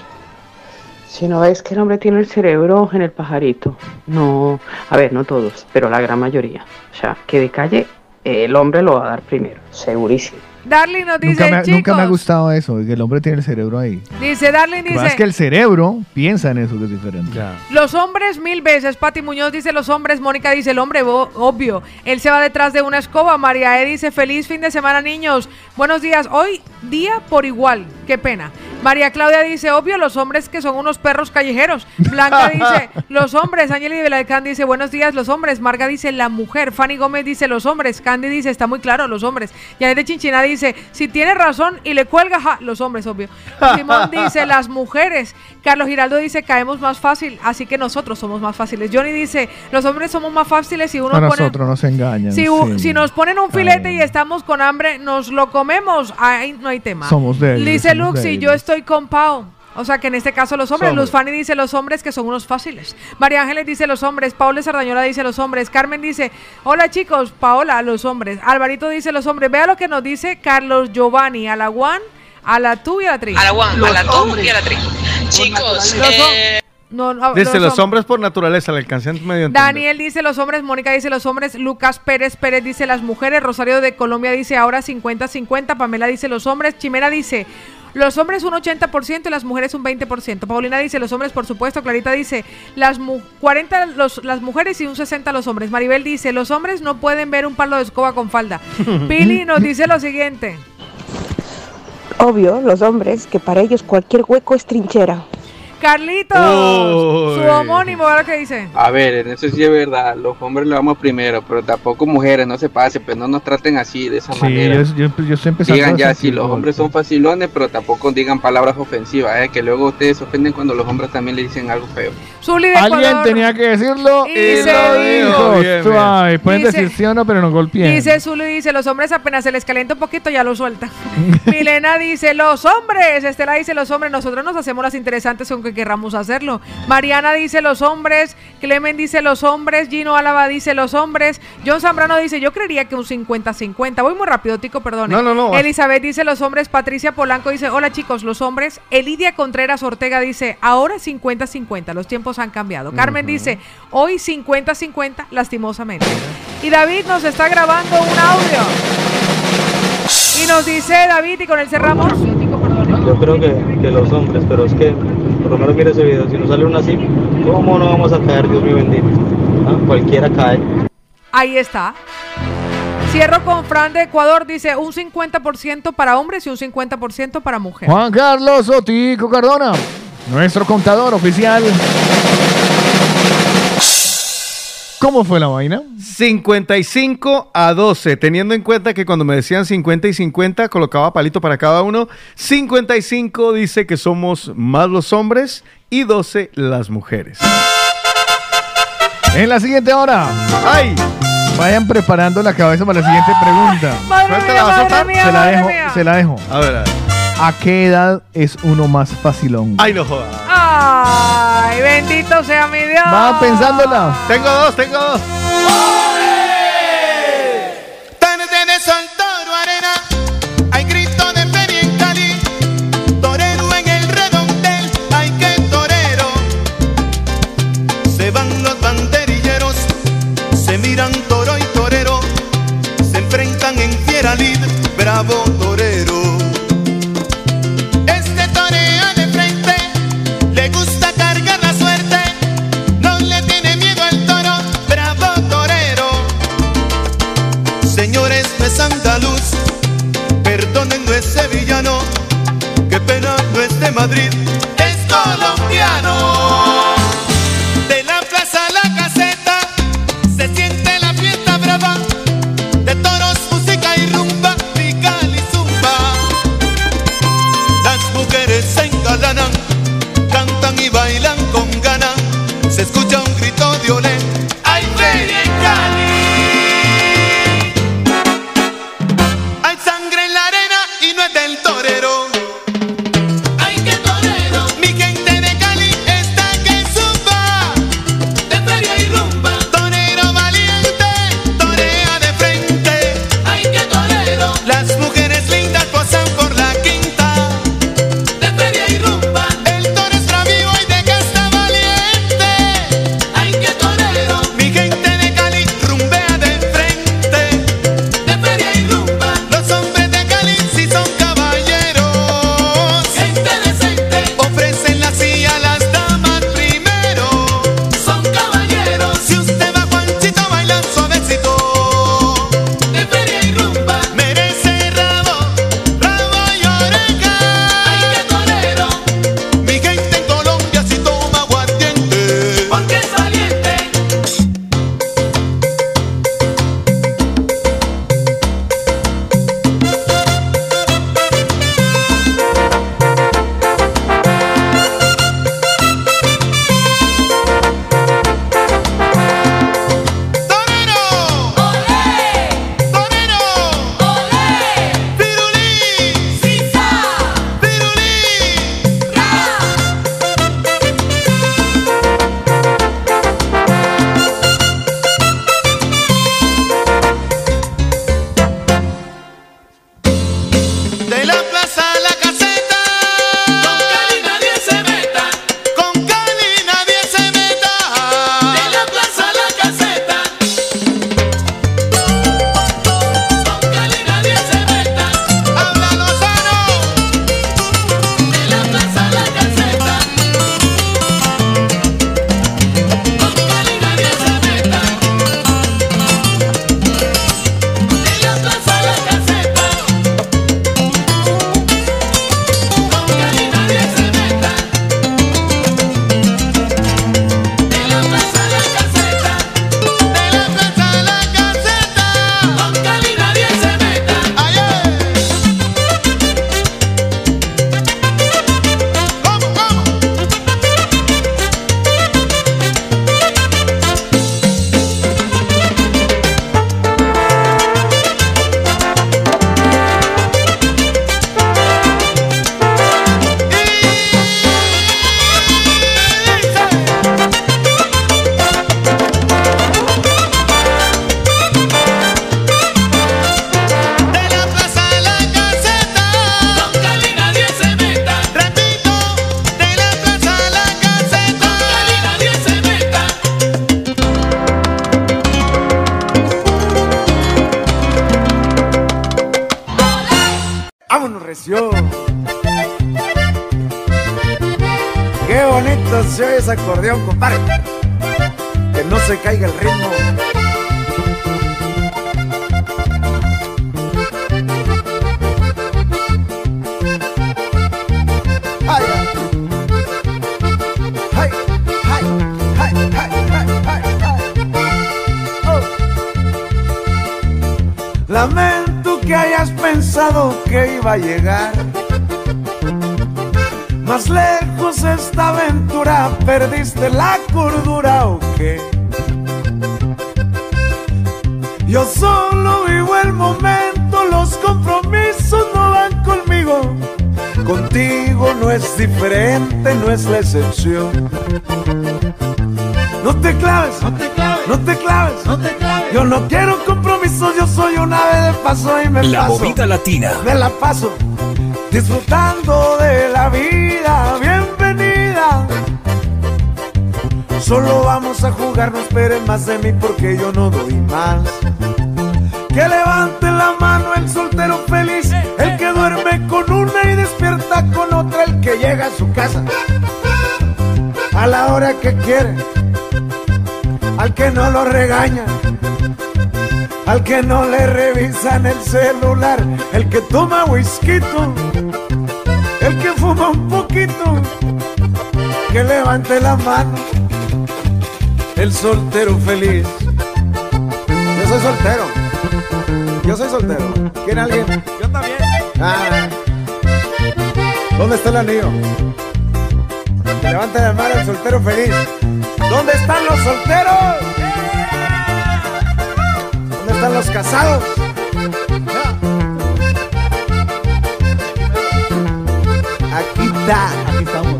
Si no ves que el hombre tiene el cerebro en el pajarito. No, a ver, no todos, pero la gran mayoría. O sea, que de calle el hombre lo va a dar primero, segurísimo. Darling nos dice, Nunca me, ha- chicos, nunca me ha gustado eso, que el hombre tiene el cerebro ahí. dice Darling, dice, que el cerebro piensa en eso que es diferente. los hombres mil veces. Pati Muñoz dice los hombres, Mónica dice el hombre, bo- obvio. Él se va detrás de una escoba. María E dice feliz fin de semana, niños. Buenos días. Hoy día por igual. Qué pena. María Claudia dice, obvio, los hombres que son unos perros callejeros. Blanca dice, los hombres. Angeli Belalcán dice, buenos días, los hombres. Marga dice, la mujer. Fanny Gómez dice, los hombres. Candy dice, está muy claro, los hombres. Yanet de Chinchina dice, si tiene razón y le cuelga, ja, los hombres, obvio. Simón dice, las mujeres. Carlos Giraldo dice, caemos más fácil, así que nosotros somos más fáciles. Johnny dice, los hombres somos más fáciles si uno A pone... nosotros nos engañan. Si, sí. si nos ponen un filete y estamos con hambre, nos lo comemos. Ahí no hay tema. Somos débiles, Dice Luxi, débiles. yo estoy con Pau. O sea que en este caso los hombres. Somos. Luz Fanny dice los hombres que son unos fáciles. María Ángeles dice los hombres. Paola Sardañola dice los hombres. Carmen dice, hola chicos. Paola, los hombres. Alvarito dice los hombres. Vea lo que nos dice Carlos Giovanni. A la Juan, a la tú y a la tri. A la Juan, a la tú y a la tri. Chicos, eh, No, no, Dice, los hom- hombres por naturaleza, le alcancé medio entender. Daniel dice los hombres, Mónica dice los hombres, Lucas Pérez Pérez dice las mujeres, Rosario de Colombia dice ahora 50-50, Pamela dice los hombres, Chimera dice los hombres un 80% y las mujeres un 20%. Paulina dice los hombres, por supuesto. Clarita dice las mu- 40 los, las mujeres y un 60 los hombres. Maribel dice los hombres no pueden ver un palo de escoba con falda. Pili nos dice lo siguiente. Obvio, los hombres, que para ellos cualquier hueco es trinchera. Carlitos, Uy. su homónimo, ¿verdad que dice? A ver, en eso sí es verdad, los hombres lo vamos primero, pero tampoco mujeres, no se pase, pues no nos traten así, de esa Sí, manera. yo, yo, yo estoy empezando Digan ya, sí, los hombres son facilones, pero tampoco digan palabras ofensivas, ¿eh? que luego ustedes se ofenden cuando los hombres también le dicen algo feo. Zuli de Alguien Ecuador. tenía que decirlo Y y, se lo dijo. dijo. Bien, pueden Dice- decir sí o no, pero no golpeen. Dice Zulu dice, los hombres apenas se les calienta un poquito ya lo sueltan. Milena dice, los hombres. Estela dice, los hombres, nosotros nos hacemos las interesantes con, querramos hacerlo. Mariana dice los hombres, Clemen dice los hombres, Gino Álava dice los hombres, John Zambrano dice yo creería que un 50-50. Voy muy rápido, Tico, perdón. No, no, no. Elizabeth dice los hombres, Patricia Polanco dice hola chicos, los hombres. Elidia Contreras Ortega dice ahora 50-50, los tiempos han cambiado. Carmen dice hoy 50-50, lastimosamente. Y David nos está grabando un audio. Y nos dice David, y con él cerramos. Yo creo que, que los hombres, pero es que, por lo menos mira ese video, si no sale uno así, ¿cómo no vamos a caer, Dios mío bendito? Ah, Cualquiera cae. Ahí está. Cierro con Fran de Ecuador, dice un 50% para hombres y un 50% para mujeres. Juan Carlos Otico Cardona, nuestro contador oficial. ¿Cómo fue la vaina? 55 a 12, teniendo en cuenta que cuando me decían 50 y 50 colocaba palito para cada uno. 55 dice que somos más los hombres y 12 las mujeres. En la siguiente hora. ¡Ay! Vayan preparando la cabeza para la siguiente pregunta. Madre ¿Cuál te mía, la vas a madre soltar? mía, Se la dejo, mía. se la dejo. A ver, a ver. ¿A qué edad es uno más facilón? Ay, no jodas. Ay, bendito sea mi Dios. Va pensándola. Tengo dos, tengo dos. Madrid, latina. Al que no le revisan el celular, el que toma whisky, el que fuma un poquito, que levante la mano, el soltero feliz. Yo soy soltero. Yo soy soltero. ¿Quién alguien? Yo también. Ah. ¿Dónde está el anillo? Que levante la mano el soltero feliz. ¿Dónde están los solteros? ¿Dónde están los casados? Aquí está. Aquí estamos.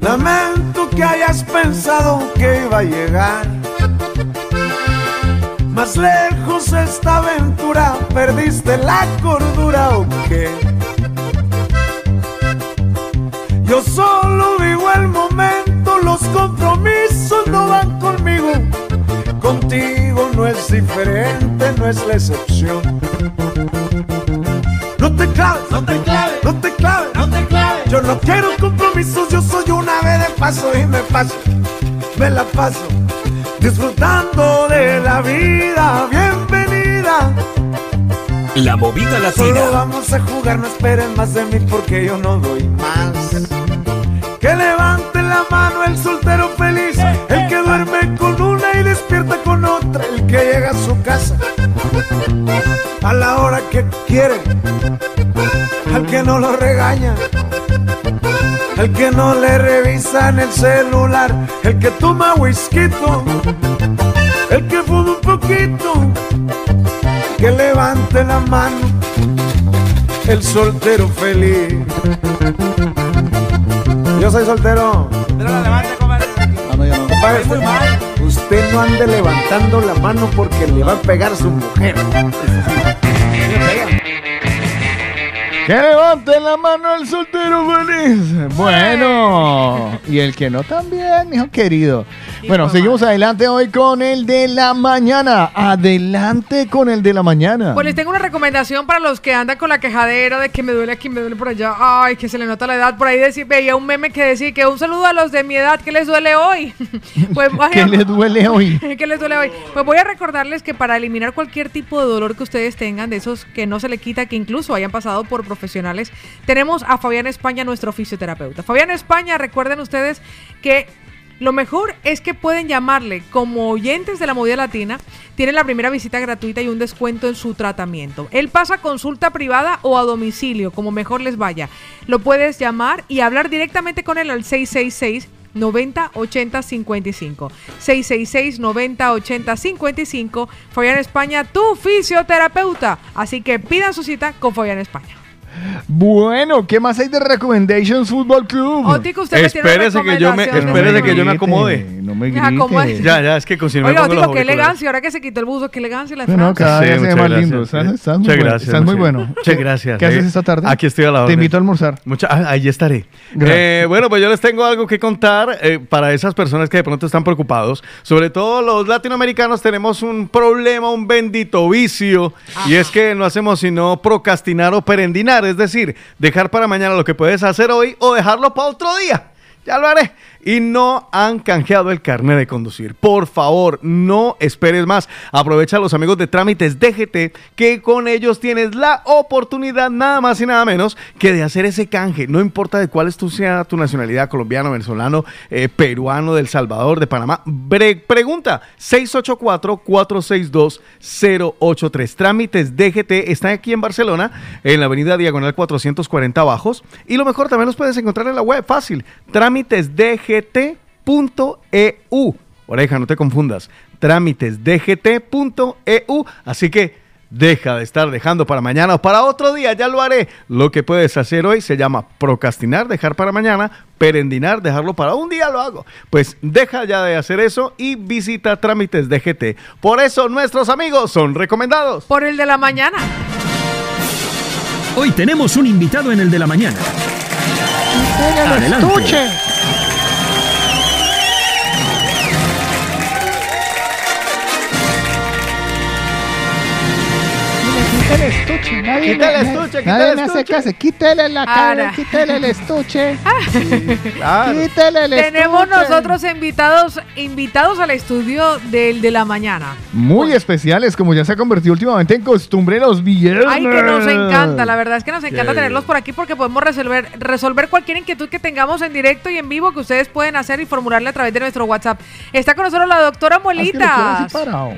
Lamento que hayas pensado que iba a llegar más lejos esta aventura. ¿Perdiste la cordura o qué? Yo solo vivo el momento, los compromisos no van conmigo. Contigo no es diferente, no es la excepción. No te claves, no te claves, no te claves, no te claves. Yo no quiero compromisos, yo soy una ave de paso y me paso, me la paso disfrutando de la vida. Bienvenida. La movida Solo latina. vamos a jugar, no esperen más de mí porque yo no doy más. La mano el soltero feliz, el que duerme con una y despierta con otra, el que llega a su casa a la hora que quiere, al que no lo regaña, el que no le revisa en el celular, el que toma whisky, el que fuma un poquito, que levante la mano el soltero feliz. Yo soy soltero. Compadre, usted, usted no ande levantando la mano porque le va a pegar su mujer. Que levante la mano el soltero feliz. Bueno, y el que no también, mi hijo querido. Bueno, seguimos adelante hoy con el de la mañana. Adelante con el de la mañana. Pues les tengo una recomendación para los que andan con la quejadera de que me duele aquí, me duele por allá. Ay, que se le nota la edad. Por ahí decía, veía un meme que decía que un saludo a los de mi edad, que les duele hoy? pues, ¿Qué le duele hoy? ¿Qué les duele hoy? Pues voy a recordarles que para eliminar cualquier tipo de dolor que ustedes tengan, de esos que no se le quita, que incluso hayan pasado por profesionales, tenemos a Fabián España, nuestro fisioterapeuta. Fabián España, recuerden ustedes que lo mejor es que pueden llamarle como oyentes de la movida latina, tienen la primera visita gratuita y un descuento en su tratamiento. Él pasa consulta privada o a domicilio, como mejor les vaya. Lo puedes llamar y hablar directamente con él al 666 90 80 55 666 90 80 55 Fabián España, tu fisioterapeuta. Así que pidan su cita con Fabián España. Bueno, ¿qué más hay de Recommendations Football Club? Otico, usted me Espérese que yo me, espérese que yo me acomode. No no me Ya, ¿cómo grites. es? Ya, ya, es que con si no me Oiga, qué elegancia. Ahora que se quitó el buzo, qué elegancia la No, no, frase. cada Sí, día se ve muchas más gracias. lindo. Estás, estás muy Muchas bueno. gracias, Estás muy bueno. Muchas gracias. ¿Qué haces eh. esta tarde? Aquí estoy a la Te orden. invito a almorzar. Mucha- ah, ahí estaré. Eh, bueno, pues yo les tengo algo que contar eh, para esas personas que de pronto están preocupados. Sobre todo los latinoamericanos tenemos un problema, un bendito vicio, y es que no hacemos sino procrastinar o perendinar, es decir, dejar para mañana lo que puedes hacer hoy o dejarlo para otro día. Ya lo haré. Y no han canjeado el carnet de conducir. Por favor, no esperes más. Aprovecha a los amigos de Trámites DGT que con ellos tienes la oportunidad nada más y nada menos que de hacer ese canje. No importa de cuál es tu, sea tu nacionalidad, colombiano, venezolano, eh, peruano, del Salvador, de Panamá. Bre- pregunta 684-462-083. Trámites DGT están aquí en Barcelona, en la avenida Diagonal 440 Bajos. Y lo mejor también los puedes encontrar en la web, fácil. Trámitesdgt.eu. Oreja, no te confundas. Trámitesdgt.eu. E Así que deja de estar dejando para mañana o para otro día, ya lo haré. Lo que puedes hacer hoy se llama procrastinar, dejar para mañana, perendinar, dejarlo para un día, lo hago. Pues deja ya de hacer eso y visita Trámites DGT. Por eso nuestros amigos son recomendados. Por el de la mañana. Hoy tenemos un invitado en el de la mañana. Adelante. Quítale el estuche, nadie, Quítale el me- estuche, nadie quítale el me hace estuche. caso. Quítale la cara, Ahora. quítale el estuche. Claro. Quítale el Tenemos estuche. nosotros invitados invitados al estudio del de la mañana. Muy especiales, como ya se ha convertido últimamente en costumbre los viernes. Ay, que nos encanta, la verdad es que nos encanta Qué tenerlos por aquí porque podemos resolver, resolver cualquier inquietud que tengamos en directo y en vivo que ustedes pueden hacer y formularle a través de nuestro WhatsApp. Está con nosotros la doctora Ah, es que lo así parado.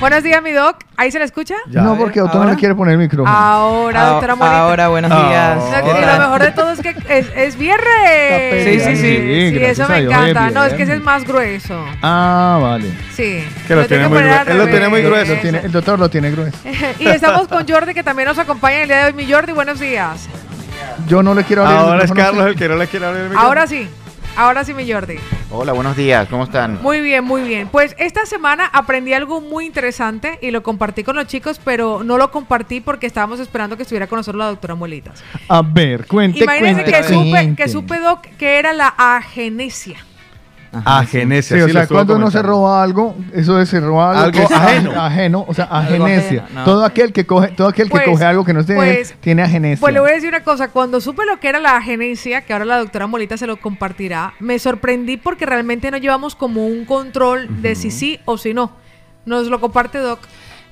Buenos días, mi doc. ¿Ahí se le escucha? no, porque Otto no le quiere poner el micrófono. Ahora, doctora Molita. Ahora, buenos Ah, días. Y lo mejor de todo es que es, es viernes. Sí, sí, sí. Sí, eso me encanta. es No, es que ese es más grueso. Ah, vale. Sí. Que lo Lo tiene muy grueso. Él lo tiene muy grueso. Lo tiene- el doctor lo tiene grueso. y estamos con Jordi, que también nos acompaña el día de hoy. Mi Jordi, buenos días. Yo no le quiero abrir el Ahora es micrófono. Carlos el que no le quiere abrir el micrófono. Ahora sí. Ahora sí, mi Jordi. Hola, buenos días, ¿cómo están? Muy bien, muy bien. Pues esta semana aprendí algo muy interesante y lo compartí con los chicos, pero no lo compartí porque estábamos esperando que estuviera con nosotros la doctora Muelitas. A ver, cuente, Imagínense cuente, que supe, que supe, Doc, que era la agenesia. Agenesia. Sí, o sea, cuando uno se roba algo, eso es se roba algo, es ajeno. ajeno, o sea, agenesia. no. Todo aquel que coge, todo aquel que Pues, coge algo que no es de pues, él, tiene agenesia. Pues le voy a decir una cosa, cuando supe lo que era la agenesia, que ahora la doctora Molita se lo compartirá, me sorprendí porque realmente no llevamos como un control de si sí o si no. Nos lo comparte Doc.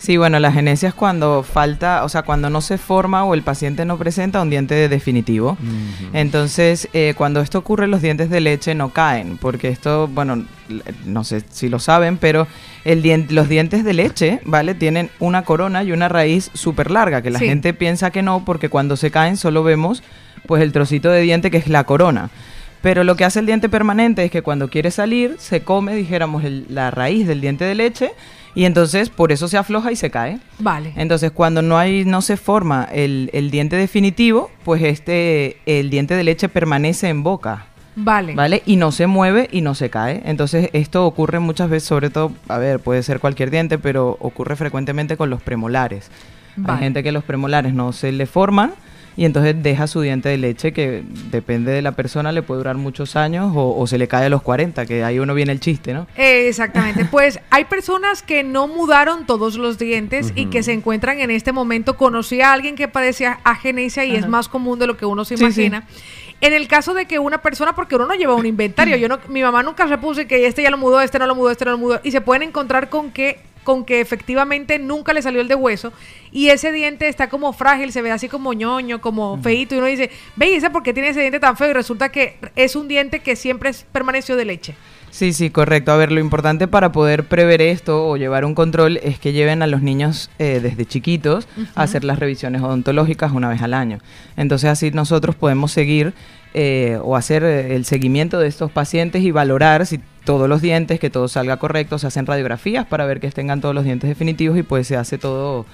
Sí, bueno, la genesia es cuando falta, o sea, cuando no se forma o el paciente no presenta un diente definitivo. Entonces, eh, cuando esto ocurre, los dientes de leche no caen, porque esto, bueno, no sé si lo saben, pero el dien- los dientes de leche, ¿vale? Tienen una corona y una raíz súper larga, que la Sí. gente piensa que no, porque cuando se caen solo vemos, pues, el trocito de diente que es la corona. Pero lo que hace el diente permanente es que cuando quiere salir, se come, dijéramos, el- la raíz del diente de leche y entonces por eso se afloja y se cae. Vale. Entonces cuando no hay, no se forma el, el diente definitivo, pues este, el diente de leche permanece en boca. Vale. ¿Vale? Y no se mueve y no se cae. Entonces esto ocurre muchas veces, sobre todo, a ver, puede ser cualquier diente, pero ocurre frecuentemente con los premolares. Vale. Hay gente que los premolares no se le forman y entonces deja su diente de leche que depende de la persona, le puede durar muchos años o, o se le cae a los 40, que ahí uno viene el chiste, ¿no? Eh, Exactamente. Pues hay personas que no mudaron todos los dientes y que se encuentran en este momento. Conocí a alguien que padecía agenesia y es más común de lo que uno se Sí, sí. imagina. En el caso de que una persona, porque uno no lleva un inventario, yo no, mi mamá nunca se puso y que este ya lo mudó, este no lo mudó, este no lo mudó, y se pueden encontrar con que con que efectivamente nunca le salió el de hueso y ese diente está como frágil, se ve así como ñoño, como feito y uno dice, ve, ¿y ese por qué tiene ese diente tan feo? Y resulta que es un diente que siempre permaneció de leche. Sí, sí, correcto. A ver, lo importante para poder prever esto o llevar un control es que lleven a los niños eh, desde chiquitos a hacer las revisiones odontológicas una vez al año. Entonces así nosotros podemos seguir eh, o hacer eh, el seguimiento de estos pacientes y valorar si todos los dientes, que todo salga correcto, se hacen radiografías para ver que tengan todos los dientes definitivos y pues se hace todo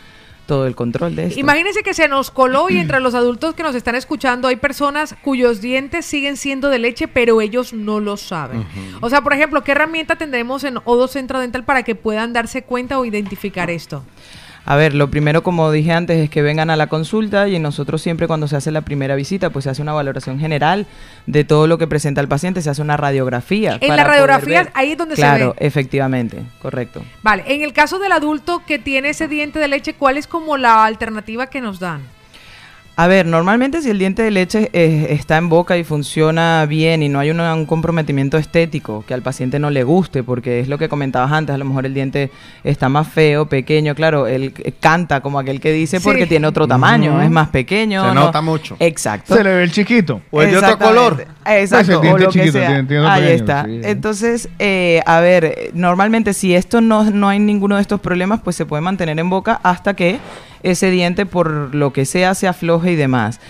todo el control de esto. Imagínense que se nos coló y entre los adultos que nos están escuchando hay personas cuyos dientes siguen siendo de leche, pero ellos no lo saben. O sea, por ejemplo, ¿qué herramienta tendremos en Odo Centro Dental para que puedan darse cuenta o identificar esto? A ver, lo primero, como dije antes, es que vengan a la consulta y nosotros siempre cuando se hace la primera visita, pues se hace una valoración general de todo lo que presenta el paciente, se hace una radiografía. En la radiografía, ahí es donde se Claro, efectivamente, correcto. Vale, en el caso del adulto que tiene ese diente de leche, ¿cuál es como la alternativa que nos dan? A ver, normalmente si el diente de leche eh, está en boca y funciona bien y no hay una- un comprometimiento estético que al paciente no le guste, porque es lo que comentabas antes, a lo mejor el diente está más feo, pequeño, claro, él eh, canta como aquel que dice porque tiene otro tamaño, es más pequeño. Se no- nota mucho. Exacto. Se le ve el chiquito. O es de otro color. Exacto, Es el o diente lo que chiquito, sea. tiene- tiene Ahí pequeño, está. sí. Entonces, eh, a ver, normalmente si esto no, no hay ninguno de estos problemas, pues se puede mantener en boca hasta que ese diente, por lo que sea, se afloje y demás.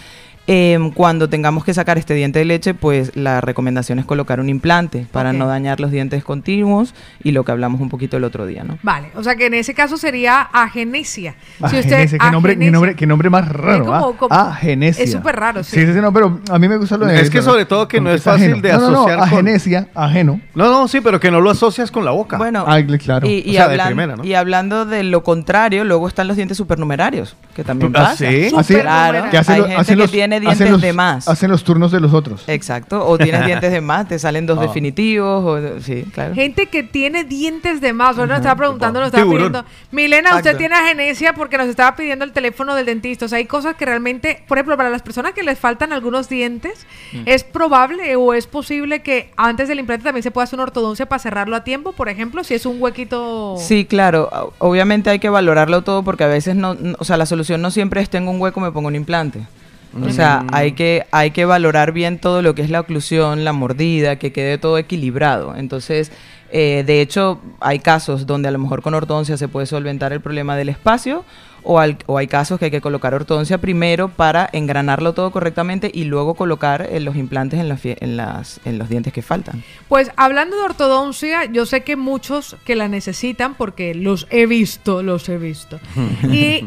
Em, cuando tengamos que sacar este diente de leche, pues la recomendación es colocar un implante para no dañar los dientes continuos y lo que hablamos un poquito el otro día, ¿no? Vale, o sea que en ese caso sería agenesia. Ah, Si usted- Agenesia, qué nombre, qué agenesia. nombre, qué nombre más raro. como- ¿ah? como- Ah, genesia. es súper raro, sí. Sí, sí, sí, no, pero a mí me gusta lo de Es que sobre todo que no es ajeno. fácil de no, no, no, asociar con- agenesia, ajeno. No, no, sí, pero que no lo asocias con la boca. Bueno, Ah, claro. Y, y O sea, de hablan- primera, ¿no? y hablando de lo contrario, luego están los dientes supernumerarios, que también ¿Ah, pasa. sí? Así, Claro, que hacen hay los- gente que los- tiene hacen dientes los- de más. Hacen los turnos de los otros. Exacto, o tienes dientes de más, te salen dos Ah. definitivos, o, sí, claro. Gente que tiene dientes de más. Ahora nos estaba preguntando, nos estaba Tiburón. pidiendo. Milena, usted tiene agenesia porque nos estaba pidiendo el teléfono del dentista. O sea, hay cosas que realmente, por ejemplo, para las personas que les faltan algunos dientes, Mm. es probable o es posible que antes del implante también se pueda hacer una ortodoncia para cerrarlo a tiempo, por ejemplo, si es un huequito. Sí, claro. Obviamente hay que valorarlo todo porque a veces no, no- o sea, la solución no siempre es tengo un hueco, me pongo un implante. O sea, hay que, hay que valorar bien todo lo que es la oclusión, la mordida, que quede todo equilibrado. Entonces, eh, de hecho, hay casos donde a lo mejor con ortodoncia se puede solventar el problema del espacio o, al- o hay casos que hay que colocar ortodoncia primero para engranarlo todo correctamente y luego colocar eh, los implantes en, las fie- en, las, en los dientes que faltan. Pues hablando de ortodoncia, yo sé que muchos que la necesitan porque los he visto, los he visto. Y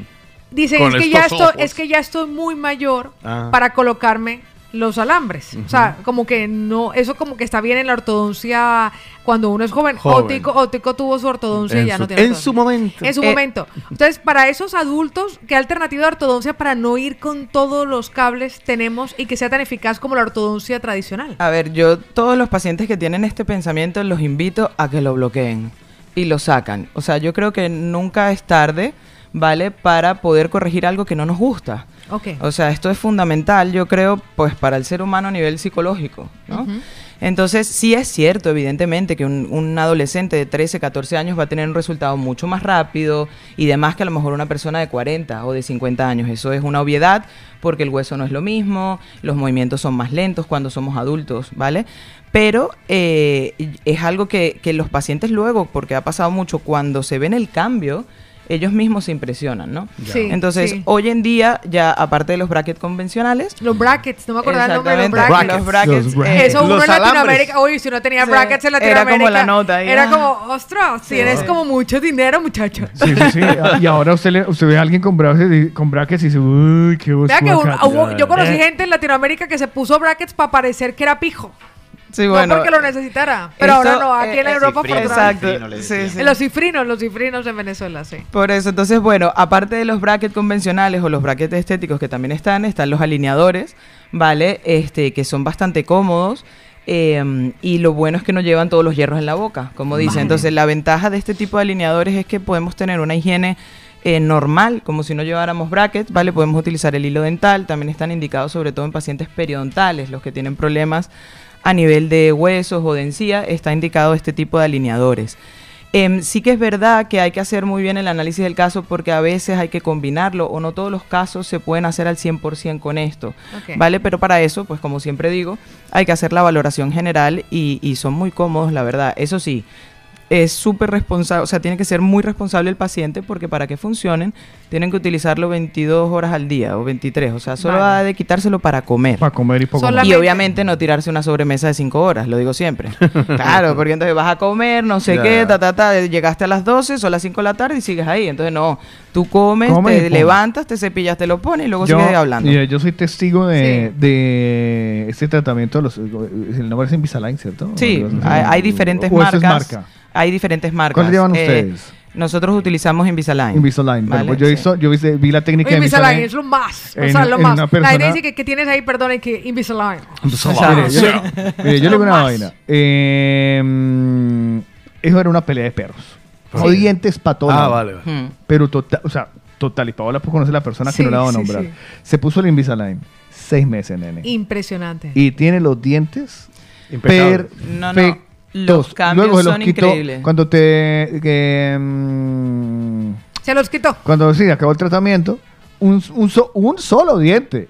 dicen, Con es que, ya estoy, es que ya estoy muy mayor Ah. para colocarme los alambres. O sea, como que no, eso como que está bien en la ortodoncia cuando uno es joven. Joven. Otico, Otico tuvo su ortodoncia y ya su- no tiene en ortodoncia. su momento. En su Eh. momento. Entonces, para esos adultos, ¿qué alternativa de ortodoncia para no ir con todos los cables tenemos y que sea tan eficaz como la ortodoncia tradicional? A ver, yo todos los pacientes que tienen este pensamiento los invito a que lo bloqueen y lo sacan. O sea, yo creo que nunca es tarde, ¿vale? Para poder corregir algo que no nos gusta. Ok. O sea, esto es fundamental, yo creo, pues para el ser humano a nivel psicológico, ¿no? Entonces, sí es cierto, evidentemente, que un, un adolescente de 13, 14 años va a tener un resultado mucho más rápido y demás que a lo mejor una persona de 40 o de 50 años. Eso es una obviedad porque el hueso no es lo mismo, los movimientos son más lentos cuando somos adultos, ¿vale? Pero eh, es algo que, que los pacientes luego, porque ha pasado mucho, cuando se ven el cambio, ellos mismos se impresionan, ¿no? Sí, Entonces, sí. hoy en día, ya aparte de los brackets convencionales, Los brackets, no me acordaba el nombre de los Exactamente, brackets. los brackets, Los brackets. Eso uno Los en. Latinoamérica, uy, si uno tenía Sí, brackets en era Latinoamérica. como la nota ahí, Era ah. como, ostras, tienes como mucho dinero, muchacho. Sí, sí, sí. Y ahora usted, le- usted ve a alguien con brackets, y- con brackets y dice, uy, qué Vea que un- acá". hubo- yo conocí Eh, gente en Latinoamérica que se puso brackets para parecer que era pijo. Sí, no porque lo necesitara. Pero esto, ahora no, aquí en eh, Europa cifrino, por. Exacto. Sí, sí. Los cifrinos, los cifrinos en Venezuela, sí. Por eso, entonces, bueno, aparte de los brackets convencionales o los brackets estéticos que también están, están los alineadores, ¿vale? Este, que son bastante cómodos. eh, y lo bueno es que no llevan todos los hierros en la boca, como dice. Vale. Entonces, la ventaja de este tipo de alineadores es que podemos tener una higiene eh, normal, como si no lleváramos brackets, ¿vale? Podemos utilizar el hilo dental, también están indicados sobre todo en pacientes periodontales, los que tienen problemas a nivel de huesos o de encía, está indicado este tipo de alineadores. Em, sí que es verdad que hay que hacer muy bien el análisis del caso porque a veces hay que combinarlo o no todos los casos se pueden hacer al 100% con esto. ¿vale? Pero para eso, pues como siempre digo, hay que hacer la valoración general y, y son muy cómodos, la verdad. Eso sí, es súper responsable, o sea, tiene que ser muy responsable el paciente porque para que funcionen tienen que utilizarlo 22 horas al día o 23, o sea, solo Vale. ha de quitárselo para comer. Para comer y poco más. Solamente- Y obviamente no tirarse una sobremesa de 5 horas, lo digo siempre. claro, porque entonces vas a comer, no sé Ya. qué, ta, ta, ta, llegaste a las 12, son las 5 de la tarde y sigues ahí. Entonces no, Tú comes, Come te levantas, te cepillas, te lo pones y luego Yo, sigues hablando. mira, yo soy testigo de, de este tratamiento de los el nombre es Invisalign, ¿cierto? Sí, hay, hay diferentes o esto es marcas. marca. Hay diferentes marcas. ¿Cuál llevan Eh, ustedes? Nosotros utilizamos Invisalign. Invisalign. Vale, pues yo, sí. hizo- yo vi, vi la técnica Oye, de Invisalign Invisalign. es lo más. O sea, lo más. una La persona- idea dice que, que tienes ahí, perdón, que Invisalign. Mire, yo, le- mire, yo le digo una vaina. Eh, mm, eso era una pelea de perros. Sí. O dientes para todos Ah, vale, vale. Hmm. Pero total, o sea, total. Y Paola pues, conoce a la persona Sí, que no la va a nombrar. sí. Se puso el Invisalign. Seis meses, nene. Impresionante. Y tiene los dientes Impecables. No, no, los cambios Luego se los son quitó increíbles. Cuando te... que, mm, Se los quitó. cuando sí, acabó el tratamiento, un, un, so- un solo diente.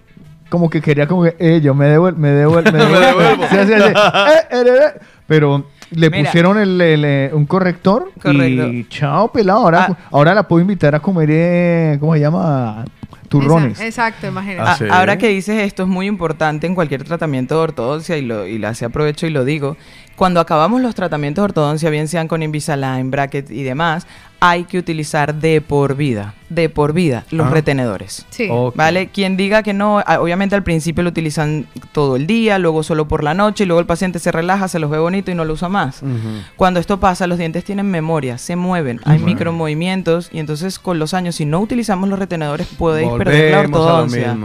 Como que quería como que, eh, yo me devuelvo, me devuelvo, me devuelvo. devuelvo. Sí, así, así. Eh, eh, eh, eh. Pero le Mira. pusieron el, el, eh, un corrector Correcto. y chao, pelado. Ahora, Ah. ahora la puedo invitar a comer, eh, ¿cómo se llama? Turrones. Esa- Exacto, imagínate. Ah, A- sí. Ahora que dices esto es muy importante en cualquier tratamiento de ortodoncia y, lo, y la hace aprovecho y lo digo. Cuando acabamos los tratamientos de ortodoncia, bien sean con Invisalign, bracket y demás, hay que utilizar de por vida, de por vida, los Ah. retenedores. Sí. ¿Vale? Quien diga que no, obviamente al principio lo utilizan todo el día, luego solo por la noche y luego el paciente se relaja, se los ve bonito y no lo usa más. Cuando esto pasa, los dientes tienen memoria, se mueven, hay micromovimientos y entonces con los años, si no utilizamos los retenedores, podéis perder la Volvemos a lo ortodoncia.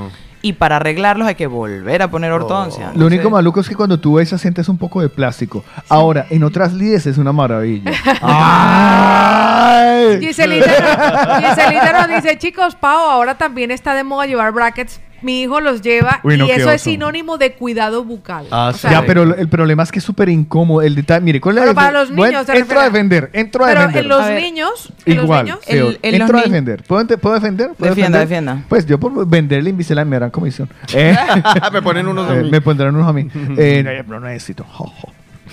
Y para arreglarlos hay que volver a poner ortodoncia. Lo único maluco es que cuando tú ves sientes un poco de plástico. Ahora, en otras lides es una maravilla. ¡Ay! Giselita, Giselita nos dice, chicos, Pau, ahora también está de moda llevar brackets. Mi hijo los lleva Uy, no, y eso es sinónimo de cuidado bucal. Ah, O sí. sea, ya, pero el problema es que es súper incómodo. El detalle, mire, ¿cuál es Pero la para los Bueno, niños, se entro a defender, entro a pero defender. en los A niños, en Igual, los niños. El- en entro los a defender. ¿Puedo, ente- ¿puedo defender? ¿Puedo Defienda, defender? defienda. Pues yo por venderle Invisalign me darán comisión. Eh, me ponen unos a eh, mí. me pondrán unos a mí. Eh, no, no necesito.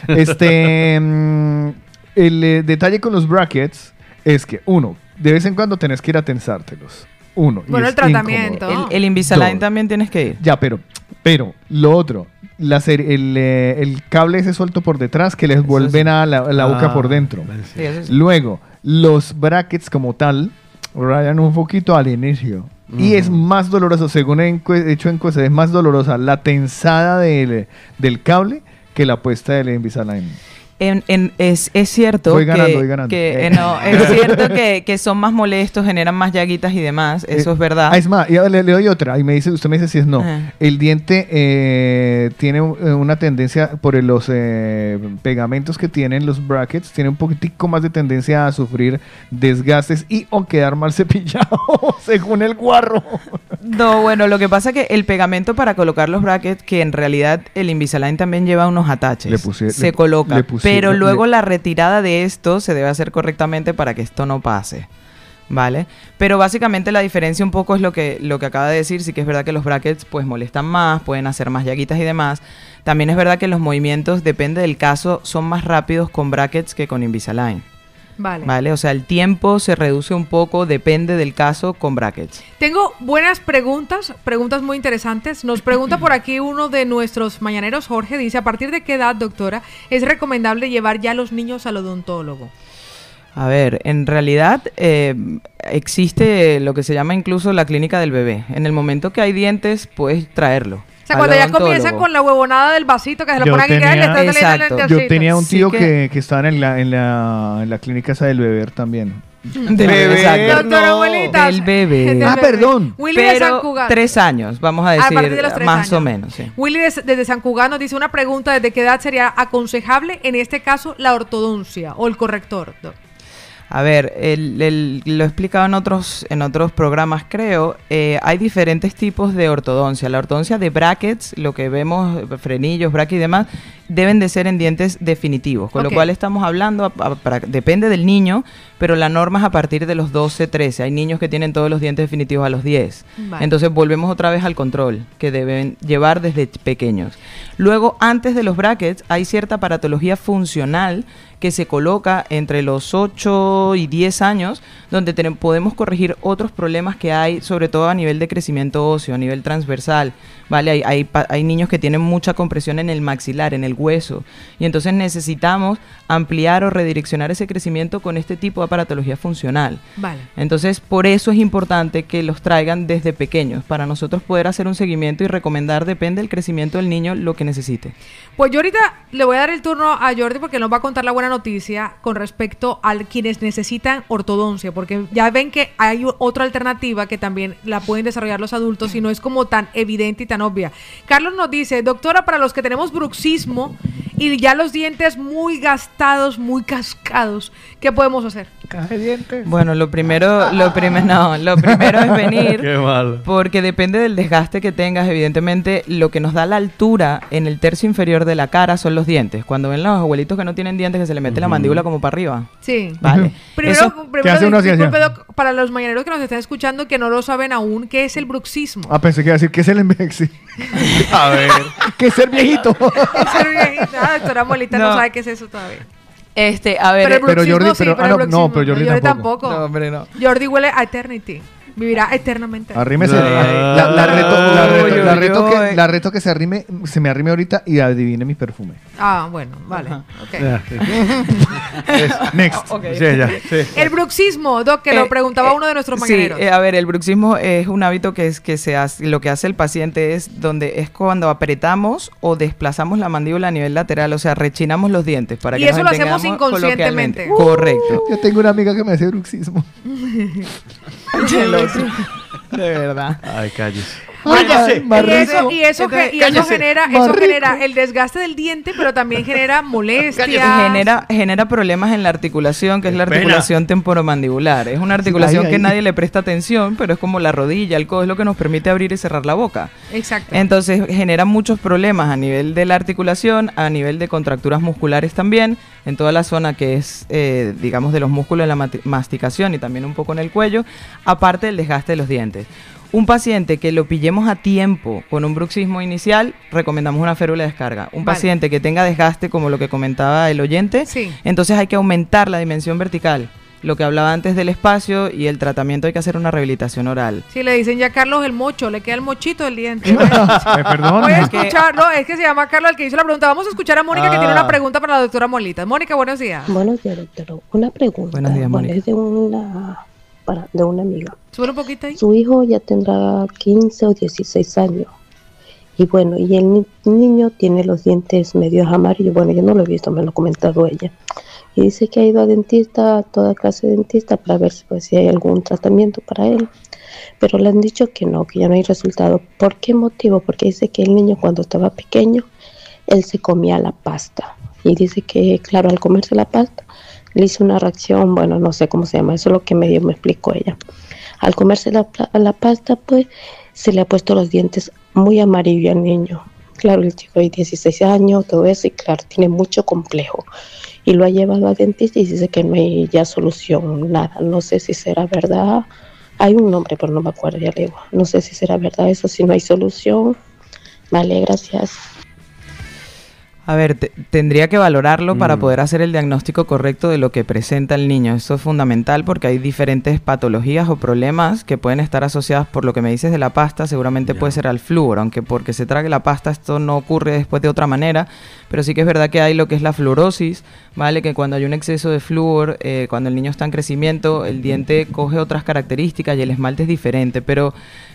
Este, mm, el eh, detalle con los brackets es que, uno, de vez en cuando tenés que ir a tensártelos. Uno. Bueno, el tratamiento. incómodo. el, el Invisalign Dos. también tienes que ir. Ya, pero, pero, lo otro, la ser- el, eh, el cable ese suelto por detrás que les vuelven a la, la boca Ah, por dentro. vale, sí. Sí, eso sí. Luego, los brackets como tal rayan un poquito al inicio. Y es más doloroso, según he encue- hecho encuestas, es más dolorosa la tensada del, del cable que la puesta del Invisalign. En- en- es, es cierto que, que, Eh. eh, no, es cierto que, que son más molestos, generan más llaguitas y demás, eso Eh, es verdad. ah, es más, le, le doy otra. Y me dice, usted me dice si es no. Ajá. El diente tiene un- una tendencia por los pegamentos que tienen los brackets, tiene un poquitico más de tendencia a sufrir desgastes y o quedar mal cepillado, según el guarro. No, bueno, lo que pasa es que el pegamento para colocar los brackets, que en realidad el Invisalign también lleva unos ataches, Le puse- se le- coloca, le puse- pero luego la retirada de esto se debe hacer correctamente para que esto no pase. ¿Vale? Pero básicamente la diferencia un poco es lo que, lo que acaba de decir, sí que es verdad que los brackets pues molestan más, pueden hacer más llaguitas y demás. También es verdad que los movimientos, depende del caso, son más rápidos con brackets que con Invisalign. Vale. ¿Vale? O sea, el tiempo se reduce un poco, depende del caso con brackets. Tengo buenas preguntas, preguntas muy interesantes. Nos pregunta por aquí uno de nuestros mañaneros, Jorge, dice, ¿a partir de qué edad, doctora, es recomendable llevar ya a los niños al odontólogo? A ver, en realidad eh, existe lo que se llama incluso la clínica del bebé. En el momento que hay dientes, puedes traerlo. O sea, cuando ya comienzan con la huevonada del vasito que se lo ponen aquí y le están saliendo los Yo tenía un Sí tío que- que, que estaba en la, en, la, en la clínica esa del beber también. Del Bebé. Doctora abuelita. Del bebé. Del Ah, bebé. perdón. Willy de San Pero Cugat. tres años, vamos a A decir, partir de los tres más o menos. Sí. Willy des- desde San Cugat nos dice una pregunta, ¿desde qué edad sería aconsejable, en este caso, la ortodoncia o el corrector? doc? A ver, el- el- lo he explicado en otros, en otros programas, creo. eh, hay diferentes tipos de ortodoncia. La ortodoncia de brackets, lo que vemos, frenillos, brackets y demás, deben de ser en dientes definitivos. Con lo cual estamos hablando, a- a- para- depende del niño, pero la norma es a partir de los 12, 13. Hay niños que tienen todos los dientes definitivos a los 10. Vale. Entonces volvemos otra vez al control que deben llevar desde pequeños. Luego, antes de los brackets, hay cierta paratología funcional que se coloca entre los 8 y 10 años, donde podemos corregir otros problemas que hay, sobre todo a nivel de crecimiento óseo, a nivel transversal. ¿Vale? Hay, hay, hay niños que tienen mucha compresión en el maxilar, en el hueso. Y entonces necesitamos ampliar o redireccionar ese crecimiento con este tipo de aparatología funcional. Vale. Entonces, por eso es importante que los traigan desde pequeños, para nosotros poder hacer un seguimiento y recomendar, depende del crecimiento del niño, lo que necesite. Pues yo ahorita le voy a dar el turno a Jordi porque nos va a contar la buena noticia con respecto a quienes necesitan ortodoncia, porque ya ven que hay otra alternativa que también la pueden desarrollar los adultos y no es como tan evidente y tan obvia. Carlos nos dice, doctora, para los que tenemos bruxismo y ya los dientes muy gastados, muy cascados, ¿qué podemos hacer? Bueno, lo primero, lo primero, no, lo primero es venir. Qué mal. Porque depende del desgaste que tengas, evidentemente, lo que nos da la altura en el tercio inferior de la cara son los dientes. Cuando ven los abuelitos que no tienen dientes, que se le mete la mandíbula como para arriba. Sí. Vale. Primero, Eso- primero ¿Qué hace uno así, disculpe, doc, para los mañaneros que nos están escuchando que no lo saben aún, ¿qué es el bruxismo? Ah, pensé que iba a decir que es el envejeci. A ver. que ser viejito. Ser viejita, ah, doctora Molita no. No. sabe qué es eso todavía. Este, a ver, Pero el bruxismo Jordi- sí, pero- pero ah, el no, no, pero Jordi tampoco. No, hombre, no. Jordi huele a eternity. Vivirá eternamente. Arrímese. La- La, la reto, la, reto, la reto que, la reto que se arrime, se me arrime ahorita y adivine mi perfume. Ah, bueno, vale. sí. Next. Ok. Sí, ya, sí. El bruxismo, Doc, que lo Eh, preguntaba eh, uno de nuestros Sí, mañaneros. eh, a ver, el bruxismo es un hábito que es que se hace, lo que hace el paciente es donde es cuando apretamos o desplazamos la mandíbula a nivel lateral, o sea, rechinamos los dientes para Y que eso nos lo hacemos inconscientemente. coloquialmente. Correcto. Yo tengo una amiga que me hace bruxismo. El otro. De verdad. Ay, cállese. Cállese. y eso, y eso, Entonces, ge- y eso genera, eso genera el desgaste del diente, pero también genera molestias. Genera, genera problemas en la articulación, que es la Pena. articulación temporomandibular. Es una articulación ahí, que ahí. nadie le presta atención, pero es como la rodilla, el codo, es lo que nos permite abrir y cerrar la boca. Exacto. Entonces genera muchos problemas a nivel de la articulación, a nivel de contracturas musculares también, en toda la zona que es, eh, digamos, de los músculos de la masticación y también un poco en el cuello, aparte del desgaste de los dientes. Un paciente que lo pillemos a tiempo con un bruxismo inicial, recomendamos una férula de descarga. Un Vale. paciente que tenga desgaste, como lo que comentaba el oyente, Sí. entonces hay que aumentar la dimensión vertical. Lo que hablaba antes del espacio y el tratamiento hay que hacer una rehabilitación oral. Si le dicen ya a Carlos el mocho, le queda el mochito del diente. Perdón. Voy a escuchar, no, es que se llama Carlos el que hizo la pregunta. Vamos a escuchar a Mónica que tiene Ah. una pregunta para la doctora Molita. Mónica, buenos días. Buenos días, doctor. Una pregunta. Buenos días, bueno, Mónica. es de una, para, de una amiga. Ahí. Su hijo ya tendrá 15 o 16 años. Y bueno, y el ni- niño tiene los dientes medio amarillos. Bueno, yo no lo he visto, me lo ha comentado ella. Y dice que ha ido a dentista, a toda clase de dentista, para ver si, pues, si hay algún tratamiento para él. Pero le han dicho que no, que ya no hay resultado. ¿Por qué motivo? Porque dice que el niño cuando estaba pequeño, él se comía la pasta. Y dice que, claro, al comerse la pasta, le hizo una reacción, bueno, no sé cómo se llama, eso es lo que medio me explicó ella. Al comerse la, la pasta, pues, se le ha puesto los dientes muy amarillos al niño. Claro, el chico de 16 años, todo eso, y claro, tiene mucho complejo. Y lo ha llevado a dentista y dice que no hay ya solución, nada. No sé si será verdad. Hay un nombre, pero no me acuerdo, ya le digo. No sé si será verdad eso, si no hay solución. Vale, gracias. A ver, te- tendría que valorarlo Mm. para poder hacer el diagnóstico correcto de lo que presenta el niño. Esto es fundamental porque hay diferentes patologías o problemas que pueden estar asociados por lo que me dices de la pasta, seguramente puede ser al flúor, aunque porque se trague la pasta esto no ocurre después de otra manera, pero sí que es verdad que hay lo que es la fluorosis, ¿vale? Que cuando hay un exceso de flúor, eh, cuando el niño está en crecimiento, el diente coge otras características y el esmalte es diferente, pero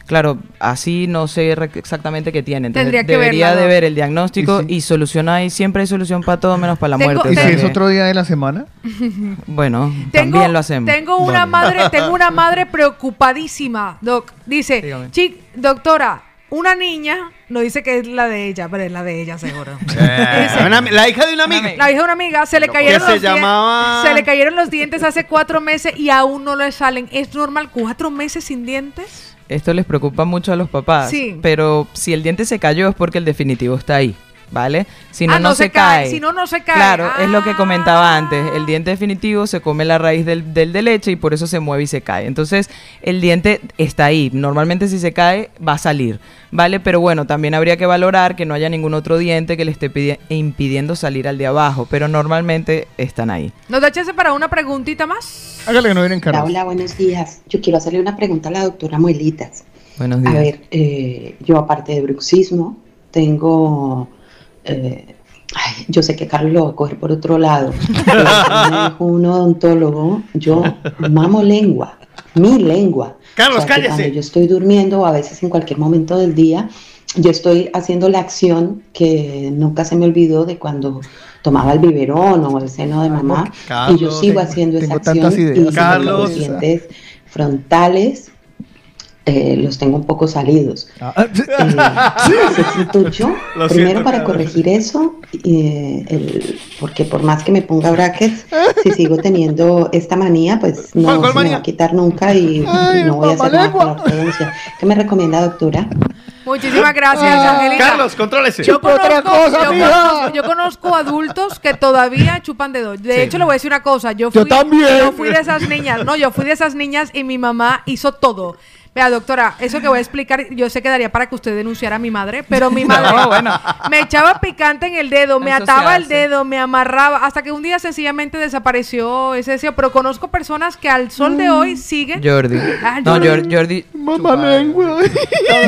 claro, así no sé exactamente qué tiene. Entonces Tendría que debería verla, de ver el diagnóstico y solucionar, y siempre hay solución para todo menos para la Tengo- muerte. ¿Y si es otro día de la semana? Bueno, Tengo, también lo hacemos. Tengo una madre, tengo una madre preocupadísima, doc. Dice, Dígame. "Chi- doctora, una niña, no dice que es la de ella, pero es la de ella seguro. Eh, una- la hija de una amiga. La hija de una amiga se le cayeron se los dien- llamaba- se le cayeron los dientes hace cuatro meses y aún no le salen. ¿Es normal cuatro meses sin dientes? Esto les preocupa mucho a los papás. Sí. Pero si el diente se cayó es porque el definitivo está ahí. ¿Vale? Si no, Ah, no, se, cae. Si no, no se cae. Claro, es lo que Ah. comentaba antes. El diente definitivo se come la raíz del, del de leche y por eso se mueve y se cae. Entonces, el diente está ahí. Normalmente si se cae, va a salir. ¿Vale? Pero bueno, también habría que valorar que no haya ningún otro diente que le esté pidi- impidiendo salir al de abajo. Pero normalmente están ahí. ¿Nos da chance para una preguntita más? Hágale que no vienen Hola, hola, buenos días. Yo quiero hacerle una pregunta a la doctora Muelitas. Buenos A días. ver, eh, yo aparte de bruxismo, tengo eh, Ay, yo sé que Carlos lo va a coger por otro lado. Pero un odontólogo, yo mamo lengua, mi lengua. Carlos, que cállese. Cuando yo estoy durmiendo o a veces en cualquier momento del día, yo estoy haciendo la acción que nunca se me olvidó de cuando tomaba el biberón o el seno de mamá. Carlos, y yo sigo tengo- haciendo esa tengo acción y los Carlos. dientes frontales eh, los tengo un poco salidos. Ah, Eh, necesito yo, Lo primero siento, para corregir eso, eh, el- porque por más que me ponga brackets, si sigo teniendo esta manía, pues no ¿Cuál- cuál se me va a quitar nunca y, y no voy a hacer nada con la ortodoncia. ¿Qué me recomienda, doctora? Muchísimas gracias, Ah, Angélica. Carlos, contrólese. Yo otra conozco, cosa, yo, conozco, yo conozco adultos que todavía chupan dedos. De Sí. hecho, le voy a decir una cosa. Yo fui, Yo también. yo fui de esas niñas. No, yo fui de esas niñas y mi mamá hizo todo. Vea, doctora, eso que voy a explicar, yo sé que daría para que usted denunciara a mi madre, pero mi madre No, bueno. me echaba picante en el dedo, me Eso ataba el dedo, me amarraba, hasta que un día sencillamente desapareció ese deseo. Pero conozco personas que al sol de hoy siguen. Jordi. Ah, No, Jordi. Jor- Jordi. Mamá lengua.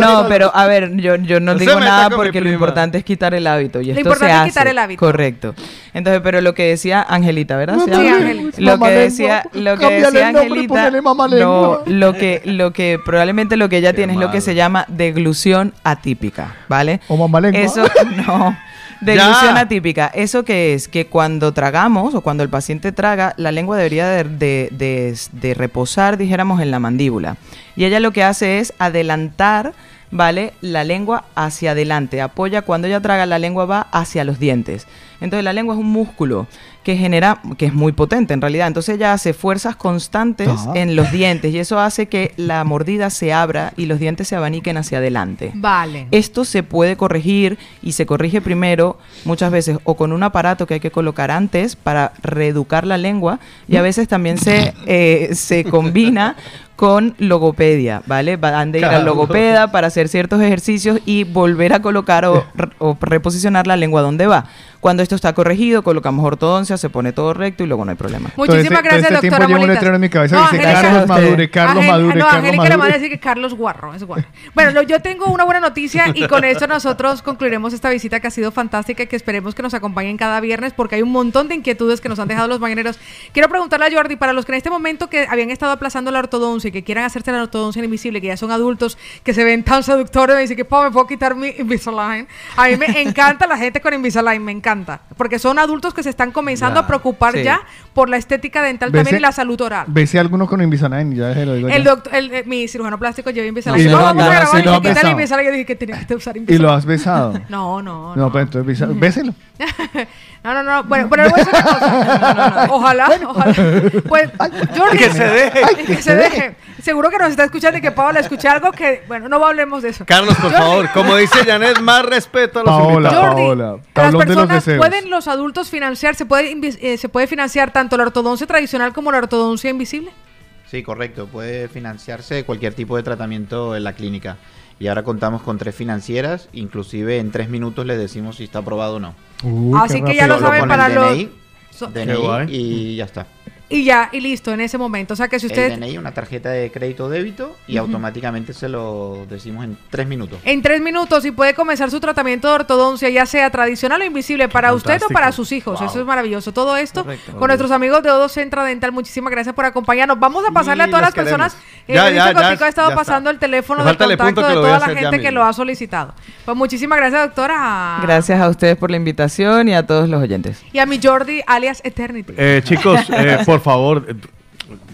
No, pero a ver, yo, yo no digo nada porque lo importante es quitar el hábito. Y Lo esto importante se es hace. quitar el hábito. Correcto. Entonces, pero lo que decía Angelita, ¿verdad? ¿Se Sí? Angelita. Lo que decía, lo que decía nombre Angelita, no, lo que, lo que probablemente lo que ella tiene es lo que se llama deglución atípica, ¿vale? O mamá lengua. Eso no. Deglución atípica, ¿eso qué es? Que cuando tragamos o cuando el paciente traga, la lengua debería de, de- de- de reposar, dijéramos, en la mandíbula. Y ella lo que hace es adelantar, ¿vale? La lengua hacia adelante. Apoya cuando ella traga, la lengua va hacia los dientes. Entonces la lengua es un músculo que genera, que es muy potente en realidad. Entonces ella hace fuerzas constantes Ajá. en los dientes y eso hace que la mordida se abra y los dientes se abaniquen hacia adelante. Vale. Esto se puede corregir y se corrige primero muchas veces o con un aparato que hay que colocar antes para reeducar la lengua y a veces también se, eh, se combina con logopedia, ¿vale? Van de ir al logopeda para hacer ciertos ejercicios y volver a colocar o, o reposicionar la lengua donde va. Cuando esto está corregido, colocamos ortodoncia, se pone todo recto y luego no hay problema. Muchísimas gracias, este tiempo doctora llevo un Molita. letrero en mi cabeza No, que dice Angélica- Carlos Madure, Carlos Ángel- Madure, no, Carlos Angélica le va a decir que Carlos Guarro, es guarro. Bueno, lo- yo tengo una buena noticia y con esto nosotros concluiremos esta visita que ha sido fantástica y que esperemos que nos acompañen cada viernes porque hay un montón de inquietudes que nos han dejado los mañaneros. Quiero preguntarle a Jordi, para los que en este momento que habían estado aplazando la ortodoncia y que quieran hacerse la ortodoncia invisible, que ya son adultos, que se ven tan seductores, me dicen que "Pa, me puedo quitar mi Invisalign. A mí me encanta la gente con Invisalign, me encanta, porque son adultos que se están comenzando Ya, a preocupar sí. ya por la estética dental también y la salud oral. Bese a alguno con Invisalign, ya se lo digo El doctor, el, eh, mi cirujano plástico lleva Invisalign. Y No, lo- vamos a y grabar lo y me quita el besado. Invisalign. Yo dije que tenía que usar ¿Y Invisalign. lo has besado? No, no, No, pues entonces béselo. No, no, no. Bueno, pero voy a cosa. Ojalá, ojalá. Pues, Jordi. Que se deje. Ay, Que se deje. Seguro que nos está escuchando y que Paola escuché algo que, bueno, no hablemos de eso. Carlos, por Jordi, favor, como dice Janet, más respeto a los Paola, invitados. Paola. Las Tablón de los personas. ¿pueden los adultos financiar, se puede, eh, se puede financiar tanto la ortodoncia tradicional como la ortodoncia invisible? Sí, correcto. Puede financiarse cualquier tipo de tratamiento en la clínica. Y ahora contamos con tres financieras, inclusive en tres minutos les decimos si está aprobado o no. Así que ya lo saben para los... DNI, DNI y ya está. Y ya, y listo, en ese momento. O sea que si usted... El DNI, una tarjeta de crédito o débito y automáticamente se lo decimos en tres minutos. En tres minutos y puede comenzar su tratamiento de ortodoncia, ya sea tradicional o invisible, para usted o para sus hijos. Wow. Eso es maravilloso. Todo esto Correcto. con nuestros amigos de Odo Centra Dental. Muchísimas gracias por acompañarnos. Vamos a pasarle Y a todas las personas. queremos. Eh, Ya, Benito ya, ya, ha estado ya está. pasando el teléfono de contacto de toda a la ya gente que lo ha solicitado. Pues muchísimas gracias, doctora. Gracias a ustedes por la invitación y a todos los oyentes. Y a mi Jordi, alias Eternity. Eh, chicos, eh, por favor, eh,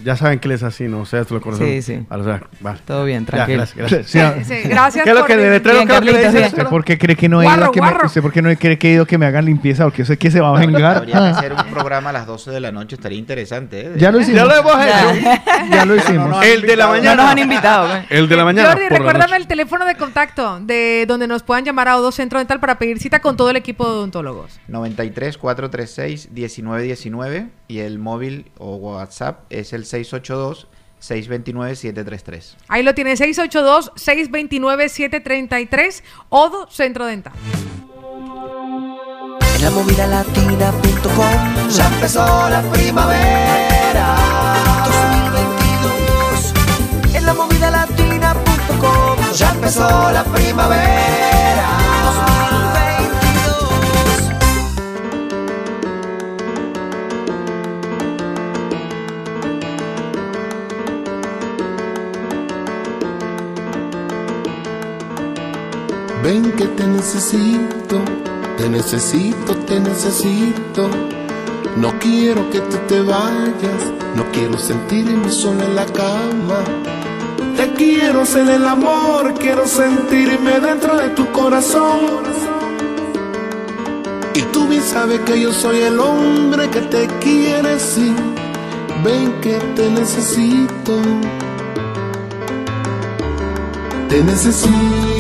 ya saben que él es así, ¿no? O sea, esto lo conocen. Sí, sí. O sea, vale. Todo bien, Ya, tranquilo. gracias, gracias. Sí, sí, gracias ¿Qué es lo que letrero lo que le dice? ¿Usted por qué cree que no he ido que me, usted por qué no cree que he ido a que me hagan limpieza? Porque yo sé que se va a vengar. Habría que Ah. hacer un programa a las 12 de la noche, estaría interesante. ¿eh? Ya lo hicimos. Ya lo hemos Ya. hecho. Ya lo hicimos. El de la mañana. No nos han invitado. ¿eh? El de la mañana. Jordi, por la recuérdame noche. el teléfono de contacto de donde nos puedan llamar a Odo Centro Dental para pedir cita con todo el equipo de odontólogos. 93 436 1919 y el móvil o WhatsApp es el 682 629 733. Ahí lo tiene, 682-629-733, Odo Centro Dental. En la movida latina.com ya empezó la primavera 2022 En la movida latina.com ya empezó la primavera Ven que te necesito, te necesito, te necesito. No quiero que tú te vayas, no quiero sentirme solo en la cama. Te quiero hacer el amor, quiero sentirme dentro de tu corazón. Y tú bien sabes que yo soy el hombre que te quiere, sí. Ven que te necesito. Te necesito.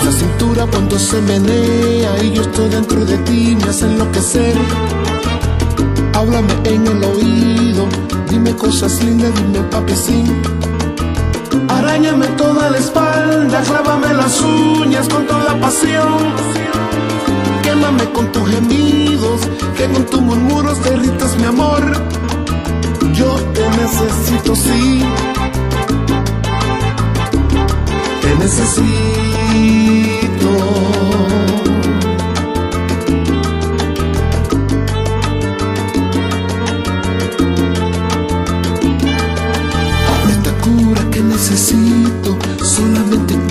Esa cintura cuando se menea y yo estoy dentro de ti me hace enloquecer. Háblame en el oído, dime cosas lindas, dime papi. Arañame toda la espalda, clávame las uñas con toda pasión. Quémame con tus gemidos, que con tus murmuros derritas mi amor. Yo te necesito, sí. Te necesito. Esta cura que necesito, solamente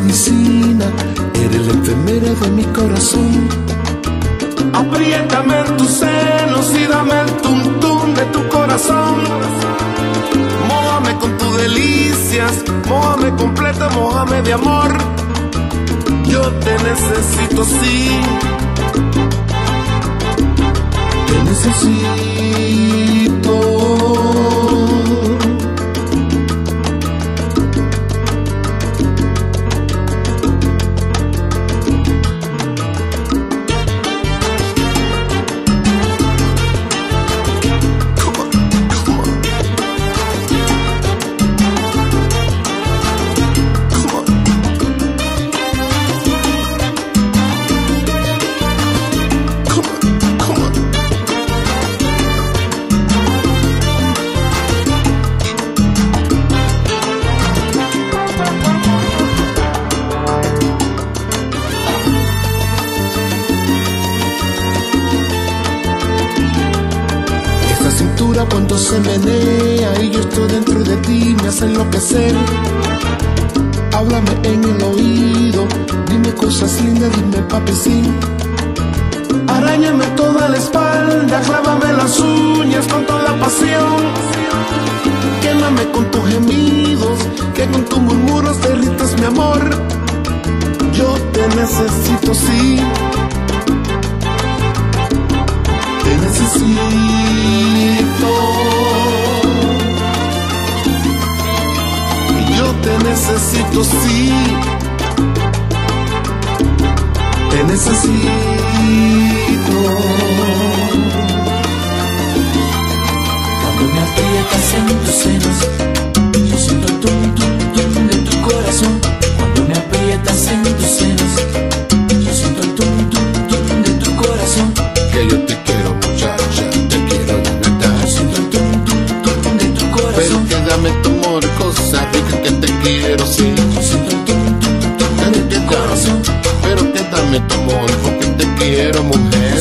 medicina, eres la enfermera de mi corazón. Apriétame en tus senos y dame el tum tum de tu corazón. Mójame con tus delicias, mójame completa, mójame de amor. Yo te necesito, sí. Te necesito. Cuando se menea y yo estoy dentro de ti me hace enloquecer. Háblame en el oído, dime cosas lindas, dime papi sí. Arañame toda la espalda, clávame las uñas con toda pasión. Quémame con tus gemidos, que con tus murmuros derritas mi amor. Yo te necesito, sí. Te necesito. Te necesito, sí. Te necesito. Cuando me aprietas en tus senos, yo siento el tum tum tum de tu corazón. Cuando me aprietas en tus senos, yo siento el tum tum tum de tu corazón. Que yo te quiero muchacha, te quiero de verdad. Siento el tum tum tum de tu Pero corazón. que dame tu amor, cosa quiero, sí. De tu corazón. Pero que dame tu amor, porque te quiero, mujer.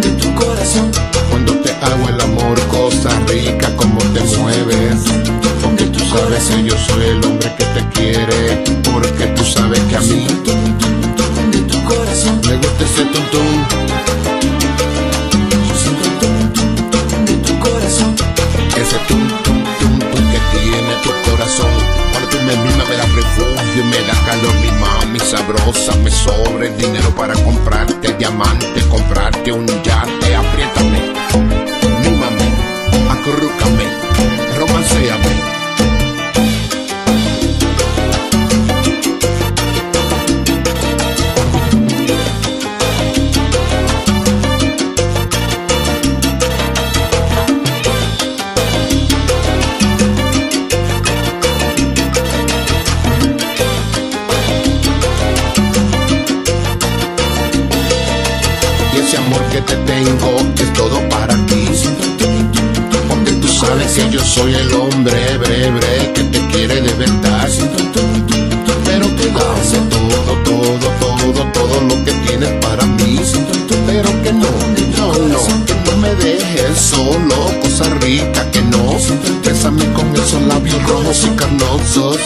De tu corazón. Cuando te hago el amor, cosa rica, como te mueves. Porque tú sabes que yo soy el hombre que te quiere. Porque tú sabes que a mí de tu corazón. me gusta ese tum sabrosa. Me sobra el dinero para comprarte diamante, comprarte un soy el hombre breve que te quiere de verdad. Pero que hace todo, todo, todo todo, todo lo que tienes para mí. Pero que no, no, no, que no me dejes solo, cosa rica que no. Bésame con esos labios rojos y carnosos.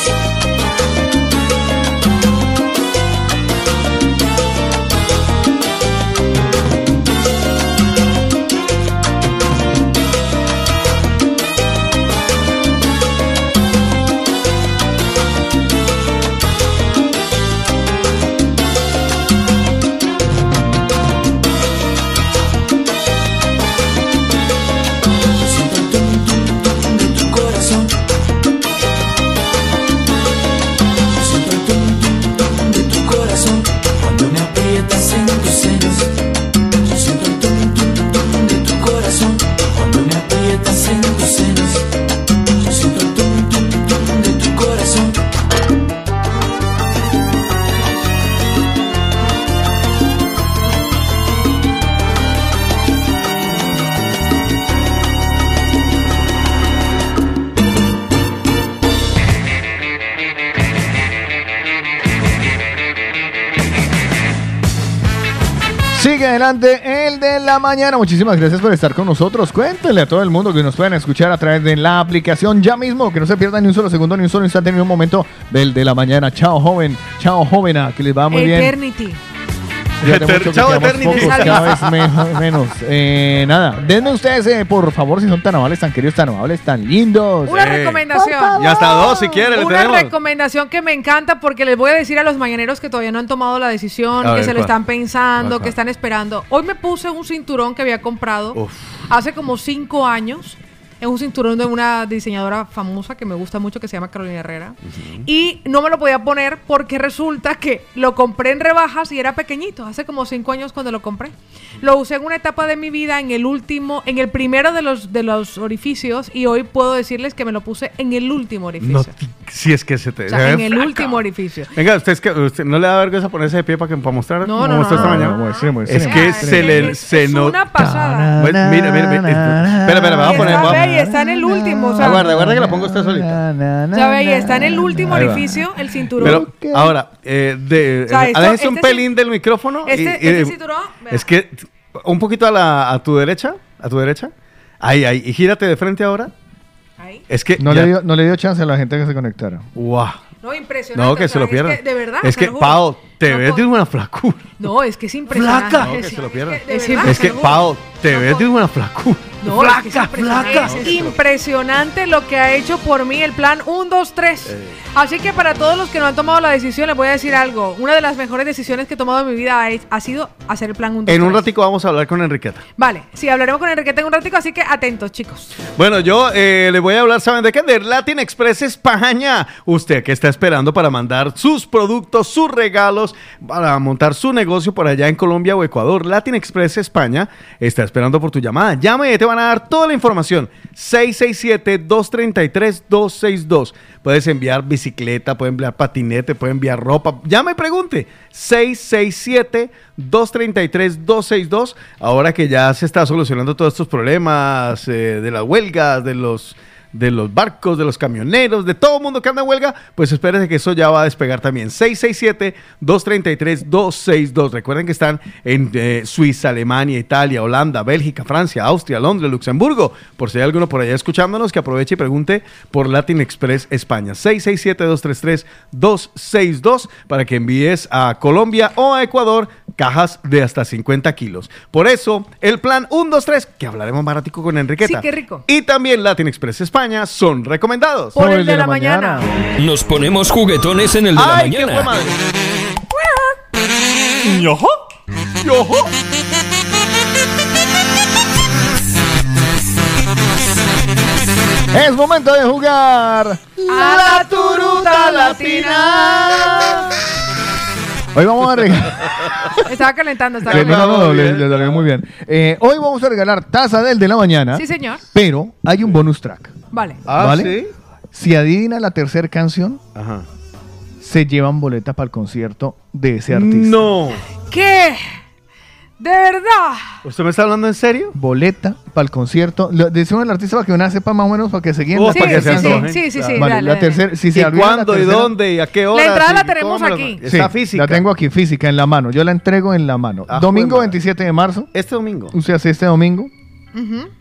El de la mañana. Muchísimas gracias por estar con nosotros. Cuéntenle a todo el mundo que nos pueden escuchar a través de la aplicación ya mismo. Que no se pierdan ni un solo segundo, ni un solo instante, ni un momento del de la mañana. Chao, joven. Chao, jovena. Que les va muy bien. Eternity. Chao, Eternity. cada vez me- menos. Eh, nada, denme ustedes, eh, por favor, si son tan amables, tan queridos, tan amables, tan lindos. Una recomendación. Y hasta dos si quiere le Una tenemos. recomendación que me encanta porque les voy a decir a los mañaneros que todavía no han tomado la decisión, A que ver, se lo están pensando, ¿Cuál, que están esperando. Hoy me puse un cinturón que había comprado hace como cinco años. Es un cinturón de una diseñadora famosa que me gusta mucho que se llama Carolina Herrera. Y no me lo podía poner porque resulta que lo compré en rebajas y era pequeñito. Hace como cinco años cuando lo compré. Lo usé en una etapa de mi vida, en el último, en el primero de los, de los orificios. Y hoy puedo decirles que me lo puse en el último orificio. No, si es que se te. O sea, en el último orificio. Venga, ¿usted, es que, usted no le da vergüenza ponerse de pie para, que, para mostrar? No, no, no, esta mañana? Es que se le. Se es no- una pasada. Pues, mira, mira, mira. Espera, espera, me voy a poner. Y está en el último. O sea, Aguarda, aguarda que la pongo usted solita. o sea, ve, y está en el último Ahí va. orificio el cinturón. Pero ahora, eh, de, O sea, esto- aléjese un este pelín del micrófono. y- este- y- este cinturón, vea. es que un poquito a, la, a tu derecha, a tu derecha. Ahí, ahí. Y gírate de frente ahora. Es que No ya- le, dio, no le dio chance a la gente que se conectara. Guau. No, impresionante. No, o que sea, se lo es pierdan. que, de verdad. Es que, lo juro. Pau, te No ves puedo- de una flacura. No, es que es impresionante. Flaca. No, que Es- se lo pierdan. de Es, verdad, que, juro. Pau, te ves de una flacura. No, es que es impresionante. Es impresionante lo que ha hecho por mí el plan 1, 2, 3. Eh. Así que para todos los que no han tomado la decisión, les voy a decir algo. Una de las mejores decisiones que he tomado en mi vida ha, ha sido hacer el plan 1, 2, En un 3. ratico vamos a hablar con Enriqueta. Vale, sí, hablaremos con Enriqueta en un ratico, así que atentos, chicos. Bueno, yo eh, le voy a hablar, ¿saben de qué? De Latin Express España. Usted que está esperando para mandar sus productos, sus regalos, para montar su negocio por allá en Colombia o Ecuador. Latin Express España está esperando por tu llamada. Llame y te van a dar toda la información. 667-233-262. Puedes enviar bicicleta, puedes enviar patinete, puedes enviar ropa. Llame y pregunte. 667-233-262. Ahora que ya se está solucionando todos estos problemas eh, de las huelgas, de los de los barcos, de los camioneros, de todo el mundo que anda en huelga, pues espérese que eso ya va a despegar también. 667-233-262. Recuerden que están en eh, Suiza, Alemania, Italia, Holanda, Bélgica, Francia, Austria, Londres, Luxemburgo. Por si hay alguno por allá escuchándonos, que aproveche y pregunte por Latin Express España. 667-233-262 para que envíes a Colombia o a Ecuador cajas de hasta 50 kilos. Por eso, el plan 1, 2, 3, que hablaremos más ratico con Enriqueta. Sí, qué rico. Y también Latin Express España son recomendados. Por el de la mañana. Nos ponemos juguetones en el de la ¡Ay, qué mañana. fue madre! ¡Yojo! ¡Yojo! Es momento de jugar. A la turuta latina. Hoy vamos a regalar. Estaba calentando, estaba Sí, no, calentando. no, no, le, le salió muy bien. Eh, hoy vamos a regalar taza del de la mañana. Sí, señor. Pero hay un bonus track. Vale. Ah, ¿Vale? Si adivina la tercera canción, se llevan boleta para el concierto de ese artista. No. ¿Qué? De verdad. ¿Usted me está hablando en serio? Boleta para el concierto. Lo- Decimos al artista para que una sepa más o menos para que se guíen. Oh, las para que antojen. Sí, sí, sí, Vale, dale, la tercera, si se ¿Y olvida la cuándo y dónde y a qué hora? La entrada la Sí, tenemos ¿cómo me lo- aquí. Sí, Está física. La tengo aquí física en la mano. Yo la entrego en la mano. Ah, domingo jue madre. 27 de marzo. Este domingo. Usted hace este domingo.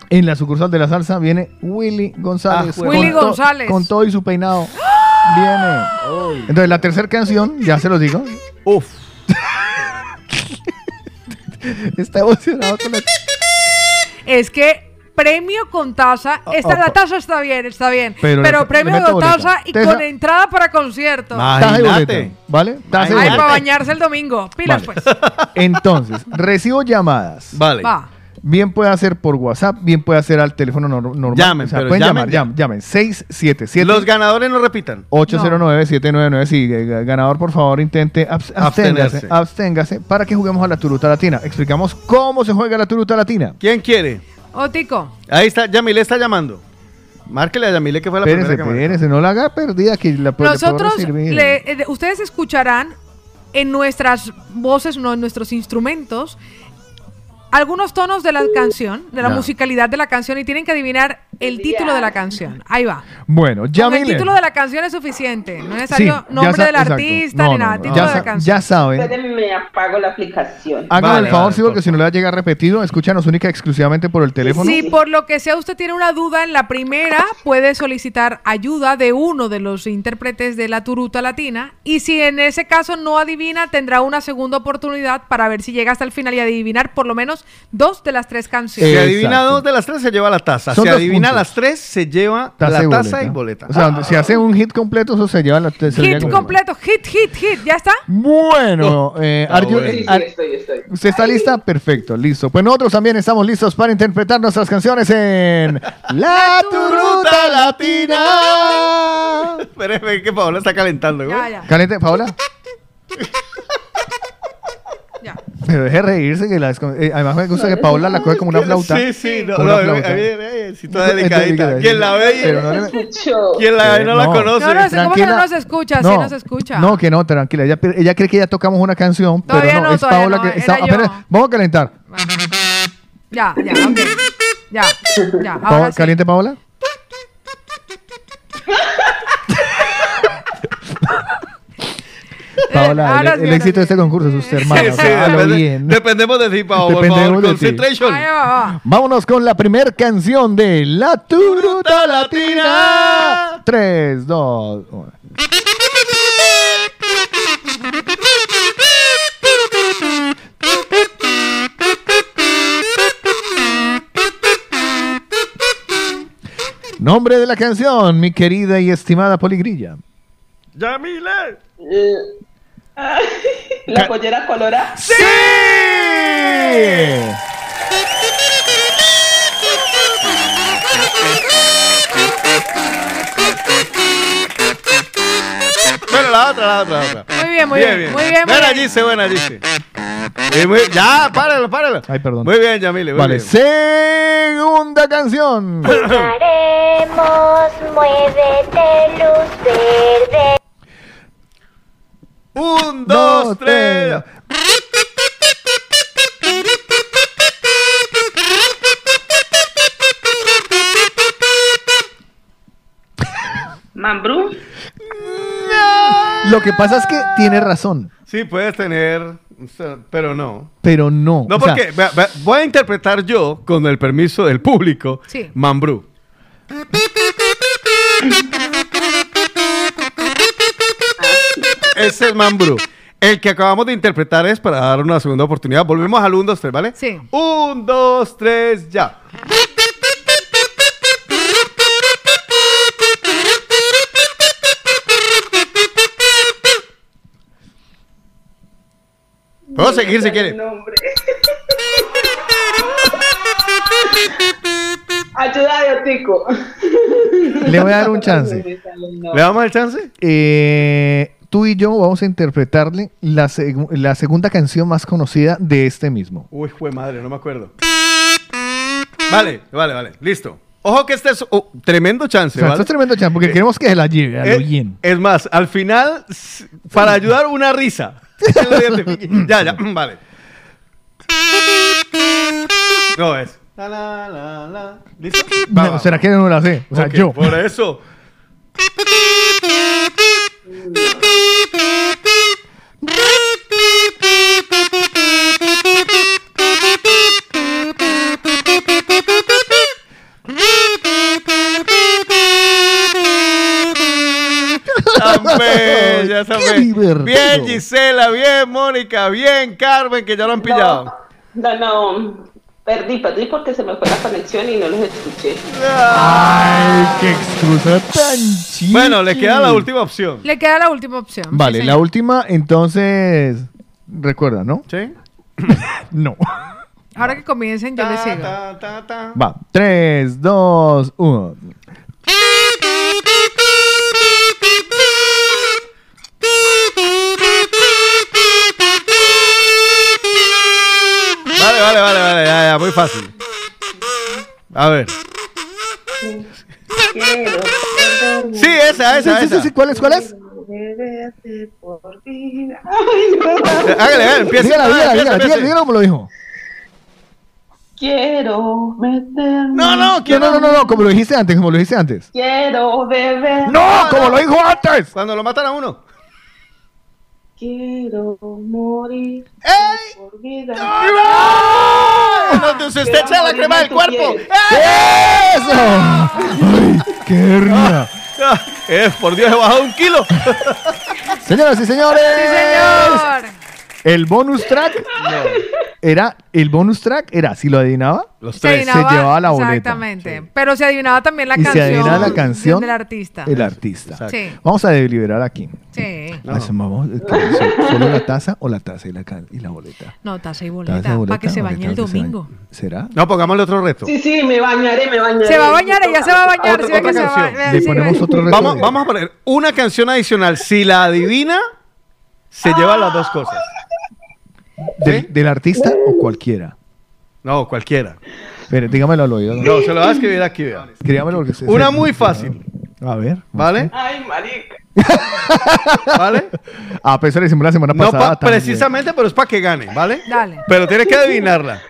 En la sucursal de la salsa viene Willy González. Ah, con Willy to- González. Con todo y su peinado. Viene. Entonces, la tercera canción, ya se los digo. Uf. Está emocionado con la. Es que premio con taza. Esta, oh, la taza está bien, está bien. Pero Pero, le- le premio con taza y Tesa- con entrada para concierto. Taza y Imagínate. boleta, ¿Vale? Taza y Ay, boleta. para bañarse el domingo. Pilas, Vale. pues. Entonces, recibo llamadas. Vale. Va. Bien puede hacer por WhatsApp, bien puede hacer al teléfono nor- normal. Llamen, o sea, pero pueden llamen llamar, ya. llamen, llamen. 677 Los ganadores no repitan. 809-799. Sí, g- ganador, por favor, intente abs- absténgase, absténgase para que juguemos a la turuta latina. Explicamos cómo se juega la turuta latina. ¿Quién quiere? Otico. Ahí está, Yamile está llamando. Márquele a Yamile que fue la Espérese, primera que no la haga perdida que la puede Nosotros, le- eh, de- ustedes escucharán en nuestras voces, no en nuestros instrumentos, algunos tonos de la canción, de la Ya. musicalidad de la canción y tienen que adivinar el título de la canción. Ahí va. Bueno, Con el título de la canción es suficiente. No es necesario Sí, ya nombre del exacto. artista No, ni no, nada. no. Título Ya de la canción. ya saben. Espérenme, apago la aplicación. Hágame Vale, el favor, vale, sí, porque si no le va a llegar repetido, escúchanos única y exclusivamente por el teléfono. Si por lo que sea usted tiene una duda en la primera, puede solicitar ayuda de uno de los intérpretes de la turuta latina. Y si en ese caso no adivina, tendrá una segunda oportunidad para ver si llega hasta el final y adivinar por lo menos dos de las tres canciones. Si adivina dos de las tres, se lleva la taza. Son si adivina puntos. las tres, se lleva Taza la y taza boleta. y boleta. O sea, si hace un hit completo, eso se lleva la lleva Hit completo, hit, hit, hit. ¿Ya está? Bueno, eh, Ah, are you- bueno. Sí, sí, are- estoy, estoy. ¿usted está lista? Perfecto, listo. Pues nosotros también estamos listos para interpretar nuestras canciones en La Turuta Latina. Espéreme que Paola está calentando. güey. Ya, ya. Caliente, Paola. Pero deje de reírse, que la descon- eh, además me gusta que Paola la coge como una flauta. Sí, sí, no, no, una a flauta. ver, eh, sí, toda Es delicadita. Quien la ve, pero no le- quien la ve no la No. conoce. No, no, ¿cómo que no Tranquila. nos escucha? Sí nos escucha. No, que no, tranquila. Ella, ella cree que ya tocamos una canción, Todavía pero no, no, es Paola no, que está. apenas- vamos a calentar. Ya, ya, ok. Ya, ya. Ahora sí. ¿Caliente, Paola? Paola, el, el éxito de este concurso es usted, hermano. Sí, sí, depende- bien. dependemos de ti, Pao, por Dependemos favor. de ti. Concentration. Va, va. Vámonos con la primer canción de La Turuta Latina. 3, 2, 1. Nombre de la canción, mi querida y estimada Poligrilla. Yamile. La pollera colora. ¡Sí! Bueno, la otra, la otra, la otra. Muy bien, muy bien, muy bien, muy Buena bien. Gise, buena Gise. Eh, muy- ya, páralo, páralo. Ay, perdón. Muy bien, Yamile. Muy Vale, bien. segunda canción. Haremos, muévete, luz verde. Un, dos, tres. Mambrú. Lo que pasa es que tiene razón, Sí, puedes tener, pero no. pero no. No, O sea, porque voy a interpretar yo, con el permiso del público, Sí. Mambrú. Ese es Mambrú. El que acabamos de interpretar es para dar una segunda oportunidad. Volvemos al 1, 2, 3, ¿vale? Sí. 1, 2, 3, ya. Puedo seguir si quiere. Ayuda de Otico. Le voy a dar un chance. ¿Le damos el chance? Eh, tú y yo vamos a interpretarle la, seg- la segunda canción más conocida de este mismo. Uy, fue madre, no me acuerdo. Vale, vale, vale. Listo. Ojo que este es oh, tremendo chance, O sea, ¿vale? esto es tremendo chance porque queremos que se la lleve a lo Eh, es más, al final, para ayudar, una risa. ya, ya, vale. No es. La, la, la, la. ¿Listo? No, ¿Será que no la sé? O sea, yo. Por eso. Bella. Bien, Gisela, bien, Mónica, bien, Carmen, que ya lo han pillado. No, no, perdí, perdí porque se me fue la conexión y no los escuché. Ay, qué excusa tan chiqui. Bueno, le queda la última opción. Le queda la última opción. Vale, Sí, la última, entonces. Recuerda, ¿no? Sí. no. Ahora que comiencen, yo les sigo. Va. 3, 2, 1. Ya, muy fácil. A ver. Sí, esa, esa, Sí, sí, esa. sí, sí, ¿Cuál es? ¿Cuál es? Hágale, hágale, empieza. Dígala, Ah, dígala, empieza, dígala, dígala, dígala como lo dijo. Quiero meterme. No, no, No, no, no, no, no, como lo dijiste antes, como lo dijiste antes. Quiero beber. ¡No! ¡Como lo dijo antes! Cuando lo matan a uno. Quiero morir. Por vida. Entonces usted echa la crema del cuerpo. ¡Eso! ¡Ay, qué hernia! Ah, eh, por Dios, he bajado un kilo. Señoras y señores. señor. El bonus track era el bonus track era si lo adivinaba los Se adivinaba- se llevaba la boleta. Exactamente. Pero se adivinaba también la y se canción. adivinaba la canción del artista. El artista. Sí. Vamos a deliberar aquí. Sí. Hacemos, eh, so- ¿Solo la taza o la taza y la, y la boleta? No, taza y Taza, boleta. boleta, Para que se boleta, bañe el se domingo. ¿Será? No, pongámosle otro reto. Sí, sí, me bañaré, me bañaré. Se va a bañar, ella se va a bañar. Otra- ¿sí ve otra se va- canción. vea, Le sí, ponemos otro reto. Vamos, vamos a poner una canción adicional. Si la adivina, se lleva las dos cosas. ¿Del, del artista o cualquiera? No, cualquiera. Pero dígamelo al oído. No, se lo vas a escribir aquí, vea. Escríbamelo porque se- Una se- muy fácil. A ver. ¿Vale? Ay, marica. ¿Vale? A pesar de la semana No pasada. pa- también. precisamente, pero es para que gane, ¿vale? Dale. Pero tiene que adivinarla.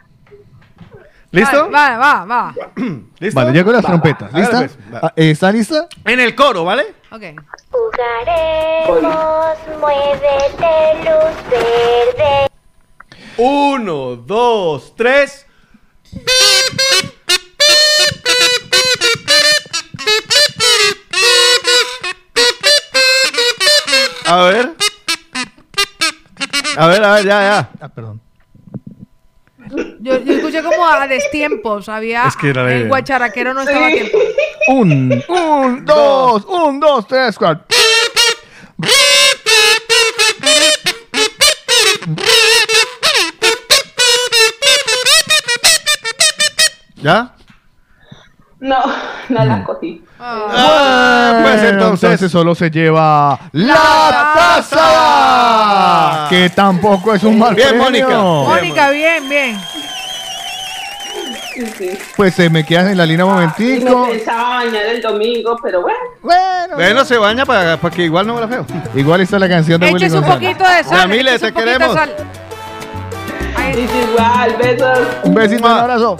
¿Listo? Vale, va, va. ¿Listo? Vale, llego las Va, trompetas. va. ¿Lista? Hágale, pues, va. Ah, ¿Está lista? En el coro, ¿vale? Ok. Jugaremos, muévete, luz verde. Uno, dos, tres. A ver. A ver, a ver, ya, ya. Ah, perdón. Yo, yo escuché como a destiempos. Había. Es que era el idea. guacharaquero no estaba a tiempo. Un, un, dos, un, dos, tres, cuatro. ¿Ya? No, no la cogí. Ah, pues Bueno, entonces. solo se lleva la taza, que tampoco es un mal Bien, premio. Mónica. Mónica, bien, bien. Sí, sí. Pues se me quedas en la línea un me momentico. pensaba bañar el domingo, pero bueno. Bueno, Bueno, se baña para, para que igual no me la feo. igual está la canción de Willy Eches un González. poquito de sal. Eches te queremos. sal. Ahí- Es igual, besos. Un besito, un abrazo.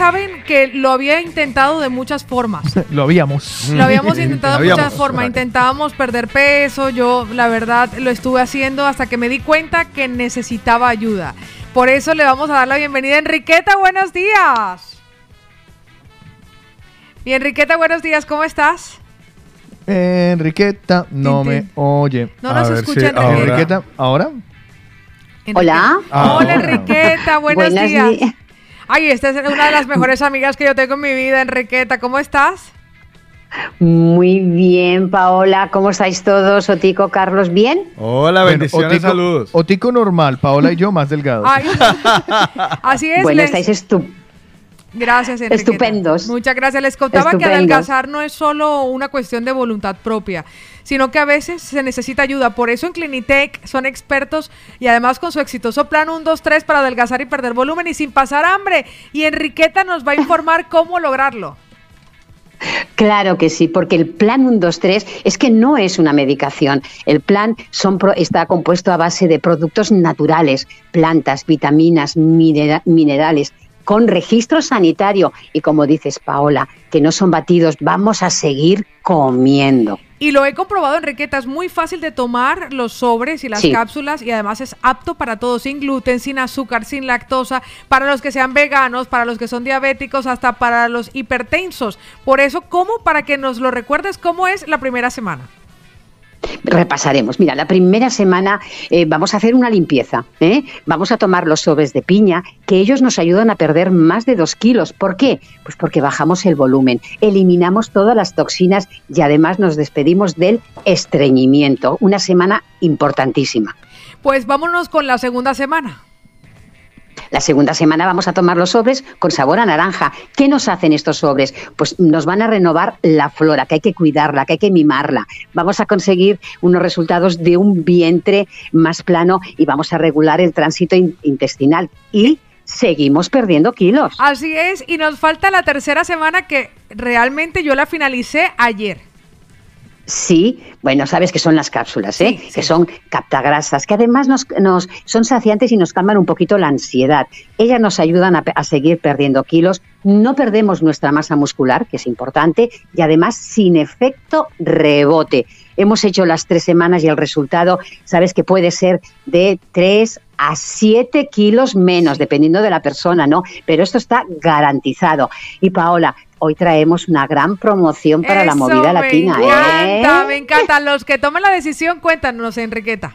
Saben que lo había intentado de muchas formas. Lo habíamos. Lo habíamos intentado de muchas formas. Intentábamos perder peso. Yo, la verdad, lo estuve haciendo hasta que me di cuenta que necesitaba ayuda. Por eso le vamos a dar la bienvenida a Enriqueta. Buenos días. Y Enriqueta, buenos días. ¿Cómo estás? Enriqueta no me oye. No nos escucha si Enriqueta. ahora- Enriqueta, ¿ahora? Hola. Ah. Hola, Enriqueta. Buenos Buenos días. días. Ay, esta es una de las mejores amigas que yo tengo en mi vida, Enriqueta. ¿Cómo estás? Muy bien, Paola. ¿Cómo estáis todos? Otico, Carlos, ¿bien? Hola, bendiciones, Otico- saludos. Otico normal, Paola y yo más delgados. Ay, así es. Bueno, les- estáis estu- Gracias, Enriqueta. Estupendos. Muchas gracias. Les contaba que Estupendos. adelgazar no es solo una cuestión de voluntad propia, sino que a veces se necesita ayuda. Por eso en Clinitec son expertos y además con su exitoso plan 1, 2, 3 para adelgazar y perder volumen y sin pasar hambre. Y Enriqueta nos va a informar cómo lograrlo. Claro que sí, porque el plan 1, 2, 3 es que no es una medicación. El plan son está compuesto a base de productos naturales, plantas, vitaminas, minera- minerales, con registro sanitario. Y como dices, Paola, que no son batidos, vamos a seguir comiendo. Y lo he comprobado, Enriqueta, es muy fácil de tomar los sobres y las Sí. cápsulas y además es apto para todos, sin gluten, sin azúcar, sin lactosa, para los que sean veganos, para los que son diabéticos, hasta para los hipertensos. Por eso, ¿cómo? Para que nos lo recuerdes, ¿cómo es la primera semana? Repasaremos. Mira, la primera semana eh, vamos a hacer una limpieza. ¿eh? Vamos a tomar los sobres de piña, que ellos nos ayudan a perder más de dos kilos. ¿Por qué? Pues porque bajamos el volumen, eliminamos todas las toxinas y además nos despedimos del estreñimiento. Una semana importantísima. Pues vámonos con la segunda semana. La segunda semana vamos a tomar los sobres con sabor a naranja. ¿Qué nos hacen estos sobres? Pues nos van a renovar la flora, que hay que cuidarla, que hay que mimarla. Vamos a conseguir unos resultados de un vientre más plano y vamos a regular el tránsito in- intestinal. Y seguimos perdiendo kilos. Así es, y nos falta la tercera semana que realmente yo la finalicé ayer. Sí, bueno, sabes que son las cápsulas, ¿eh? que son captagrasas, que además nos, nos son saciantes y nos calman un poquito la ansiedad. Ellas nos ayudan a, seguir perdiendo kilos, no perdemos nuestra masa muscular, que es importante, y además sin efecto rebote. Hemos hecho las tres semanas y el resultado, sabes que puede ser de 3 a 7 kilos menos, dependiendo de la persona, ¿no? Pero esto está garantizado. Y Paola, hoy traemos una gran promoción para la movida latina, Me encanta, ¿eh? me encanta. Los que tomen la decisión, cuéntanos, Enriqueta.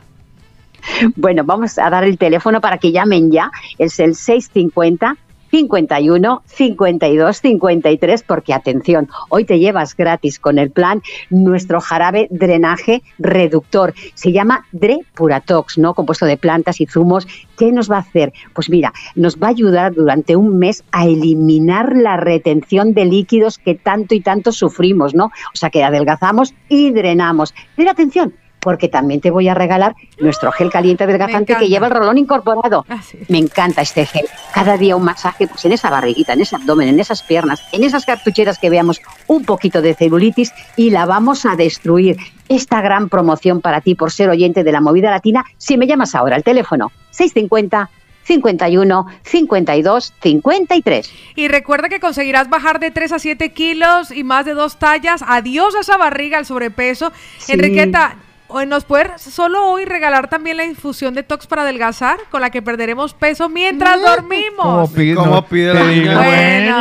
Bueno, vamos a dar el teléfono para que llamen ya. Es el 650 51 52 53 porque atención, hoy te llevas gratis con el plan nuestro jarabe drenaje reductor. Se llama Dre Puratox, ¿no? Compuesto de plantas y zumos. ¿Qué nos va a hacer? Pues mira, nos va a ayudar durante un mes a eliminar la retención de líquidos que tanto y tanto sufrimos, ¿no? O sea, que adelgazamos y drenamos. Pero atención, porque también te voy a regalar nuestro gel caliente adelgazante que lleva el rolón incorporado. Me encanta este gel. Cada día un masaje pues en esa barriguita, en ese abdomen, en esas piernas, en esas cartucheras que veamos un poquito de celulitis y la vamos a destruir. Esta gran promoción para ti por ser oyente de la movida latina si me llamas ahora al teléfono 650 51 52 53. Y recuerda que conseguirás bajar de 3 a 7 kilos y más de dos tallas. Adiós a esa barriga, al sobrepeso. Sí. Enriqueta, ¿nos puedes solo hoy regalar también la infusión de Tox para adelgazar con la que perderemos peso mientras dormimos? ¿Cómo pide, ¿Cómo pide la niña? Bueno,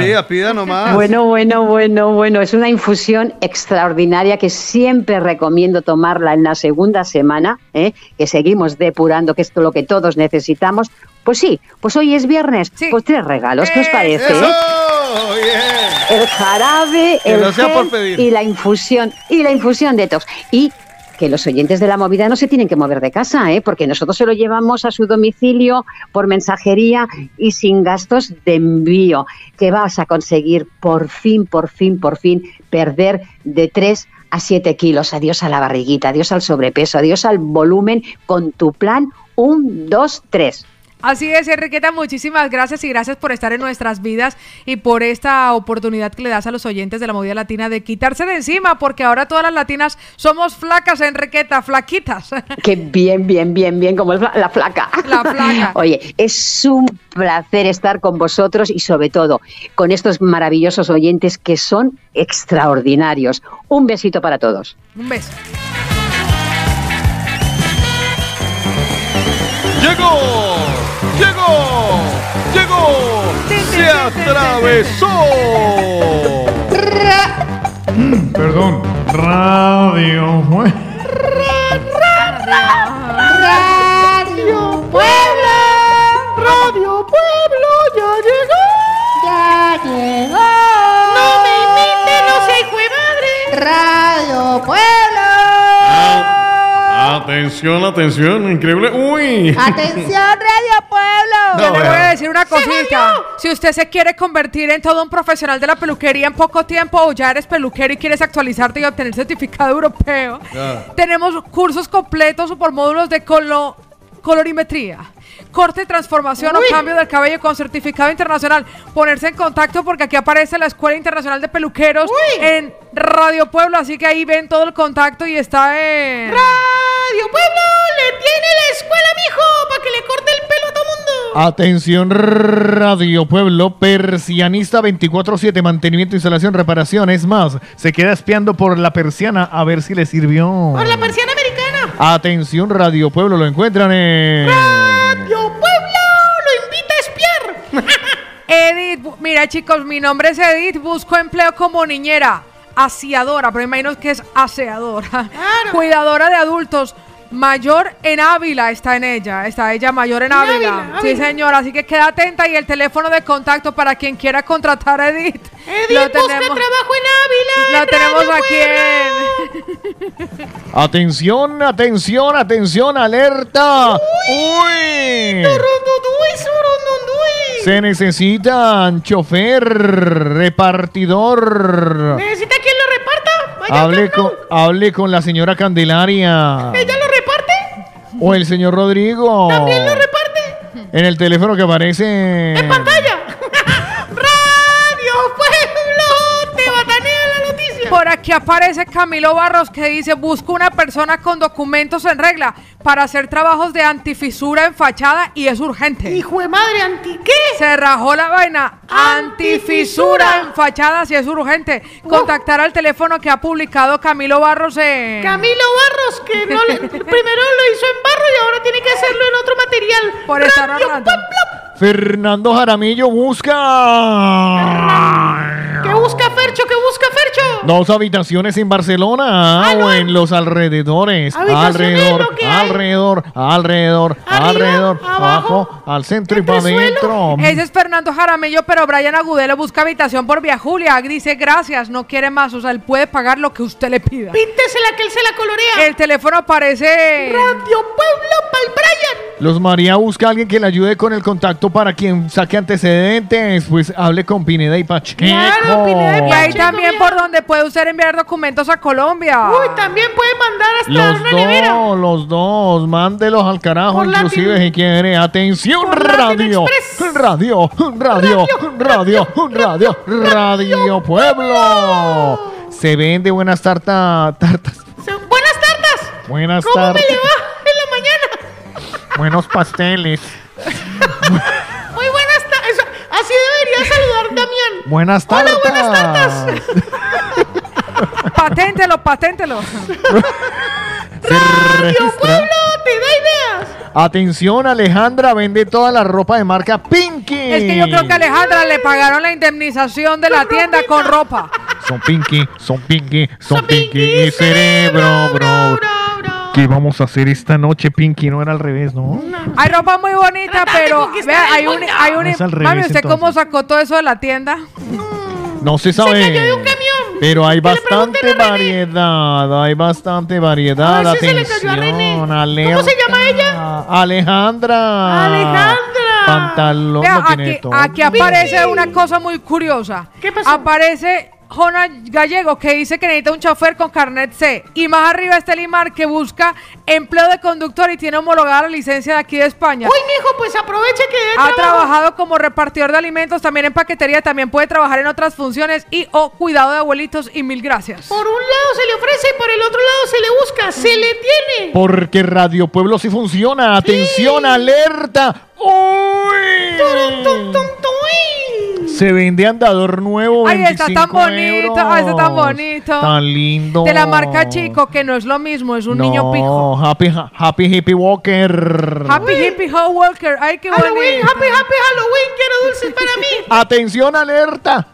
sí. Pida, pida nomás. Bueno, bueno, bueno, bueno. Es una infusión extraordinaria que siempre recomiendo tomarla en la segunda semana, ¿eh? que seguimos depurando, que esto es lo que todos necesitamos. Pues sí, pues hoy es viernes. Pues tres regalos, ¿qué os parece? ¡Eso! Bien. El jarabe, Que el no sea por gel pedir. y la infusión. Y la infusión detox. Y que los oyentes de la movida no se tienen que mover de casa, ¿eh? porque nosotros se lo llevamos a su domicilio por mensajería y sin gastos de envío, que vas a conseguir por fin, por fin, por fin perder de 3 a 7 kilos. Adiós a la barriguita, adiós al sobrepeso, adiós al volumen con tu plan 1, 2, 3. Así es, Enriqueta, muchísimas gracias y gracias por estar en nuestras vidas y por esta oportunidad que le das a los oyentes de la movida latina de quitarse de encima, porque ahora todas las latinas somos flacas, Enriqueta, flaquitas. Qué bien, bien, bien, bien, como la flaca. La flaca. Oye, es un placer estar con vosotros y sobre todo con estos maravillosos oyentes que son extraordinarios. Un besito para todos. Un beso. ¡Llegó! ¡Se atravesó! Perdón. Radio. fue- Radio Atención, atención, increíble. Uy. Atención, Radio Pueblo. Yo le voy a decir una cosita. Si usted se quiere convertir en todo un profesional de la peluquería en poco tiempo o ya eres peluquero y quieres actualizarte y obtener certificado europeo, tenemos cursos completos por módulos de colo- colorimetría, corte, transformación Uy. o cambio del cabello con certificado internacional. Ponerse en contacto porque aquí aparece la Escuela Internacional de Peluqueros en Radio Pueblo, así que ahí ven todo el contacto y está en... Radio Pueblo le tiene la escuela, mijo, para que le corte el pelo a todo mundo. Atención, Radio Pueblo, persianista 24-7, mantenimiento, instalación, reparación. Es más, se queda espiando por la persiana a ver si le sirvió. Por la persiana americana. Atención, Radio Pueblo, lo encuentran en. Radio Edith, mira chicos, mi nombre es Edith, busco empleo como niñera, aseadora, pero me imagino que es aseadora, cuidadora de adultos, mayor en Ávila está en ella, está ella mayor en Ávila. Ávila, Sí señora, así que queda atenta y el teléfono de contacto para quien quiera contratar a Edith. Edith busca trabajo en Ávila. Lo en tenemos Radio aquí en... Atención, atención, atención, alerta. Uy. Surundundui. Se necesitan chofer, repartidor. ¿Necesita quien lo reparta? Vaya Hable con, hable con la señora Candelaria. ¿Ella lo? O el señor Rodrigo. ¿También lo reparte? En el teléfono que aparece. En pantalla. Aquí aparece Camilo Barros que dice, busco una persona con documentos en regla para hacer trabajos de antifisura en fachada y es urgente. Hijo de madre, ¿anti qué? Se rajó la vaina. Antifisura en fachada si es urgente. Contactar al teléfono que ha publicado Camilo Barros en... Camilo Barros, que no le- primero lo hizo en barro y ahora tiene que hacerlo en otro material. Por estar Radio hablando. Fernando Jaramillo busca. ¿Qué busca Fercho? ¿Qué busca Fercho? Dos habitaciones en Barcelona Ah, no. o en los alrededores. Alrededor, lo que hay. alrededor, alrededor, Arriba, alrededor, abajo, al centro y para adentro. Ese es Fernando Jaramillo, pero Brian Agudelo busca habitación por Vía Julia. Dice gracias, no quiere más. O sea, él puede pagar lo que usted le pida. Píntesela que él se la colorea. El teléfono aparece. Radio Pueblo pa'l Brian. Los María busca a alguien que le ayude con el contacto para quien saque antecedentes. Pues hable con Pineda y Pacheco. Y ahí también por donde puede usted enviar documentos a Colombia. Uy, también puede mandar hasta Los una nevera. dos, los dos, mándelos al carajo, Por inclusive Latin- si quiere. Atención, radio, Express. radio, radio, radio, radio, radio, pueblo. Se vende buenas tartas, tartas, buenas tartas. buenas ¿Cómo me tartas, le va en la mañana? buenos pasteles, Muy buenas tardes. Así debería saludar Buenas Hola, tartas. buenas tartas. Paténtelo, paténtelo. Radio Pueblo te da ideas. Atención, Alejandra vende toda la ropa de marca Pinky. Es que yo creo que a Alejandra le pagaron la indemnización de la tienda con ropa. Son Pinky, son Pinky, son Pinky y cerebro, bro. ¿Qué vamos a hacer esta noche, Pinky? No era al revés, ¿no? Hay ropa muy bonita, pero vea, hay un, hay un, Es al revés, mami, ¿usted entonces. cómo sacó todo eso de la tienda? No se sabe. Pero hay bastante variedad, hay bastante variedad. Ay, sí se le cayó a René. Atención, ¿Cómo se llama ella? Alejandra. Alejandra. Pantalón Vea, tiene aquí, todo. aquí aparece una cosa muy curiosa. ¿Qué pasó? Aparece Jona Gallego que dice que necesita un chofer con carnet C. Y más arriba está Limar que busca empleo de conductor y tiene homologada la licencia de aquí de España. Uy, mijo, pues aproveche que Ha trabajo. trabajado como repartidor de alimentos, también en paquetería, también puede trabajar en otras funciones y o cuidado de abuelitos y mil gracias. Por un lado se le ofrece y por el otro lado se le busca. Se le tiene. Porque Radio Pueblo sí funciona. Atención, alerta. Tum. Se vende andador nuevo. Ay, está tan 25 bonito, ay, está tan bonito. Tan lindo. De la marca Chico, que no es lo mismo, es un no, niño pijo. Happy, happy Hippie Walker. Happy Hippie Hot Walker. Ay, qué Halloween, bonito. happy, happy Halloween. Quiero dulces para mí. Atención, alerta.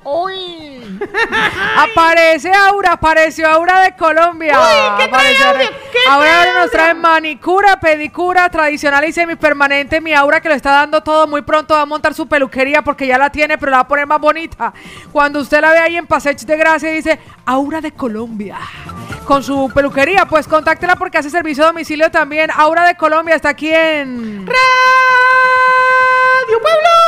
Aparece Aura, apareció Aura de Colombia. Uy, ¿qué trae Aura? Re- ¿Qué Ahora trae nos trae manicura, pedicura, tradicional y semipermanente. Mi Aura que lo está dando todo muy pronto va a montar su peluquería porque ya la tiene, pero la va a poner más bonita. Cuando usted la ve ahí en Pasech de Gracia dice Aura de Colombia. Con su peluquería, pues contáctela porque hace servicio a domicilio también. Aura de Colombia está aquí en Radio Pueblo.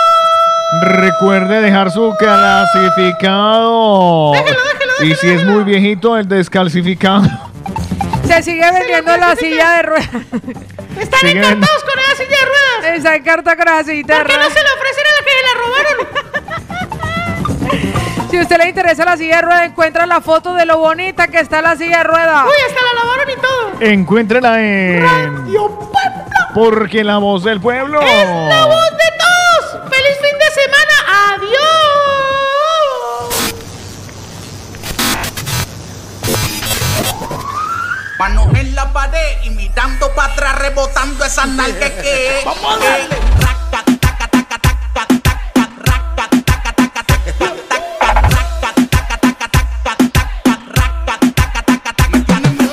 Recuerde dejar su clasificado. Y si es muy viejito, el descalcificado. Se sigue vendiendo la silla de ruedas. Están Siguen- encantados con esa silla de ruedas. Está encarta con la silla de ¿Por qué no ruedas. se la ofrecen a la que la robaron? Si a usted le interesa la silla de ruedas, encuentra la foto de lo bonita que está la silla de ruedas. Uy, hasta la lavaron y todo. Encuéntrela en. Porque la voz del pueblo. Es la voz de todos. Manos en la pared y mirando para atrás, rebotando esas nalgas que. ¡Vamos a darle!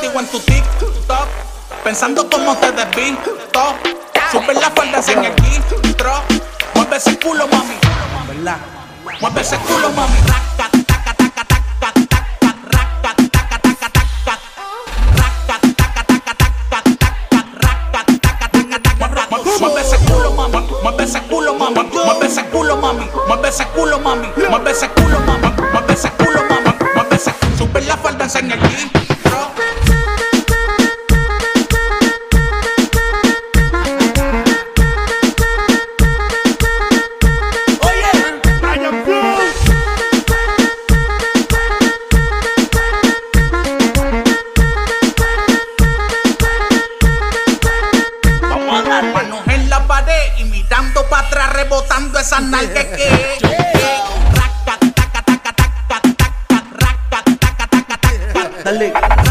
En pensando cómo te desvisto. Sube la falda sin el intro. Mueve ese culo, mami. ¿Verdad? Mueve ese culo, mami. Mueve mami. Mueve ese culo, mami. Mueve ese culo, mami. Mueve ese culo, mami. Mueve ese culo, mami. Mueve ese Sube la falda, enseña el Dale.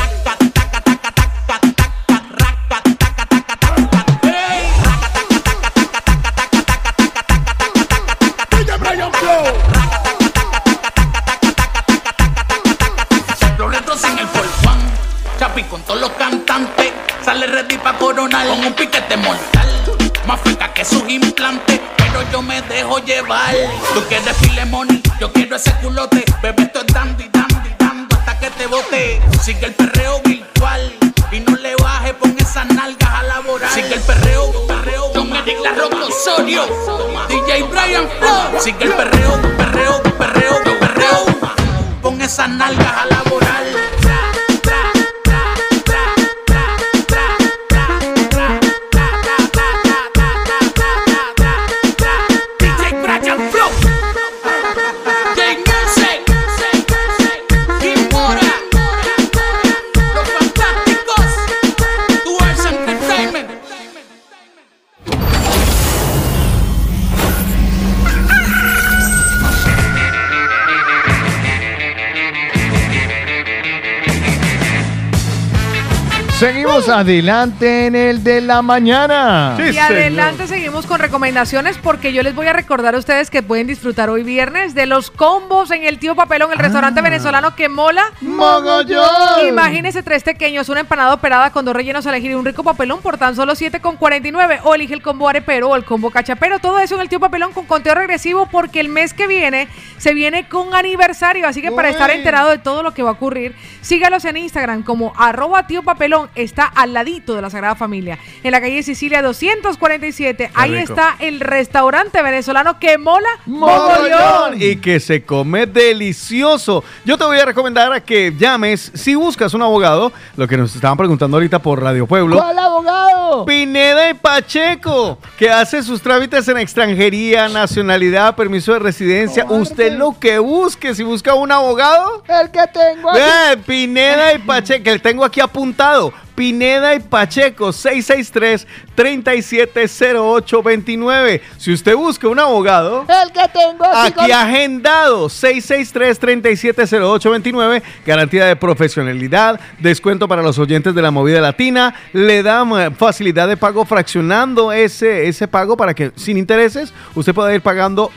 Adelante en el de la mañana. y adelante seguimos con recomendaciones porque yo les voy a recordar a ustedes que pueden disfrutar hoy viernes de los combos en el Tío Papelón, el restaurante venezolano que mola. ¡Mogollón! Imagínese tres pequeños, una empanada operada con dos rellenos a elegir y un rico papelón por tan solo 7,49 o elige el combo arepero o el combo cachapero. Todo eso en el Tío Papelón con conteo regresivo porque el mes que viene se viene con aniversario. Así que para estar enterado de todo lo que va a ocurrir, sígalos en Instagram como arroba tío papelón. Está al ladito de la Sagrada Familia, en la calle Sicilia 247. Ahí rico. está el restaurante venezolano que mola Mogollón. Y que se come delicioso. Yo te voy a recomendar a que llames, si buscas un abogado, lo que nos estaban preguntando ahorita por Radio Pueblo. ¿Cuál abogado? Pineda y Pacheco, que hace sus trámites en extranjería, nacionalidad, permiso de residencia. Usted lo que busque, si busca un abogado, El que tengo aquí. Pineda y Pacheco, que tengo aquí apuntado. Pineda y Pacheco, 663-370829. Si usted busca un abogado, El que tengo aquí agendado, 663-370829. Garantía de profesionalidad, descuento para los oyentes de la movida latina. Le damos eh, facilidad de pago fraccionando ese, ese pago para que sin intereses usted pueda ir pagando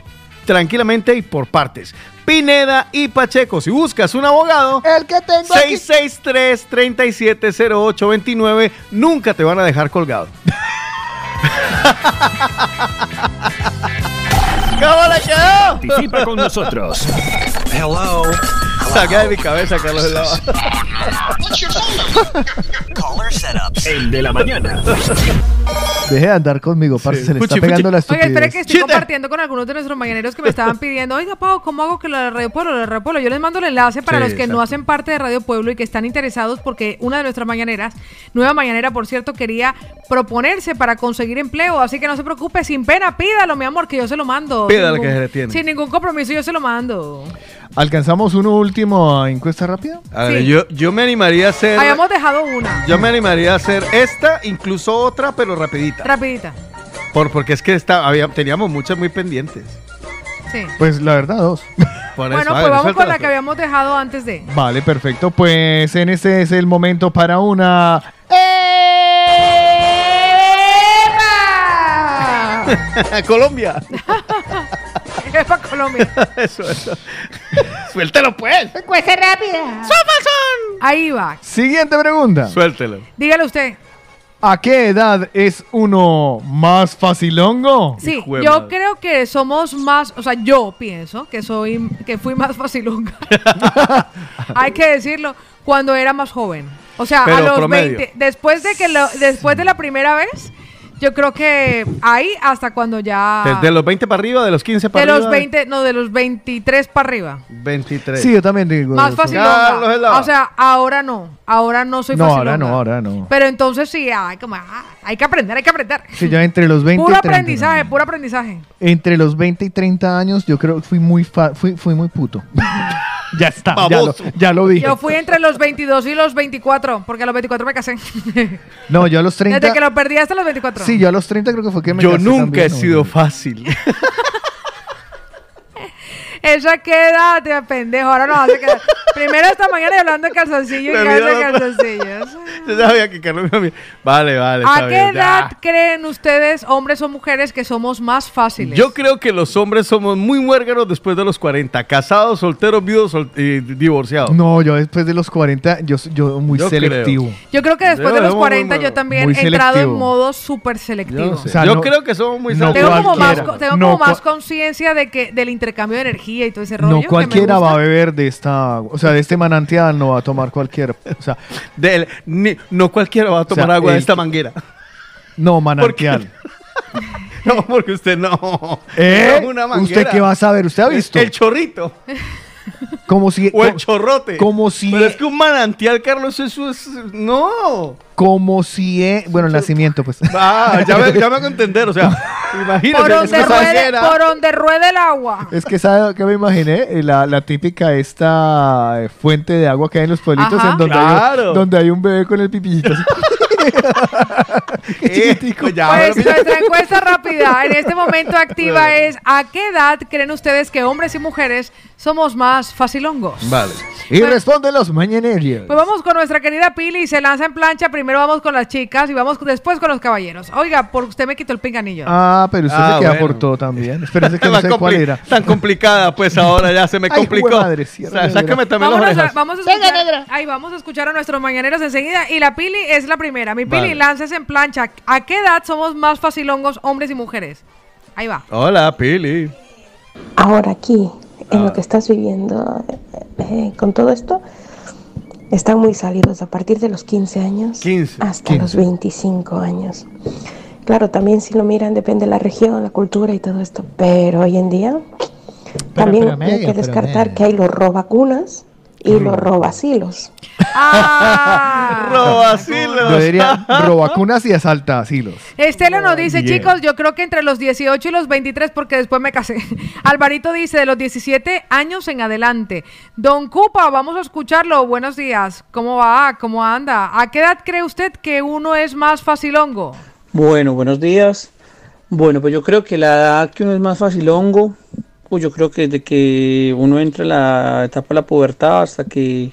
tranquilamente y por partes. Pineda y Pacheco, si buscas un abogado, El que tengo aquí. 663-370829, nunca te van a dejar colgado. ¿Cómo le quedó? Participa con nosotros. Hello. Saca de mi cabeza, Carlos de Lava. El de la mañana. Deje de andar conmigo, parce, se le está pegando la espere estupidez. que estoy compartiendo con algunos de nuestros mañaneros que me estaban pidiendo, oiga, Pau, ¿cómo hago que lo de Radio Pueblo, lo de Radio Pueblo? Yo les mando el enlace para Sí, los que no hacen parte de Radio Pueblo y que están interesados porque una de nuestras mañaneras, nueva mañanera, por cierto, quería proponerse para conseguir empleo, así que no se preocupe, sin pena, pídalo, mi amor, que yo se lo mando. Pídale Sin que se le tiene. Sin ningún compromiso, yo se lo mando. ¿Alcanzamos uno último encuesta rápida? A ver, Sí. yo, yo me animaría a hacer. Habíamos dejado una, Yo me animaría a hacer esta, incluso otra, pero rapidita. rapidita. Por, porque es que esta, había, teníamos muchas muy pendientes. Sí. Pues la verdad, dos. Por Bueno, eso, pues ver, vamos con la que habíamos dejado antes de. Vale, perfecto. Pues en este es el momento para una. Colombia. Es para Colombia. eso, eso. Suéltelo, pues. Encuesta rápida. Ahí va. Siguiente pregunta. Suéltelo. Dígale usted. ¿A qué edad es uno más facilongo? Sí, Hijo de yo madre. creo que somos más, o sea, yo pienso que soy, que fui más facilonga. Hay que decirlo, cuando era más joven. O sea, a los promedio. 20, después de que lo, después de la primera vez, yo creo que ahí hasta cuando ya Desde los 20 para arriba, de los 15 para de arriba. los 20, no, de los 23 para arriba. 23. Sí, yo también digo. Más fácil. O sea, ahora no, ahora no soy No, facilonga. ahora no, ahora no. Pero entonces sí, ay, como, ah, hay que aprender, hay que aprender. Sí, yo entre los 20 Puro y 30. aprendizaje, puro aprendizaje. Entre los 20 y 30 años, yo creo que fui muy, fa- fui, fui muy puto. ya está, ya lo, ya lo dije. Yo fui entre los 22 y los 24, porque a los 24 me casé. No, yo a los 30. Desde que lo perdí hasta los 24. Sí, yo a los 30 creo que fue que me Yo casé nunca también, he ¿no? sido fácil. Esa queda, te pendejo. Ahora no vas a quedar. Primero esta mañana y hablando de calzoncillo y hace la- calzoncillos. Yo sabía que Carlos me había- Vale, vale. ¿A está qué bien, ya. edad creen ustedes, hombres o mujeres, que somos más fáciles? Yo creo que los hombres somos muy muérganos después de los 40. Casados, solteros, viudos sol- y divorciados. No, yo después de los 40, yo, yo muy Yo selectivo. Yo creo que después Yo de los somos 40 muy- yo también he entrado en modo súper selectivo. Yo, no sé. O sea, Yo no- creo que somos muy no Tengo como más, tengo No como más conciencia de que del intercambio de energía y todo ese rollo. No que me cualquiera gusta. va a beber de esta, agua. o sea, de este manantial no va a tomar cualquiera. O sea, Del- ni- no cualquiera va a tomar sea, agua de esta que- manguera. no manantial. No, porque usted no. ¿Eh? No, una ¿Usted manguera. qué va a saber? ¿Usted ha visto? El chorrito. Como si, O el chorrote. como si, Pero es que un manantial, Carlos, eso es. No. como si, eh, bueno, el nacimiento, pues. Ah, ya me, ya me hago entender. O sea, imagínate. Por es donde, ruede, por donde ruede el agua. Es que sabe que me imaginé Eh, la, la típica esta eh, fuente de agua que hay en los pueblitos Ajá. en donde, hay, Claro. un- donde hay un bebé con el pipillito. así. Eh, pues ya, Pues nuestra encuesta rápida en este momento activa es ¿a qué edad creen ustedes que hombres y mujeres somos más facilongos? Vale. Y responden los mañaneros. Pues vamos con nuestra querida Pili, se lanza en plancha, primero vamos con las chicas y vamos después con los caballeros. Oiga, por usted me quitó el pinganillo. Ah, pero usted Ah, se queda bueno. por todo también. Espérense que no Tan sé cuál era. Tan complicada, pues ahora ya se me Ay, complicó. cierra Sa- negra. Sácame también Vámonos a- orejas. vamos a escuchar, ay, vamos a escuchar a nuestros mañaneros enseguida y la Pili es la primera. Mi Pili, Vale. láncese en plancha. ¿A qué edad somos más facilongos hombres y mujeres? Ahí va. Hola, Pili. Ahora aquí, en lo que estás viviendo eh, con todo esto, están muy salidos a partir de los 15 años 15. hasta los 25 años. Claro, también si lo miran depende de la región, la cultura y todo esto, pero hoy en día también pero hay que descartar medio. que hay los robacunas y los robasilos. Ah. Robacilos. Yo diría robacunas y asalta asilos. Estela nos dice, chicos, yo creo que entre los 18 y los 23, porque después me casé. Alvarito dice, de los 17 años en adelante. Don Cupa, vamos a escucharlo. Buenos días. ¿Cómo va? ¿Cómo anda? ¿A qué edad cree usted que uno es más facilongo? Bueno, buenos días. Bueno, pues yo creo que la edad que uno es más facilongo, pues yo creo que desde que uno entra en la etapa de la pubertad hasta que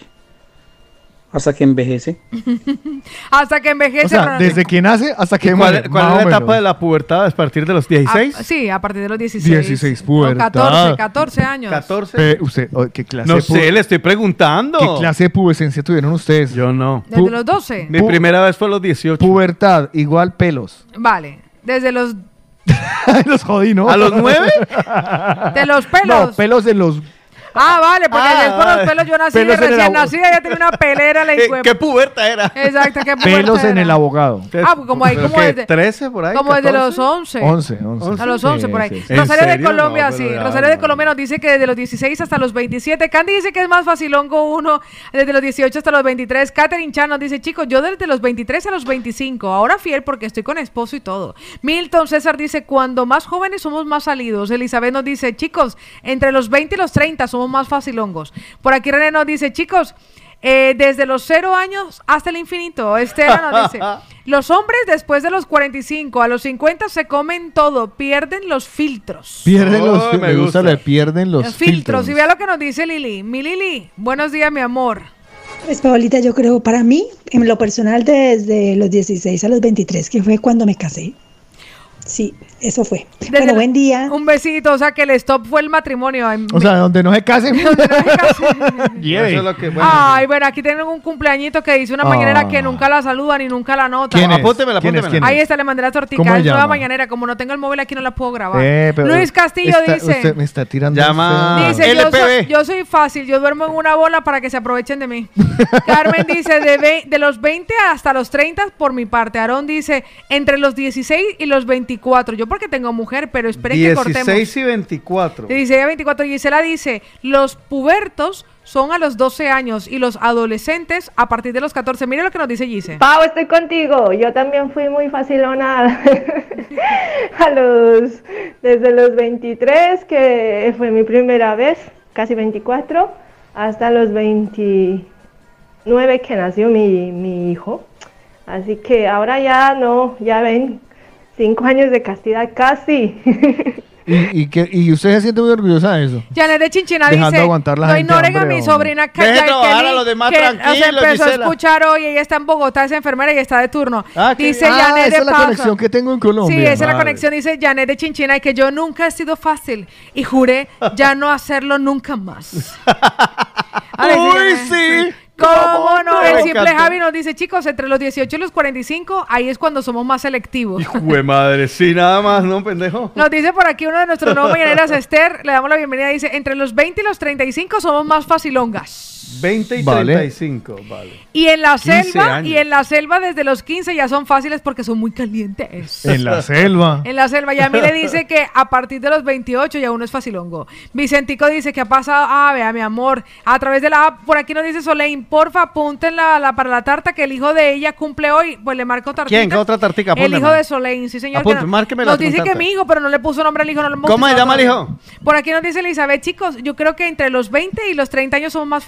hasta que envejece. Hasta que envejece. O sea, Ronald. desde que nace hasta que ¿Cuál, muere. cuál es la etapa de la pubertad? ¿Es a partir de los 16? Ah, sí, a partir de los 16. 16, O pubertad. 14, 14 años. 14. Eh, usted, oh, ¿qué clase No sé, le estoy preguntando. ¿Qué clase de pubescencia tuvieron ustedes? Yo no. Desde los 12. Mi primera vez fue a los 18. Pubertad, igual pelos. Vale. Desde los los jodí, ¿no? ¿A los nueve? de los No, pelos. pelos de los... Ah, vale, porque Ah, es por los pelos yo nací de Pelos en el recién nacida, ya tenía una pelera la Eh, ¿Qué puberta era? Exacto, qué Pelos puberta en era. el abogado. Ah, pues como ahí, ¿Pero como desde, 13 por ahí? como desde 14? los 11. 11, 11. A los 11 Sí, por ahí. sí, sí. ¿En Rosario de? Colombia, No, sí. ya, Rosario de. Colombia nos dice que desde los 16 hasta los 27. Candy dice que es más facilongo uno desde los 18 hasta los 23. Catherine Chan nos dice, chicos, yo desde los 23 a los 25. Ahora fiel porque estoy con esposo y todo. Milton César dice, cuando más jóvenes somos más salidos. Elizabeth nos dice, chicos, entre los 20 y los 30 somos más facilongos. Por aquí René nos dice, chicos, eh, desde los 0 años hasta el infinito. Estela nos dice, los hombres después de los 45 a los 50 se comen todo, pierden los filtros. Pierden Oh, los... me Me gusta gusta. le pierden los, Los filtros. Y vea lo que nos dice Lili. Mi Lili, buenos días, mi amor. Pues Paolita, yo creo para mí, en lo personal, desde los 16 a los 23, que fue cuando me casé. Sí, eso fue. Desde bueno, buen día. Un besito, o sea que el stop fue el matrimonio. Ay, O sea, donde no se casen. Donde no se casen. Lleve. Eso es lo que, bueno, Ay, bueno, aquí tienen un cumpleañito que dice una Ah. mañanera que nunca la saludan y nunca la nota. ¿Quién es? Apúntemela, ¿Quién es? apúntemela. ¿Quién es? Ahí está, le mandé la tortica. ¿Cómo Es nueva mañanera. Como no tengo el móvil aquí, no la puedo grabar. Eh, pero Luis Castillo está- dice. Usted me está tirando... Llama-. Dice, yo soy, yo soy fácil, yo duermo en una bola para que se aprovechen de mí. Carmen dice, de, ve- de los 20 hasta los 30 por mi parte. Aarón dice, entre los 16 y los 24. Yo porque tengo mujer, pero esperen que cortemos. 16 y 24. Dice ella 24. Gisela dice, los pubertos son a los 12 años y los adolescentes a partir de los 14. Mire lo que nos dice Gise. Pau, estoy contigo. Yo también fui muy facilona a los desde los 23, que fue mi primera vez, casi 24, hasta los 29 que nació mi, mi hijo. Así que ahora ya no, ya ven, cinco años de castidad casi. Y, y, que, y usted se siente muy orgullosa de eso. Janet de Chinchina Dejando dice, aguantar la no gente, ignoren a mi sobrina que, Deje trabajar Kelly, a los demás que tranquilos, nos empezó a Gisela. escuchar hoy, ella está en Bogotá, es enfermera y está de turno. Ah, dice ah, Janet esa de es la Paso. conexión que tengo en Colombia. Sí, esa es la conexión, dice Janet de Chinchina, y que yo nunca he sido fácil y juré ya no hacerlo nunca más. Ahora Uy, dice- sí. ¿Cómo no? El simple. Javi nos dice, chicos, entre los 18 y los 45, ahí es cuando somos más selectivos. Jue madre, sí, nada más, ¿no, pendejo? Nos dice por aquí uno de nuestros nuevos mañaneras, Esther, le damos la bienvenida, dice, entre los 20 y los 35 somos más facilongas. 20 y Vale. 35, vale. Y en la 15 selva, años. y en la selva desde los 15 ya son fáciles porque son muy calientes. En la selva. En la selva. Y a mí le dice que a partir de los 28 ya uno es facilongo. Vicentico dice que ha pasado. Ah, vea, mi amor. A través de la app, por aquí nos dice Solein, porfa, apunten la, la- para la tarta que el hijo de ella cumple hoy. Pues le marco tartita. ¿Quién? ¿Qué otra tartica? El Apúntame. hijo de Solein, sí, señor. Apunte, que no- nos dice que mi hijo, pero no le puso nombre al hijo. No lo ¿Cómo se llama el hijo? Por aquí nos dice Elizabeth, chicos, yo creo que entre los 20 y los 30 años somos más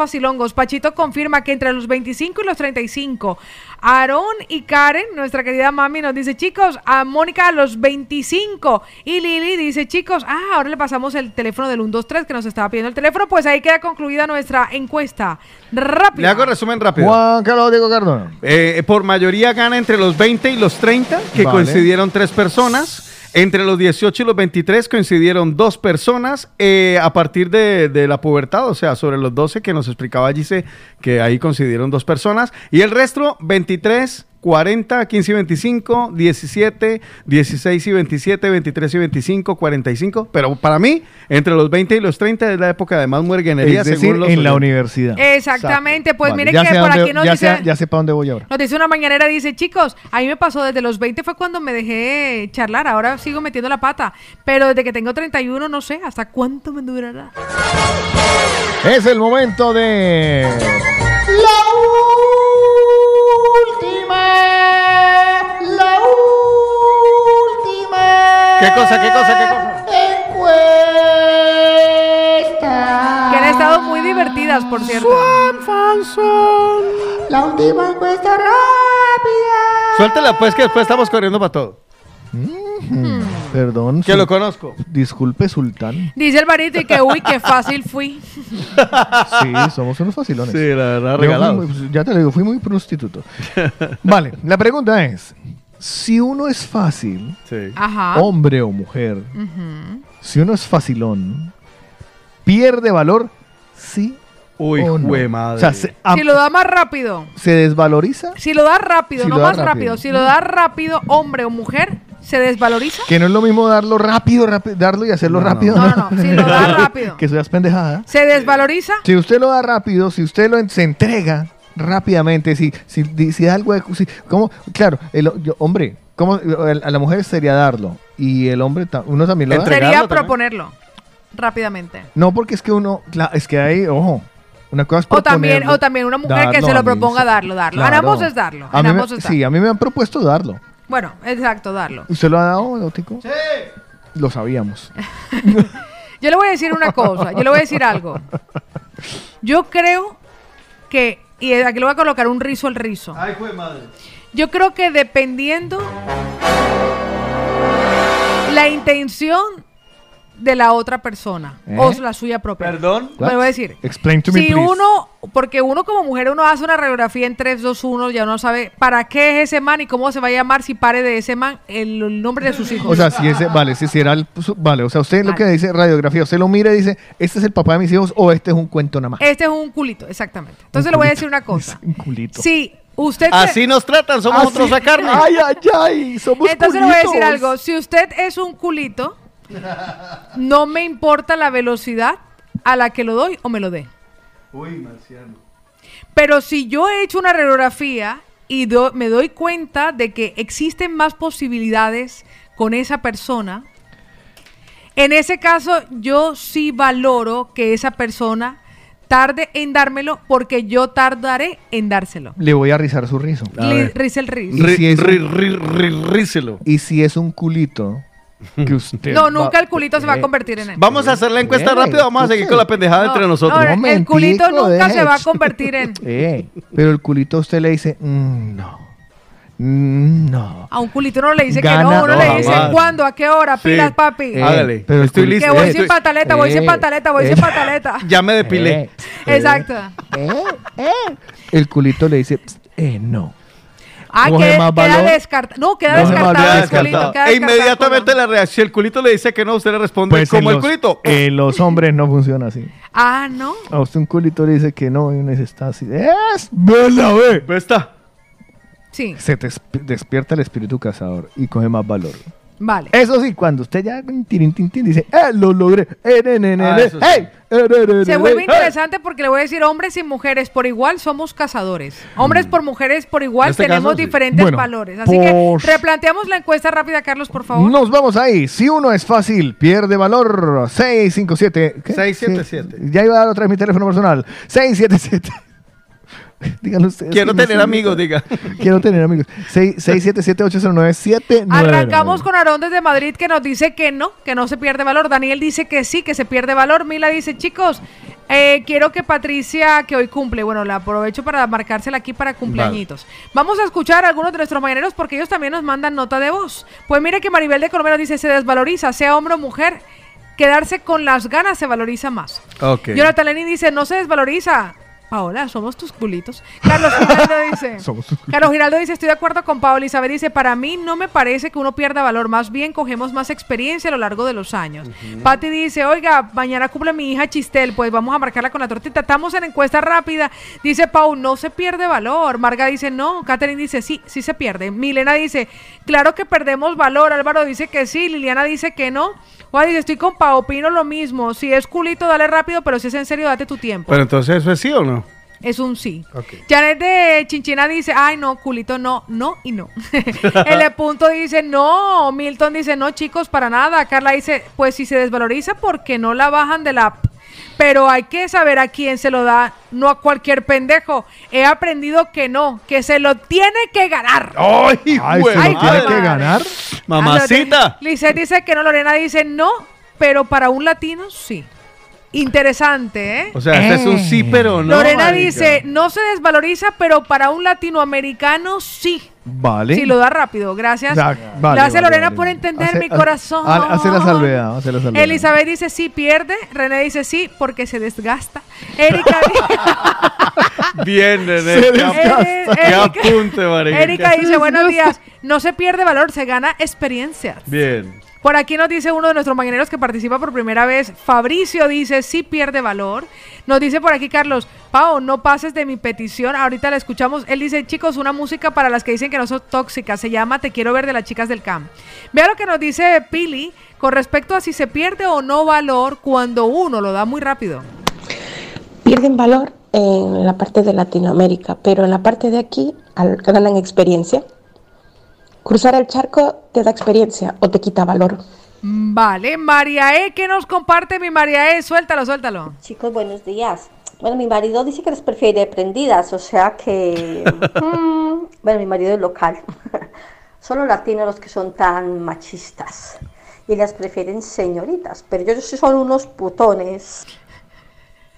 Pachito confirma que entre los 25 y los 35. Aarón y Karen, nuestra querida mami, nos dice, chicos, a Mónica a los 25. Y Lili dice, chicos, ah, ahora le pasamos el teléfono del 123 que nos estaba pidiendo el teléfono. Pues ahí queda concluida nuestra encuesta. Rápido. Le hago resumen rápido. Juan Carlos Diego Cardona. Eh, por mayoría gana entre los 20 y los 30, que Vale. coincidieron tres personas. Entre los 18 y los 23 coincidieron dos personas. Eh, a partir de, de la pubertad, o sea, sobre los 12 que nos explicaba Gise, que ahí coincidieron dos personas. Y el resto, 23, 40, 15 y 25, 17, 16 y 27, 23 y 25, 45. Pero para mí, entre los 20 y los 30 es la época de más muerguenería. Es decir, según los en la universidad. Exactamente, pues Vale, mire ya que por dónde- aquí nos ya dice... ya sé para dónde voy ahora. Nos dice una mañanera, dice, chicos, a mí me pasó desde los 20 fue cuando me dejé charlar, ahora sigo metiendo la pata, pero desde que tengo 31 no sé hasta cuánto me durará. Es el momento de. La cosa, qué cosa, qué cosa? Encuesta. Que han estado muy divertidas, por cierto. La última encuesta rápida. Suéltela pues que después estamos corriendo para todo. Mm, Perdón. Que lo conozco. Disculpe, Sultán. Dice el varito y que, uy, qué fácil fui. Sí, somos unos facilones. Sí, la verdad, regalados. muy- ya te lo digo, fui muy prostituto. vale, la pregunta es: si uno es fácil, Ajá. hombre o mujer, si uno es facilón, ¿pierde valor? Sí. Uy, o no? madre. O sea, se, Si lo da más rápido, se desvaloriza. si lo da rápido, Si no más rápido. rápido. si lo da rápido, hombre o mujer, se desvaloriza. Que no es lo mismo darlo rápido, rápido darlo y hacerlo rápido. No, no, no, si lo da rápido. que seas pendejada. Se desvaloriza. Si usted lo da rápido, si usted lo en- se entrega rápidamente, si, si, si da algo de... Si, ¿cómo? Claro, el, yo- hombre, ¿cómo, el- a la mujer sería darlo y el hombre, ta- uno también lo da. Sería proponerlo rápidamente. No, porque es que uno, es que hay, ojo, una cosa es O también, proponerlo, o también una mujer que se lo mí, proponga darlo, darlo. Claro. ambos es darlo. A En mí me- ambos es sí, a mí me han propuesto darlo. Bueno, exacto, darlo. ¿Usted lo ha dado, Erótico? Sí. Lo sabíamos. Yo le voy a decir una cosa, yo le voy a decir algo. Yo creo que, y aquí le voy a colocar un rizo al rizo. Ay, fue madre. Yo creo que dependiendo la intención de la otra persona ¿Eh? o la suya propia. Perdón. Me voy a decir. Explain to me, Si please. uno, porque uno como mujer, uno hace una radiografía en 3, 2, 1, ya uno sabe para qué es ese man y cómo se va a llamar si pare de ese man el, el nombre de sus hijos. O sea, si ese, vale, si, si era el, su- vale, o sea, usted lo que dice radiografía, usted lo mira y dice, este es el papá de mis hijos o este es un cuento nada más. Este es un culito, exactamente. Entonces le voy a decir una cosa. Un culito. Si usted... Así nos tratan, somos Así- otros a carne. Ay, ay, ay, somos Entonces le voy a decir culitos. algo. Si usted es un culito, no me importa la velocidad a la que lo doy o me lo dé. Uy, marciano. Pero si yo he hecho una radiografía y do- me doy cuenta de que existen más posibilidades con esa persona, en ese caso yo sí valoro que esa persona tarde en dármelo porque yo tardaré en dárselo. Le voy a rizar su rizo. Li- Riz el riz. Y si es un- Ri- ri- ri- ríselo. Y si es un culito que usted No, va- nunca el culito se va a Eh, convertir en él. Vamos a hacer la encuesta Eh, rápida, vamos a seguir con la pendejada No, entre nosotros. no, el culito nunca se va a convertir en... Eh, pero el culito a usted le dice, "Mm, no. Mm, No. A un culito uno le dice que no, uno no, le dice jamás. cuándo, a qué hora, pilas, papi. Eh, Hágale. pero Estoy listo. que voy eh, sin pataleta, voy sin eh, pataleta, voy eh. sin pataleta. Ya me depilé. Exacto. El culito le dice, "Psst, eh, no. Ah, Coge que, más queda valor. descartado. No, queda descartado el culito. queda E descartado. inmediatamente la reacción, el culito le dice que no, usted le responde Pues como el los- culito. En los hombres no funciona así. Ah, no. A usted un culito le dice que no y uno dice, está así. ¡Es! ¡Vela, ve! Pues está. Sí, Se te despierta el espíritu cazador y coge más valor. Vale. Eso sí, cuando usted ya tin, tin, tin, dice, ¡eh, lo logré! ¡Eh, ne, ne, ne, Ah. ¡Eh, Se vuelve interesante porque le voy a decir hombres y mujeres por igual somos cazadores. Hombres por mujeres por igual este tenemos caso, sí. diferentes Bueno, valores. Así que replanteamos la encuesta rápida, Carlos, por favor. Nos vamos ahí. Si uno es fácil, pierde valor. 657. ¿qué? 677. Sí. Ya iba a dar otra vez mi teléfono personal. 677. Díganlo ustedes. Quiero no tener amigos, diga. Quiero tener amigos. 677-809-799. Arrancamos con Aarón desde Madrid que nos dice que no, que no se pierde valor. Daniel dice que sí, que se pierde valor. Mila dice, chicos, eh, quiero que Patricia, que hoy cumple, bueno, la aprovecho para marcársela aquí para cumpleañitos. Vamos a escuchar a algunos de nuestros mañaneros porque ellos también nos mandan nota de voz. Pues mire que Maribel de Colombia nos dice, se desvaloriza, sea hombre o mujer, quedarse con las ganas se valoriza más. Ok. Jonathan Lenin dice, no se desvaloriza. Paola, somos tus culitos. Carlos Giraldo dice. Somos tus Carlos Giraldo dice, estoy de acuerdo con Paola. Isabel dice, para mí no me parece que uno pierda valor, más bien cogemos más experiencia a lo largo de los años. Patti dice, oiga, mañana cumple mi hija Chistel, pues vamos a marcarla con la tortita. Estamos en encuesta rápida. Dice Pau, no se pierde valor. Marga dice, no. Catherine dice, sí, sí se pierde. Milena dice, claro que perdemos valor. Álvaro dice que sí. Liliana dice que no. Juan dice, estoy con Pau, opino lo mismo. Si es culito, dale rápido, pero si es en serio, date tu tiempo. Pero entonces, ¿eso es sí o no? Es un sí. Ok. Janet de Chinchina dice, ay no, culito no, no y no. El punto dice, no. Milton dice, no chicos, para nada. Carla dice, pues si se desvaloriza porque no la bajan de la app. Pero hay que saber a quién se lo da, no a cualquier pendejo. He aprendido que no, que se lo tiene que ganar. ¡Ay, Ay, güey, ¿se lo tiene que ganar? Mamacita. Lisette dice que no, Lorena dice no, pero para un latino sí. Interesante, ¿eh? O sea, este es un sí, pero no. Lorena marica. dice, no se desvaloriza, pero para un latinoamericano sí. Vale. Sí, lo da rápido, gracias. Vale, gracias vale, Lorena vale. por entender Hace- mi corazón. ha- Hace la salvedad, hace la salvedad. Elizabeth dice sí, pierde. René dice sí, porque se desgasta. Erika, Bien, nene. Se Qué, desgasta. Eh, qué Erika- apunte, marica. Erika dice buenos días. No se pierde valor, se gana experiencia. Bien. Por aquí nos dice uno de nuestros mañaneros que participa por primera vez. Fabricio dice, sí pierde valor. Nos dice por aquí Carlos, Pau, no pases de mi petición. Ahorita la escuchamos. Él dice, chicos, una música para las que dicen que no son tóxicas. Se llama Te quiero ver de las chicas del camp. Vea lo que nos dice Pili con respecto a si se pierde o no valor cuando uno lo da muy rápido. Pierden valor en la parte de Latinoamérica, pero en la parte de aquí ganan experiencia. Cruzar el charco te da experiencia o te quita valor. Mm, Vale, María E, ¿qué nos comparte mi María E? Suéltalo, suéltalo. Chicos, buenos días. Bueno, mi marido dice que las prefiere prendidas, o sea que... mm, bueno, mi marido es local. Son los latinos los que son tan machistas. Y las prefieren señoritas, pero ellos sí son unos putones.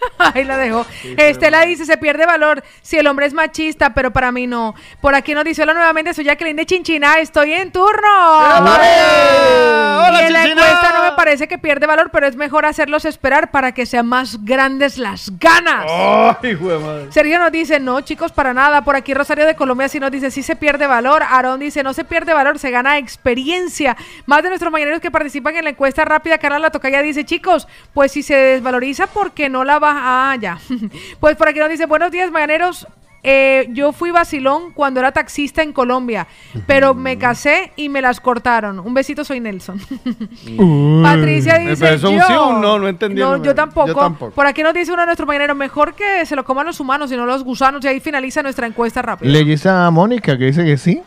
Ahí la dejo. Estela dice, se pierde valor si el hombre es machista, pero para mí no. Por aquí nos dice hola nuevamente, soy Jacqueline de Chinchina, estoy en turno. ¡Hola, y en la encuesta no me parece que pierde valor, pero es mejor hacerlos esperar para que sean más grandes las ganas. ¡Ay, madre! Sergio nos dice, no chicos, para nada. Por aquí Rosario de Colombia sí nos dice, sí se pierde valor. Aarón dice, no se pierde valor, se gana experiencia. Más de nuestros mañaneros que participan en la encuesta rápida, Carla La Tocaya dice, chicos, pues si se desvaloriza porque no la Ah, ya. pues por aquí nos dice, buenos días, mañaneros. Eh, yo fui vacilón cuando era taxista en Colombia, pero me casé y me las cortaron. Un besito, soy Nelson. Patricia dice, Pero eso yo. sí un no, no entendí, No, yo tampoco. yo tampoco. Por aquí nos dice uno de nuestros mañaneros, mejor que se lo coman los humanos y no los gusanos. Y ahí finaliza nuestra encuesta rápida. Leyes a Mónica que dice que sí.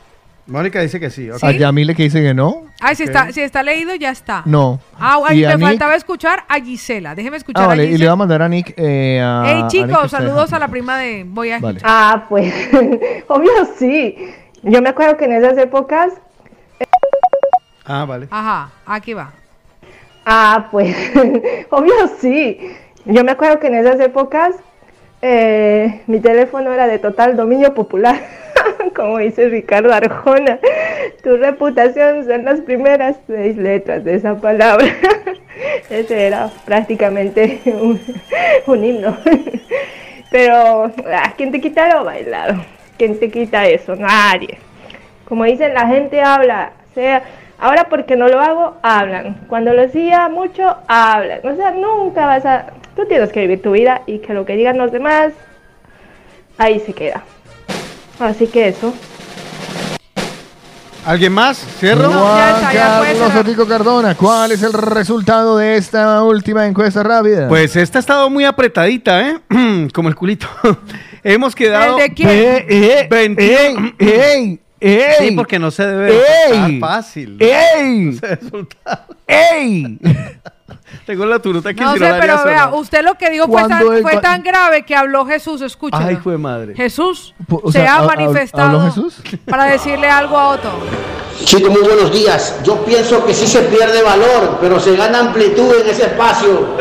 Mónica dice que sí. ok. A Yamile que dice que no. Ay, si está, si está leído, ya está. No. Ah, Y me Nick- faltaba escuchar a Gisela. Déjeme escuchar Ah, a vale. Y le va a mandar a Nick. Eh, a, Hey a Nick chicos, saludos a la prima de Voy a Vale. Ah, pues, obvio sí. Yo me acuerdo que en esas épocas, Ah, vale. Ajá, aquí va. ah, pues, obvio sí. Yo me acuerdo que en esas épocas eh, mi teléfono era de total dominio popular. como dice Ricardo Arjona, tu reputación son las primeras seis letras de esa palabra. Ese era prácticamente un, himno. Pero, ah, ¿quién te quita lo bailado? ¿Quién te quita eso? Nadie. Como dicen, la gente habla. Sea, ahora porque no lo hago, hablan. Cuando lo hacía mucho, hablan. O sea, nunca vas a... Tú tienes que vivir tu vida y que lo que digan los demás, ahí se queda. Así que eso. ¿Alguien más? ¿Cierro? ya está, ya puede Carlos. Otico Cardona, ¿cuál es el resultado de esta última encuesta rápida? Pues esta ha estado muy apretadita, ¿eh? Como el culito. Hemos quedado. ¿El de quién? Eh, eh, 21. ¡Ey! ¡Ey! Sí, porque no se debe ¡Ey! fácil. ¡Ey! No se resulta. ¡Ey! Tengo la turuta aquí. No si sé, la haría pero vea, usted lo que dijo fue tan, el- fue cua- tan grave que habló Jesús, escúchalo. Ay, fue madre. Jesús O se sea, ha ¿hab- hab- manifestado habló Jesús? para decirle algo a Otto. Chicos, muy buenos días. Yo pienso que sí se pierde valor, pero se gana amplitud en ese espacio.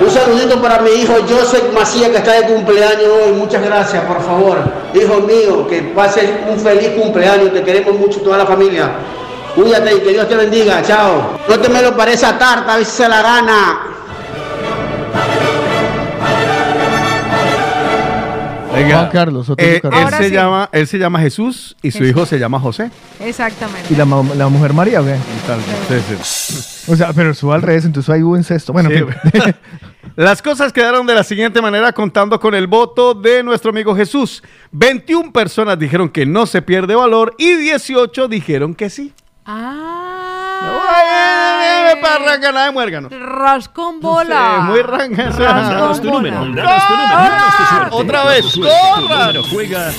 Un saludito para mi hijo Joseph Macías, que está de cumpleaños hoy. Muchas gracias, por favor. Hijo mío, que pases un feliz cumpleaños. Te queremos mucho, toda la familia. Cuídate y que Dios te bendiga. Chao. No te me lo parece a tarta, a ver si se la gana. Oiga, Juan Carlos Otico eh, él, se sí. llama, él se llama Jesús y su Jesús. hijo se llama José. Exactamente. ¿Y la, mujer María o qué? Sí, sí. O sea, pero eso al revés, entonces ahí hubo incesto. Bueno. Las cosas quedaron de la siguiente manera contando con el voto de nuestro amigo Jesús. 21 personas dijeron que no se pierde valor y 18 dijeron que sí. Ah. Ay, parranga, nada de muérgano. Rascón bola. Sí, muy ranga esa. Rascón Danos tu número, bola. danos tu número, danos tu suerte. Otra vez, corran. juega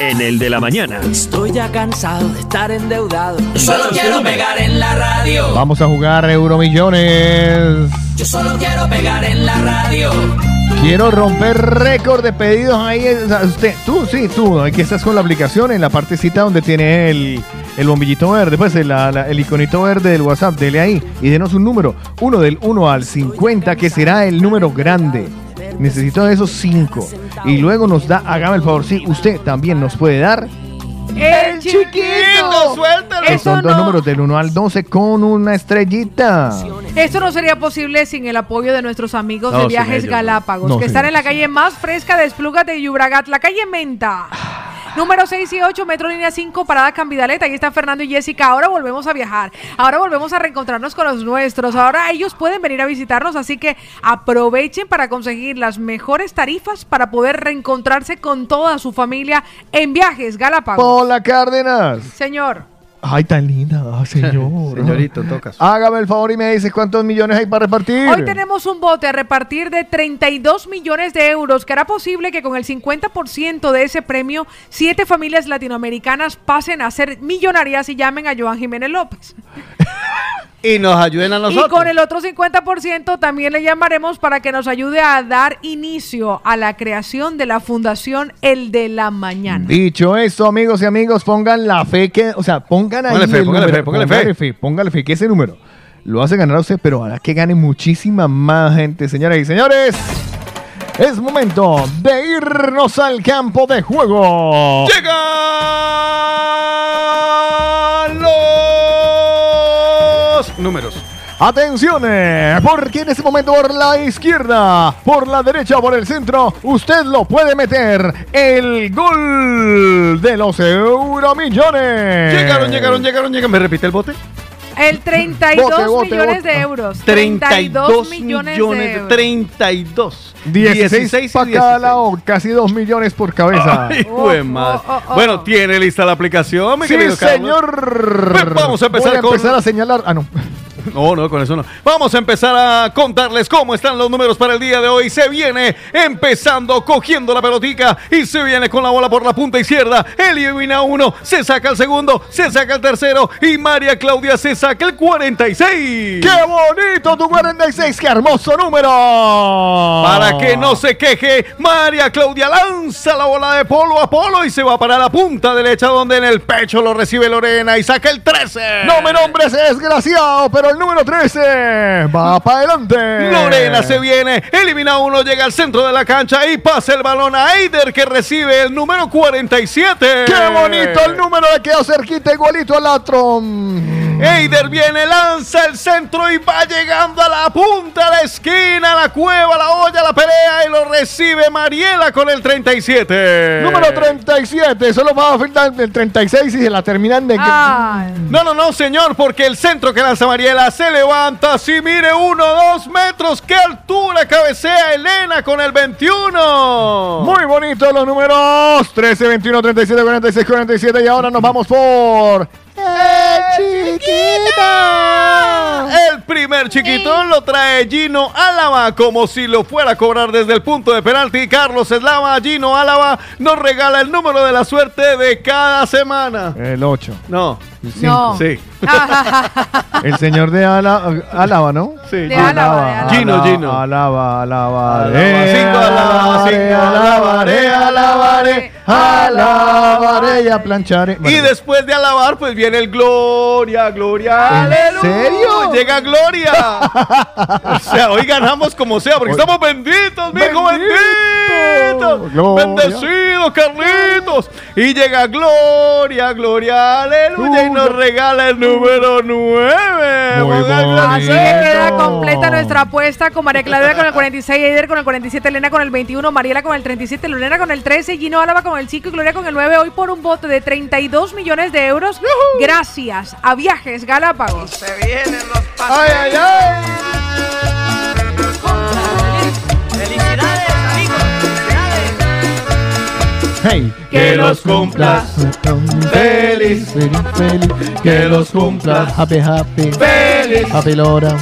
en el de la mañana. Estoy ya cansado de estar endeudado. Yo solo quiero pegar en la radio. Vamos a jugar Euromillones. Yo solo quiero pegar en la radio. Quiero romper récord de pedidos ahí. usted, tú, sí, tú, aquí estás con la aplicación en la partecita donde tiene el, el bombillito verde, pues el, el iconito verde del WhatsApp. Dele ahí y denos un número. Uno del 1 al 50, que será el número grande. Necesito de esos 5. Y luego nos da, hágame el favor, sí, usted también nos puede dar. ¡El chiquito! ¡Suéltalo! que Eso son dos no, números del 1 al 12 con una estrellita. esto no sería posible sin el apoyo de nuestros amigos No, de Viajes ellos. Galápagos, No, que están en la calle más fresca de Esplugas de Yubragat, la calle Menta. Número 6 y 8, Metro Línea 5, Parada Cambidaleta. Ahí están Fernando y Jessica. Ahora volvemos a viajar. Ahora volvemos a reencontrarnos con los nuestros. Ahora ellos pueden venir a visitarnos. Así que aprovechen para conseguir las mejores tarifas para poder reencontrarse con toda su familia en Viajes Galápagos. Pola Cárdenas. Señor. Ay, tan linda, ah, señor. Señorito, tocas. Hágame el favor y me dice cuántos millones hay para repartir. Hoy tenemos un bote a repartir de 32 millones de euros, que hará posible que con el 50% de ese premio, siete familias latinoamericanas pasen a ser millonarias y llamen a Joan Jiménez López. Y nos ayuden a nosotros. Y con el otro 50% también le llamaremos para que nos ayude a dar inicio a la creación de la fundación El de la Mañana. Dicho eso, amigos y amigos, pongan la fe que, o sea, pongan ahí Póngale fe, el póngale número, fe, póngale fe. póngale fe, que ese número lo hace ganar a usted, pero hará que gane muchísima más gente, señoras y señores. Es momento de irnos al campo de juego. ¡Llegan números! Atención, eh, porque en este momento por la izquierda, por la derecha, por el centro, usted lo puede meter. El gol de los Euromillones. Llegaron, llegaron, llegaron, llegaron. ¿Me repite el bote? El 32 Bote, bote, millones bote. de euros. 32 millones, millones, de euros. 32. 16, y para cada lado, casi 2 millones por cabeza. Ay, jue madre. oh, oh. Bueno, tiene lista la aplicación, mi Sí, querido Carlos? señor. Pues vamos a empezar Voy a con- empezar a señalar. Ah, no. No, no, con eso no. Vamos a empezar a contarles cómo están los números para el día de hoy. Se viene empezando, cogiendo la pelotica y se viene con la bola por la punta izquierda. Elimina uno, se saca el segundo, se saca el tercero y María Claudia se saca el 46. ¡Qué bonito tu 46! ¡Qué hermoso número! Para que no se queje, María Claudia lanza la bola de polo a polo y se va para la punta derecha donde en el pecho lo recibe Lorena y saca el 13. No me nombres desgraciado, pero el el número 13. Va para adelante. Lorena se viene, elimina uno, llega al centro de la cancha y pasa el balón a Eider que recibe el número 47. ¡Qué bonito el número! Le quedó cerquita igualito al otro. Eider viene, lanza el centro y va llegando a la punta, a la esquina, a la cueva, a la olla, a la pelea y lo recibe Mariela con el 37. Número 37. Solo va a faltar el 36 y se la terminan de... No, no, no, señor, porque el centro que lanza Mariela se levanta. Sí, mire, uno, dos metros. ¡Qué altura! Cabecea Elena con el 21. Muy bonito los números 13, 21, 37, 46, 47 y ahora nos vamos por... chiquita! El primer chiquitón lo trae Gino Álava como si lo fuera a cobrar desde el punto de penalti. Carlos Eslava, Gino Álava nos regala el número de la suerte de cada semana. El 8. No. No. Sí. El señor de Ala- Álava, ¿no? Sí. De Álava, de Álava. Gino, Gino. Alaba, alaba. cinco, alaba, cinco, alabaré, alabaré, alabaré y a plancharé. Y después de alabar, pues viene el Gloria, Gloria. ¿En aleluya. serio? Llega Gloria. o sea, hoy ganamos como sea, porque estamos benditos, mijo, benditos. Gloria. Bendecidos, Carlitos. Y llega Gloria, Gloria, aleluya. Y nos regala el número 9. Muy Así que queda completa nuestra apuesta con María Claudia con el 46, Eider con el 47, Elena con el 21, Mariela con el 37, Lorena con el 13, Gino Álava con el 5 y Gloria con el 9. Hoy por un bote de 32 millones de euros. Gracias a Viajes Galápagos. Se vienen los Ay, ay, ay. Hey, Que los cumplas feliz. feliz, feliz, Que los cumplas happy, happy, feliz. happy Lora.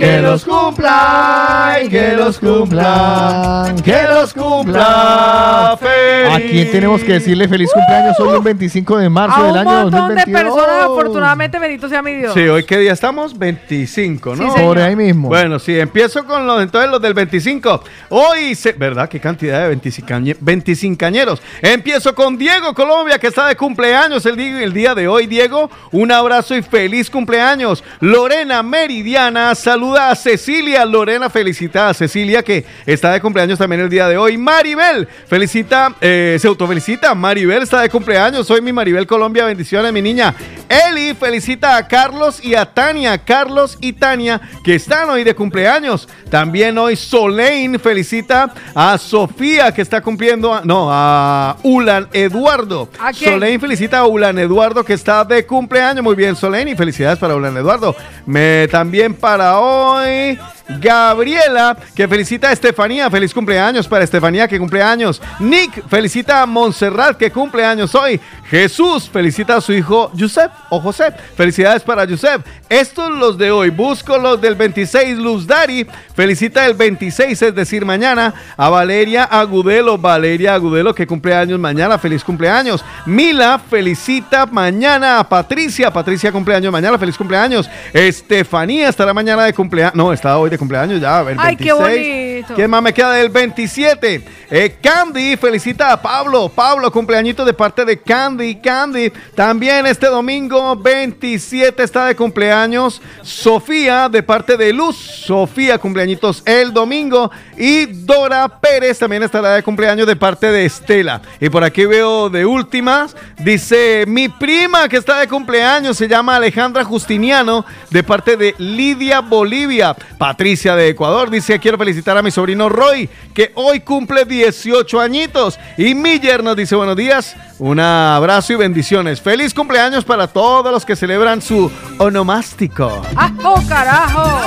Que los cumplan, que los cumplan, que los cumpla feliz. ¿A quién tenemos que decirle feliz cumpleaños hoy, un 25 de marzo A del un año montón de 2022? personas, afortunadamente, bendito sea mi Dios. Sí, hoy qué día estamos? 25, ¿no? Sí. Por ahí mismo. Bueno, sí, empiezo con los entonces los del 25. Hoy, se, ¿verdad? Qué cantidad de 25, 25 añeros. Empiezo con Diego Colombia, que está de cumpleaños el día, el día de hoy. Diego, un abrazo y feliz cumpleaños. Lorena Meridiana, saluda a Cecilia. Lorena felicita a Cecilia, que está de cumpleaños también el día de hoy. Maribel, felicita, eh, se autofelicita. Maribel está de cumpleaños. Soy mi Maribel Colombia, bendiciones, mi niña. Eli felicita a Carlos y a Tania. Carlos y Tania, que están hoy de cumpleaños. También hoy Solein felicita a Sofía, que está cumpliendo, no, a Ulan Eduardo. Solein felicita a Ulan Eduardo, que está de cumpleaños. Muy bien, Solein, y felicidades para Ulan Eduardo. Me, también para hoy. Bye. Gabriela, que felicita a Estefanía. Feliz cumpleaños para Estefanía, que cumpleaños. Nick felicita a Montserrat, que cumpleaños hoy. Jesús felicita a su hijo Josep o José. Felicidades para Josep. Estos los de hoy. Busco los del 26. Luz Dari felicita el 26, es decir, mañana. A Valeria Agudelo. Valeria Agudelo, que cumpleaños mañana. Feliz cumpleaños. Mila felicita mañana a Patricia. Patricia cumpleaños mañana. Feliz cumpleaños. Estefanía estará mañana de cumpleaños. No, está hoy de cumpleaños ya. Ver, Ay, qué 26. bonito. ¿Quién más me queda del 27? Eh, Candy felicita a Pablo. Pablo, cumpleañito de parte de Candy. Candy. También este domingo 27 está de cumpleaños. Sofía de parte de Luz. Sofía, cumpleañitos el domingo. Y Dora Pérez también estará de cumpleaños de parte de Estela. Y por aquí veo de últimas. Dice mi prima que está de cumpleaños. Se llama Alejandra Justiniano de parte de Lidia Bolivia. Patricia de Ecuador dice quiero felicitar a mi sobrino Roy que hoy cumple 18 añitos. Y Miller nos dice buenos días. Un abrazo y bendiciones. Feliz cumpleaños para todos los que celebran su onomástico. ¡Ah, oh, carajo!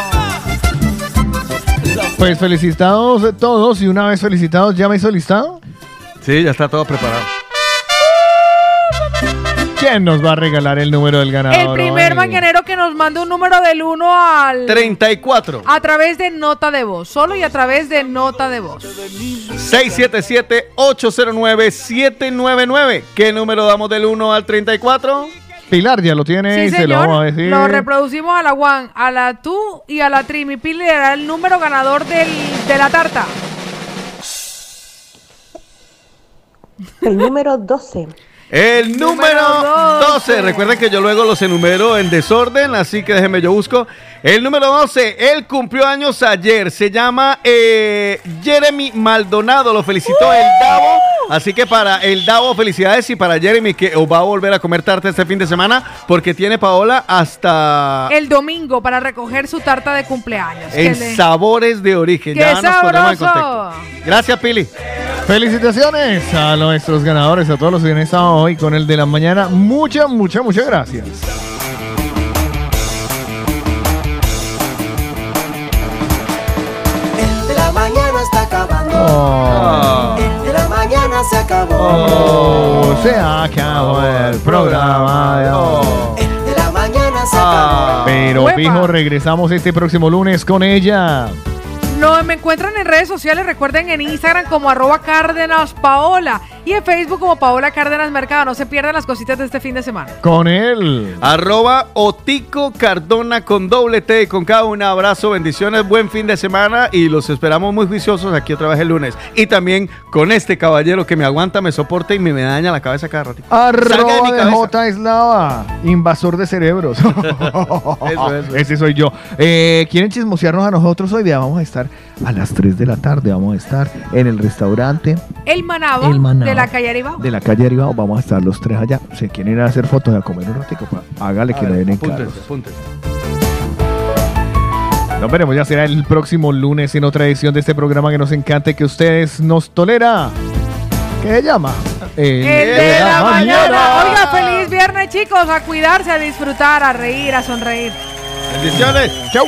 Pues felicitados todos y una vez felicitados, ¿ya me hizo listado? Sí, ya está todo preparado. ¿Quién nos va a regalar el número del ganador? El primer hoy? mañanero que nos manda un número del 1 al... 34. A través de nota de voz, solo y a través de nota de voz. 677-809-799. ¿Qué número damos del 1 al 34? Pilar ya lo tiene Sí, y se lo señor. vamos a decir. Lo reproducimos a la Juan, a la tú y a la Tri. Mi Pili le dará el número ganador del, de la tarta. El número 12. El número 12. Recuerden que yo luego los enumero en desorden, así que déjenme yo busco. El número 12, él cumplió años ayer. Se llama eh, Jeremy Maldonado. Lo felicitó el Davo. Así que para el Davo, felicidades. Y para Jeremy, que va a volver a comer tarta este fin de semana, porque tiene Paola hasta El domingo para recoger su tarta de cumpleaños. En le- sabores de origen. ¡Qué Ya nos ponemos en. Gracias, Pili. Felicitaciones a nuestros ganadores, a todos los que han estado hoy con el de la mañana. Muchas, muchas, muchas gracias. Oh. El de la mañana se acabó. Oh, se acabó el programa de hoy. El de la mañana se acabó. Pero, fijo, regresamos este próximo lunes con ella. No, me encuentran en redes sociales, recuerden en Instagram como arroba Cárdenas Paola y en Facebook como Paola Cárdenas Mercado. No se pierdan las cositas de este fin de semana. Con él. Arroba Otico Cardona con doble T y con cada un abrazo, bendiciones, buen fin de semana y los esperamos muy juiciosos aquí otra vez el lunes. Y también con este caballero que me aguanta, me soporta y me, me daña la cabeza cada ratito. De Arroba mi de cabeza. J Eslava, invasor de cerebros. Eso, eso. Ese soy yo. Eh, ¿Quieren chismosearnos a nosotros hoy día? Vamos a estar a las 3 de la tarde. Vamos a estar en el restaurante El Manabo, El Manabo. de la calle Aribao. de la calle Aribao. Vamos a estar los tres allá. Si quieren ir a hacer fotos y a comer un ratico, pues, hágale que le den. Nos veremos, ya será el próximo lunes en otra edición de este programa que nos encanta y que ustedes nos tolera. ¿Qué se llama? El, El de la mañana. Oiga, feliz viernes, chicos. A cuidarse, a disfrutar, a reír, a sonreír. Bendiciones. Chau.